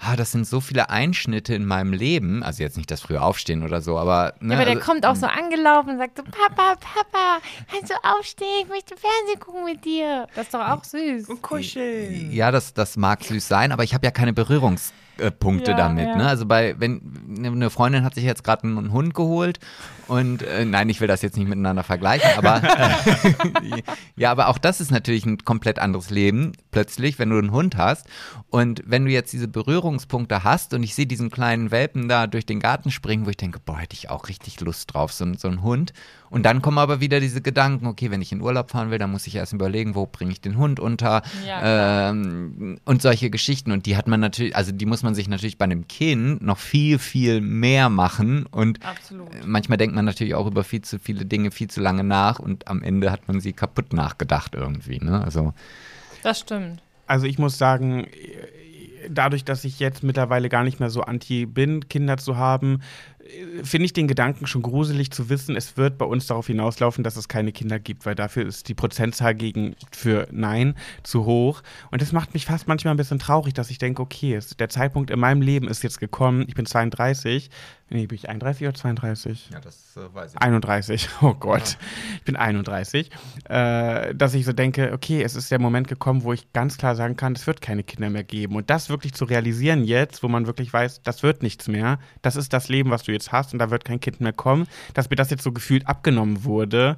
ah, das sind so viele Einschnitte in meinem Leben. Also jetzt nicht das frühe Aufstehen oder so, aber. Ne, ja, aber der also, kommt auch so angelaufen und sagt so: Papa, Papa, kannst du aufstehen? Ich möchte Fernsehen gucken mit dir. Das ist doch auch süß. Und kuscheln. Ja, das, das mag süß sein, aber ich habe ja keine Berührungs- Punkte ja, damit. Ja. Ne? Also bei, wenn eine Freundin hat sich jetzt gerade einen Hund geholt und äh, nein, ich will das jetzt nicht miteinander vergleichen, aber äh, ja, aber auch das ist natürlich ein komplett anderes Leben plötzlich, wenn du einen Hund hast und wenn du jetzt diese Berührungspunkte hast und ich sehe diesen kleinen Welpen da durch den Garten springen, wo ich denke, boah, hätte ich auch richtig Lust drauf, so, so ein Hund. Und dann kommen aber wieder diese Gedanken, okay, wenn ich in Urlaub fahren will, dann muss ich erst überlegen, wo bringe ich den Hund unter ja, ähm, und solche Geschichten. Und die hat man natürlich, also die muss man sich natürlich bei einem Kind noch viel, viel mehr machen. Und Absolut. manchmal denkt man natürlich auch über viel zu viele Dinge viel zu lange nach und am Ende hat man sie kaputt nachgedacht irgendwie. Ne? Also, das stimmt. Also ich muss sagen, dadurch, dass ich jetzt mittlerweile gar nicht mehr so anti bin, Kinder zu haben, finde ich den Gedanken schon gruselig zu wissen, es wird bei uns darauf hinauslaufen, dass es keine Kinder gibt, weil dafür ist die Prozentzahl gegen für Nein zu hoch. Und das macht mich fast manchmal ein bisschen traurig, dass ich denke, okay, der Zeitpunkt in meinem Leben ist jetzt gekommen, ich bin 32, Nee, bin ich 31 oder 32? Ja, das äh, weiß ich. 31, oh Gott. Ich bin 31. Äh, dass ich so denke, okay, es ist der Moment gekommen, wo ich ganz klar sagen kann, es wird keine Kinder mehr geben. Und das wirklich zu realisieren jetzt, wo man wirklich weiß, das wird nichts mehr, das ist das Leben, was du jetzt hast und da wird kein Kind mehr kommen, dass mir das jetzt so gefühlt abgenommen wurde,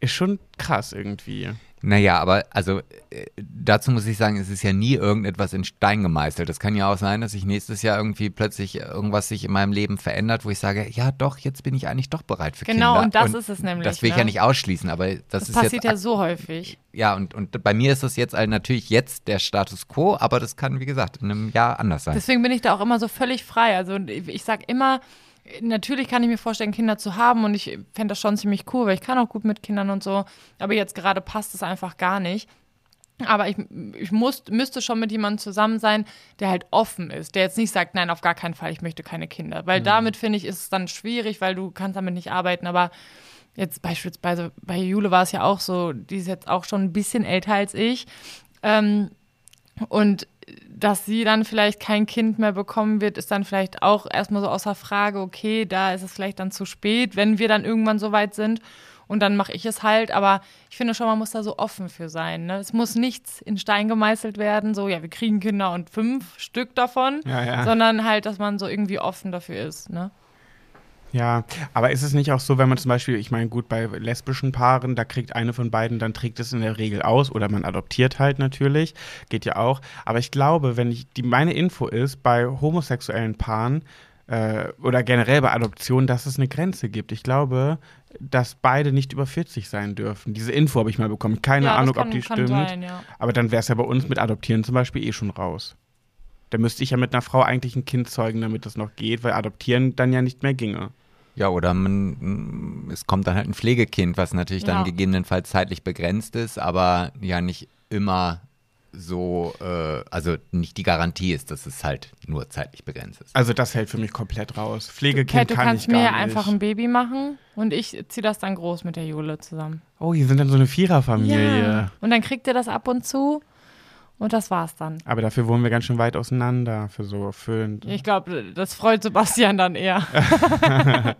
ist schon krass irgendwie. Naja, aber also äh, dazu muss ich sagen, es ist ja nie irgendetwas in Stein gemeißelt. Das kann ja auch sein, dass sich nächstes Jahr irgendwie plötzlich irgendwas sich in meinem Leben verändert, wo ich sage, ja doch, jetzt bin ich eigentlich doch bereit für genau, Kinder. Genau, und das und ist es nämlich. Das will ich ja ne? nicht ausschließen, aber das, das ist passiert jetzt, ja so häufig. Ja, und, und bei mir ist das jetzt natürlich jetzt der Status quo, aber das kann, wie gesagt, in einem Jahr anders sein. Deswegen bin ich da auch immer so völlig frei. Also ich sage immer, natürlich kann ich mir vorstellen, Kinder zu haben und ich fände das schon ziemlich cool, weil ich kann auch gut mit Kindern und so. Aber jetzt gerade passt es einfach gar nicht. Aber ich, ich muss, müsste schon mit jemandem zusammen sein, der halt offen ist, der jetzt nicht sagt, nein, auf gar keinen Fall, ich möchte keine Kinder. Weil damit, finde ich, ist es dann schwierig, weil du kannst damit nicht arbeiten. Aber jetzt beispielsweise bei Jule war es ja auch so, die ist jetzt auch schon ein bisschen älter als ich. Ähm, und dass sie dann vielleicht kein Kind mehr bekommen wird, ist dann vielleicht auch erstmal so außer Frage, okay, da ist es vielleicht dann zu spät, wenn wir dann irgendwann so weit sind. Und dann mache ich es halt. Aber ich finde schon, man muss da so offen für sein. Ne? Es muss nichts in Stein gemeißelt werden, so, ja, wir kriegen Kinder und fünf Stück davon, Ja, ja. sondern halt, dass man so irgendwie offen dafür ist. Ne? Ja, aber ist es nicht auch so, wenn man zum Beispiel, ich meine, gut, bei lesbischen Paaren, da kriegt eine von beiden, dann trägt es in der Regel aus oder man adoptiert halt natürlich, geht ja auch. Aber ich glaube, wenn ich, die, meine Info ist, bei homosexuellen Paaren äh, oder generell bei Adoption, dass es eine Grenze gibt. Ich glaube, dass beide nicht über 40 sein dürfen. Diese Info habe ich mal bekommen. Keine ja, Ahnung, kann, ob die stimmt. Sein, ja. Aber dann wäre es ja bei uns mit Adoptieren zum Beispiel eh schon raus. Da müsste ich ja mit einer Frau eigentlich ein Kind zeugen, damit das noch geht, weil Adoptieren dann ja nicht mehr ginge. Ja, oder man, es kommt dann halt ein Pflegekind, was natürlich dann Ja. gegebenenfalls zeitlich begrenzt ist, aber ja nicht immer so, äh, also nicht die Garantie ist, dass es halt nur zeitlich begrenzt ist. Also das fällt für mich komplett raus. Pflegekind Pat, du kann kannst ich gar mir nicht. einfach ein Baby machen und ich ziehe das dann groß mit der Jule zusammen. oh, die sind dann so eine Viererfamilie. Und dann kriegt ihr das ab und zu und das war's dann. Aber dafür wohnen wir ganz schön weit auseinander für so füllend. Ich glaube, das freut Sebastian dann eher.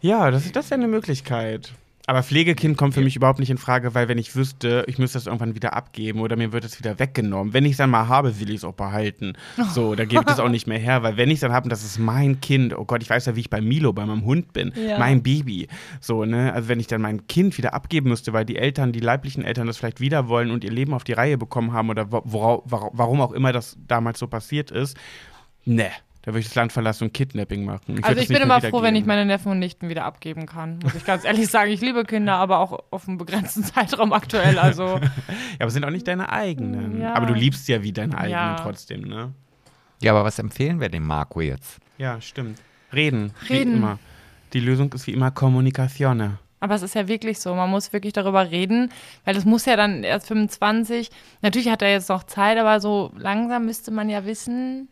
Ja, das, das ist ja eine Möglichkeit. Aber Pflegekind kommt für mich überhaupt nicht in Frage, weil wenn ich wüsste, ich müsste das irgendwann wieder abgeben oder mir wird es wieder weggenommen. Wenn ich es dann mal habe, will ich es auch behalten. So, da gebe ich das auch nicht mehr her, weil wenn ich es dann habe, und das ist mein Kind, oh Gott, ich weiß ja, wie ich bei Milo, bei meinem Hund bin, Ja. mein Baby. So, ne, also wenn ich dann mein Kind wieder abgeben müsste, weil die Eltern, die leiblichen Eltern das vielleicht wieder wollen und ihr Leben auf die Reihe bekommen haben oder wo- wora- wara- warum auch immer das damals so passiert ist, ne, da würde ich das Land verlassen und Kidnapping machen. Ich Also ich das bin immer froh, wenn ich meine Neffen und Nichten wieder abgeben kann. Muss ich ganz ehrlich sagen. Ich liebe Kinder, aber auch auf einem begrenzten Zeitraum aktuell. Also Ja, aber es sind auch nicht deine eigenen. Ja. Aber du liebst ja wie deine eigenen Ja. trotzdem, ne? Ja, aber was empfehlen wir dem Marco jetzt? Ja, stimmt. Reden. Reden. Wie immer. Die Lösung ist wie immer Kommunikation. Aber es ist ja wirklich so, man muss wirklich darüber reden, weil es muss ja dann erst 25. Natürlich hat er jetzt noch Zeit, aber so langsam müsste man ja wissen,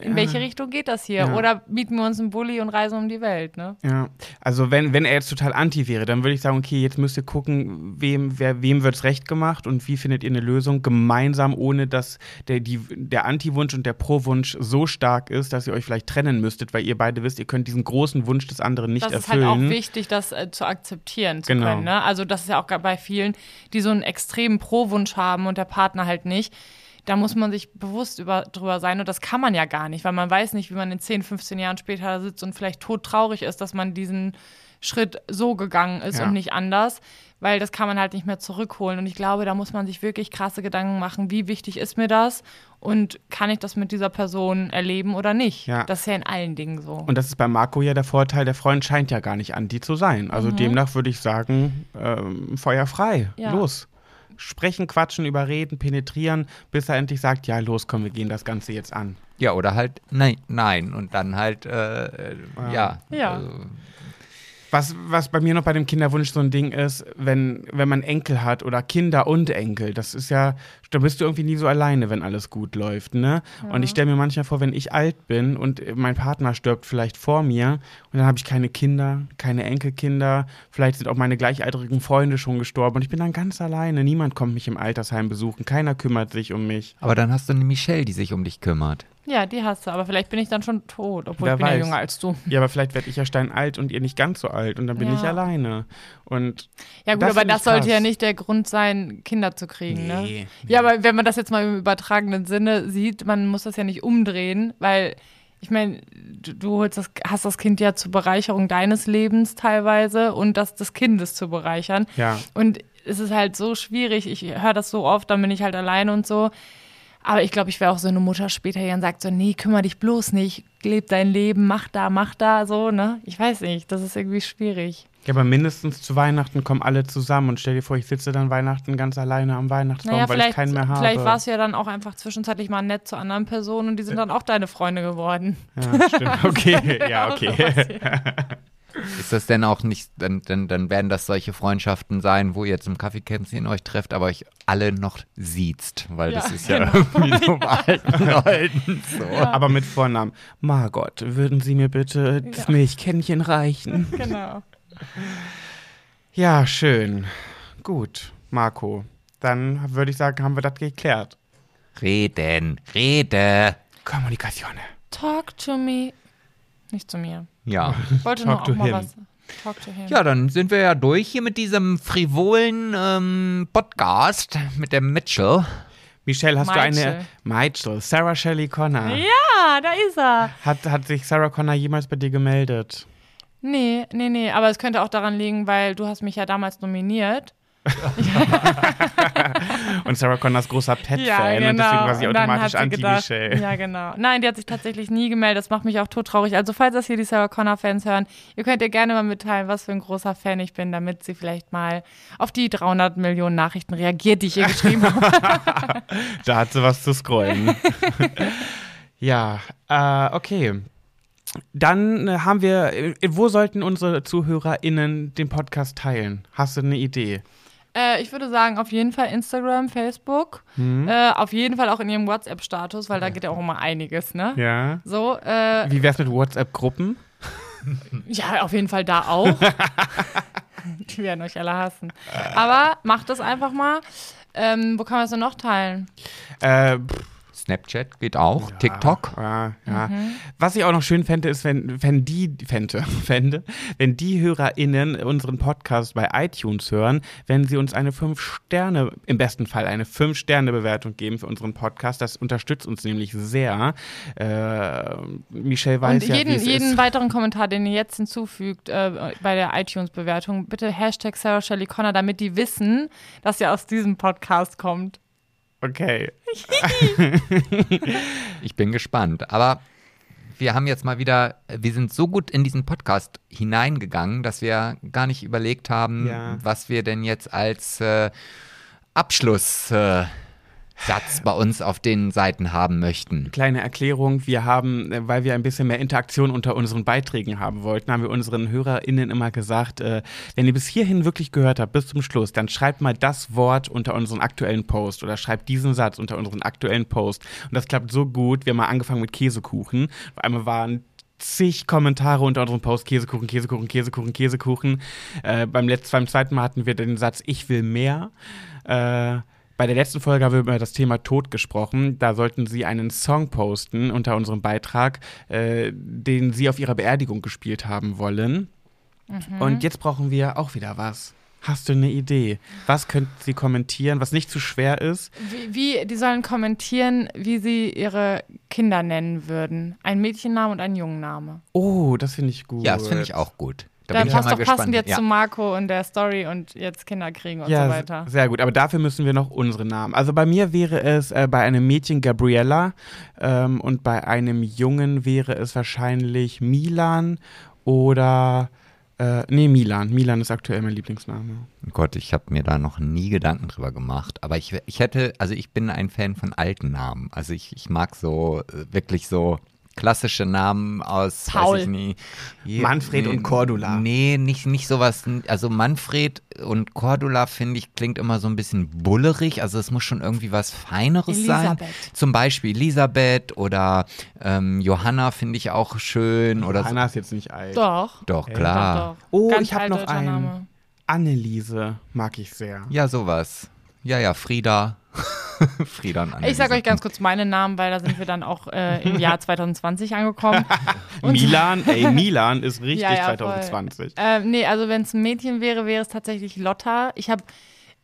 in Ja. welche Richtung geht das hier. Ja. Oder mieten wir uns einen Bulli und reisen um die Welt, ne? Ja, also wenn, wenn er jetzt total anti wäre, dann würde ich sagen, okay, jetzt müsst ihr gucken, wem, wer, wem wird es recht gemacht und wie findet ihr eine Lösung gemeinsam, ohne dass der, die, der Anti-Wunsch und der Pro-Wunsch so stark ist, dass ihr euch vielleicht trennen müsstet, weil ihr beide wisst, ihr könnt diesen großen Wunsch des anderen nicht das ist erfüllen. halt auch wichtig, das äh, zu akzeptieren zu Genau. können. Ne? Also das ist ja auch bei vielen, die so einen extremen Pro-Wunsch haben und der Partner halt nicht. Da muss man sich bewusst über, drüber sein und das kann man ja gar nicht, weil man weiß nicht, wie man in 10, 15 Jahren später sitzt und vielleicht todtraurig ist, dass man diesen Schritt so gegangen ist Ja. und nicht anders, weil das kann man halt nicht mehr zurückholen. Und ich glaube, da muss man sich wirklich krasse Gedanken machen, wie wichtig ist mir das und kann ich das mit dieser Person erleben oder nicht. Ja. Das ist ja in allen Dingen so. Und das ist bei Marco ja der Vorteil, der Freund scheint ja gar nicht anti zu sein. Mhm. Also demnach würde ich sagen, ähm, Feuer frei. Ja. Los. Sprechen, quatschen, überreden, penetrieren, bis er endlich sagt, ja, los, komm, wir gehen das Ganze jetzt an. Ja, oder halt nein, nein und dann halt, äh, äh, ja. Ja. Also, Was, was bei mir noch bei dem Kinderwunsch so ein Ding ist, wenn, wenn man Enkel hat oder Kinder und Enkel, das ist ja, da bist du irgendwie nie so alleine, wenn alles gut läuft, ne? Und ich stelle mir manchmal vor, wenn ich alt bin und mein Partner stirbt vielleicht vor mir und dann habe ich keine Kinder, keine Enkelkinder, vielleicht sind auch meine gleichaltrigen Freunde schon gestorben und ich bin dann ganz alleine, niemand kommt mich im Altersheim besuchen, keiner kümmert sich um mich. aber dann hast du eine Michelle, die sich um dich kümmert. Ja, die hast du, aber vielleicht bin ich dann schon tot, obwohl Wer ich bin ja weiß. jünger als du. Ja, aber vielleicht werde ich ja steinalt und ihr nicht ganz so alt und dann bin Ja. ich alleine. Und Ja gut, Das aber das ich sollte krass. ja nicht der Grund sein, Kinder zu kriegen, ne? Nee, Ja, aber wenn man das jetzt mal im übertragenen Sinne sieht, man muss das ja nicht umdrehen, weil ich meine, du, du holst das, hast das Kind ja zur Bereicherung deines Lebens teilweise und das des Kindes zu bereichern. ja. Und es ist halt so schwierig, ich höre das so oft, dann bin ich halt alleine und so. Aber ich glaube, ich wäre auch so eine Mutter später, die dann sagt so, nee, kümmere dich bloß nicht, leb dein Leben, mach da, mach da, so, ne? Ich weiß nicht, das ist irgendwie schwierig. Ja, aber mindestens zu Weihnachten kommen alle zusammen und stell dir vor, ich sitze dann Weihnachten ganz alleine am Weihnachtsbaum, Naja, weil ich keinen mehr habe. vielleicht warst du ja dann auch einfach zwischenzeitlich mal nett zu anderen Personen und die sind dann auch deine Freunde geworden. Ja, stimmt. Okay, ja, okay. ist das denn auch nicht, dann, dann, dann werden das solche Freundschaften sein, wo ihr zum Kaffeekränzchen euch trefft, aber euch alle noch siezt, weil Ja, das ist ja genau. irgendwie so bei alten Leuten so. Aber mit Vornamen. Margot, würden Sie mir bitte das Ja. Milchkännchen reichen? Genau. Ja, schön. Gut, Marco. Dann würde ich sagen, haben wir das geklärt. Reden, rede. Kommunikation. Talk to me. Nicht zu mir. Ja. Ich wollte nur Talk auch to mal him. was. Talk to him. Ja, dann sind wir ja durch hier mit diesem frivolen ähm, Podcast mit dem Mitchell. Michelle, hast du eine. Michael. Michael. Sarah Shelley Connor. Ja, da ist er. Hat, hat sich Sarah Connor jemals bei dir gemeldet? Nee, nee, nee. Aber es könnte auch daran liegen, weil du hast mich ja damals nominiert. Und Sarah Connor ist großer Pet-Fan Ja, genau. und deswegen war sie automatisch anti-Michelle. Ja, genau. Nein, die hat sich tatsächlich nie gemeldet. Das macht mich auch tottraurig. Also, falls das hier die Sarah Connor-Fans hören, ihr könnt ihr gerne mal mitteilen, was für ein großer Fan ich bin, damit sie vielleicht mal auf die 300 Millionen Nachrichten reagiert, die ich ihr geschrieben habe. Da hat sie was zu scrollen. ja, äh, okay. Dann äh, haben wir, äh, wo sollten unsere ZuhörerInnen den Podcast teilen? Hast du eine Idee? Äh, ich würde sagen, auf jeden Fall Instagram, Facebook. Hm? Äh, auf jeden Fall auch in ihrem WhatsApp-Status, weil da geht ja auch immer einiges, ne? Ja. So, äh, Wie wär's mit WhatsApp-Gruppen? Ja, auf jeden Fall da auch. Die werden euch alle hassen. Aber macht das einfach mal. Ähm, wo kann man es denn noch teilen? Äh, pff, Snapchat geht auch, TikTok. Ja, ja. Mhm. Was ich auch noch schön fände, ist, wenn, wenn die, fände, fände, wenn die HörerInnen unseren Podcast bei iTunes hören, wenn sie uns eine 5 Sterne, im besten Fall eine 5 Sterne Bewertung geben für unseren Podcast. Das unterstützt uns nämlich sehr. Äh, Michelle weiß Und ja, jeden, jeden ist. weiteren Kommentar, den ihr jetzt hinzufügt äh, bei der iTunes-Bewertung, bitte Hashtag Sarah Shelley Connor, damit die wissen, dass ihr aus diesem Podcast kommt. Okay. Ich bin gespannt. Aber wir haben jetzt mal wieder, wir sind so gut in diesen Podcast hineingegangen, dass wir gar nicht überlegt haben, Ja. was wir denn jetzt als äh, Abschlusssatz äh, Satz bei uns auf den Seiten haben möchten. Kleine Erklärung, wir haben, äh, weil wir ein bisschen mehr Interaktion unter unseren Beiträgen haben wollten, haben wir unseren HörerInnen immer gesagt, äh, wenn ihr bis hierhin wirklich gehört habt, bis zum Schluss, dann schreibt mal das Wort unter unseren aktuellen Post oder schreibt diesen Satz unter unseren aktuellen Post. Und das klappt so gut. Wir haben mal angefangen mit Käsekuchen. Auf einmal waren zig Kommentare unter unserem Post, Käsekuchen, Käsekuchen, Käsekuchen, Käsekuchen. Äh, beim, letzten, beim zweiten Mal hatten wir den Satz, ich will mehr. Äh, bei der letzten Folge haben wir über das Thema Tod gesprochen. Da sollten Sie einen Song posten unter unserem Beitrag, äh, den Sie auf Ihrer Beerdigung gespielt haben wollen. Und jetzt brauchen wir auch wieder was. Hast du eine Idee? Was könnten Sie kommentieren, was nicht zu schwer ist? Wie, wie, die sollen kommentieren, wie sie ihre Kinder nennen würden. Ein Mädchenname und ein Jungenname. Oh, das finde ich gut. Ja, das finde ich auch gut. Da Dann bin ich ja passt mal doch passend gespannt. jetzt ja. zu Marco und der Story und jetzt Kinder kriegen und ja, so weiter. Sehr gut, aber dafür müssen wir noch unsere Namen. Also bei mir wäre es äh, bei einem Mädchen Gabriella ähm, und bei einem Jungen wäre es wahrscheinlich Milan oder äh, nee, Milan. Milan ist aktuell mein Lieblingsname. Gott, ich habe mir da noch nie Gedanken drüber gemacht. Aber ich, ich hätte, also ich bin ein Fan von alten Namen. Also ich, ich mag so äh, wirklich so klassische Namen aus Paul. Weiß ich nie. Je- Manfred und Cordula. Nee, nicht, nicht sowas. Also Manfred und Cordula, finde ich, klingt immer so ein bisschen bullerig. Also es muss schon irgendwie was Feineres sein. Elisabeth. Zum Beispiel Elisabeth oder ähm, Johanna finde ich auch schön. Oder so. Anna ist jetzt nicht alt. Doch. Doch, klar. Doch, doch. Oh, Ganz ich habe noch einen. Name. Anneliese mag ich sehr. Ja, sowas. Ja, ja, Frieda. Frieda und Anneliese. Ich sage euch ganz kurz meine Namen, weil da sind wir dann auch äh, im Jahr 2020 angekommen. Und- Milan, ey, Milan ist richtig Ja, ja, voll. 2020. Ähm, nee, also wenn es ein Mädchen wäre, wäre es tatsächlich Lotta. Ich habe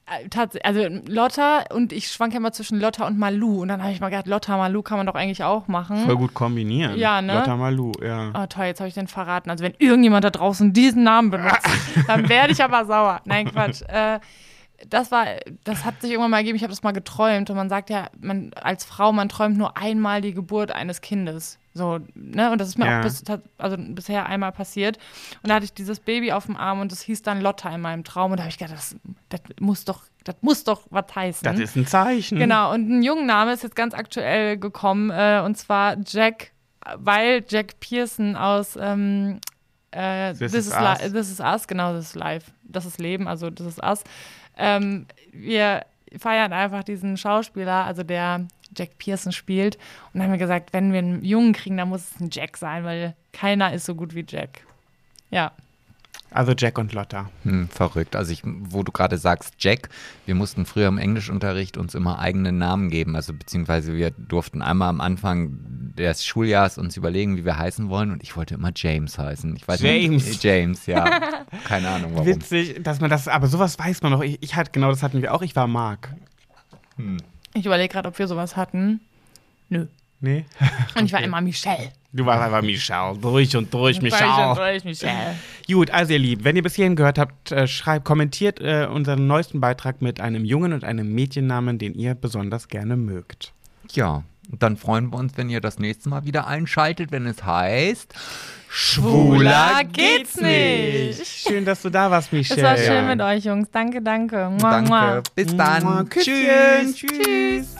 äh, also Lotta und ich schwanke immer zwischen Lotta und Malu. Und dann habe ich mal gedacht, Lotta, Malu kann man doch eigentlich auch machen. Voll gut kombinieren. Ja, ne? Lotta Malu, ja. Oh toll, jetzt habe ich den verraten. Also wenn irgendjemand da draußen diesen Namen benutzt, dann werde ich aber sauer. Nein, Quatsch. Äh, das war, das hat sich irgendwann mal ergeben, ich habe das mal geträumt und man sagt ja, man als Frau, man träumt nur einmal die Geburt eines Kindes. So, ne? Und das ist mir Ja. auch bis, also bisher einmal passiert. Und da hatte ich dieses Baby auf dem Arm und das hieß dann Lotta in meinem Traum. Und da habe ich gedacht, das, das muss doch, das muss doch was heißen. Das ist ein Zeichen. Genau, und ein Jungenname ist jetzt ganz aktuell gekommen, äh, und zwar Jack, weil Jack Pearson aus ähm, äh, This This, Is is Us. This is Us, genau, das ist live. Das ist Leben, also das ist Us. Ähm, wir feiern einfach diesen Schauspieler, also der Jack Pearson spielt. Und haben wir gesagt, wenn wir einen Jungen kriegen, dann muss es ein Jack sein, weil keiner ist so gut wie Jack. Ja. Also Jack und Lotta. Hm, verrückt. Also ich, wo du gerade sagst, Jack, wir mussten früher im Englischunterricht uns immer eigene Namen geben. Also beziehungsweise wir durften einmal am Anfang des Schuljahres uns überlegen, wie wir heißen wollen. Und ich wollte immer James heißen. Ich weiß James. Nicht, James, ja. Keine Ahnung warum. Witzig, dass man das, aber sowas weiß man noch. Ich, ich hatte, genau das hatten wir auch. Ich war Mark. Ich überlege gerade, ob wir sowas hatten. Nö. Nee? Und ich war immer Michelle. Du warst einfach Michelle. Durch und durch, Durch und Michelle. durch, Michelle. Gut, also ihr Lieben, wenn ihr bis hierhin gehört habt, äh, schreibt, kommentiert äh, unseren neuesten Beitrag mit einem Jungen und einem Mädchennamen, den ihr besonders gerne mögt. Ja, und dann freuen wir uns, wenn ihr das nächste Mal wieder einschaltet, wenn es heißt Schwuler geht's nicht. Schön, dass du da warst, Es Michelle. war schön mit euch, Jungs. Danke, danke. Mua, mua. Danke. Bis dann. Küsschen. Tschüss.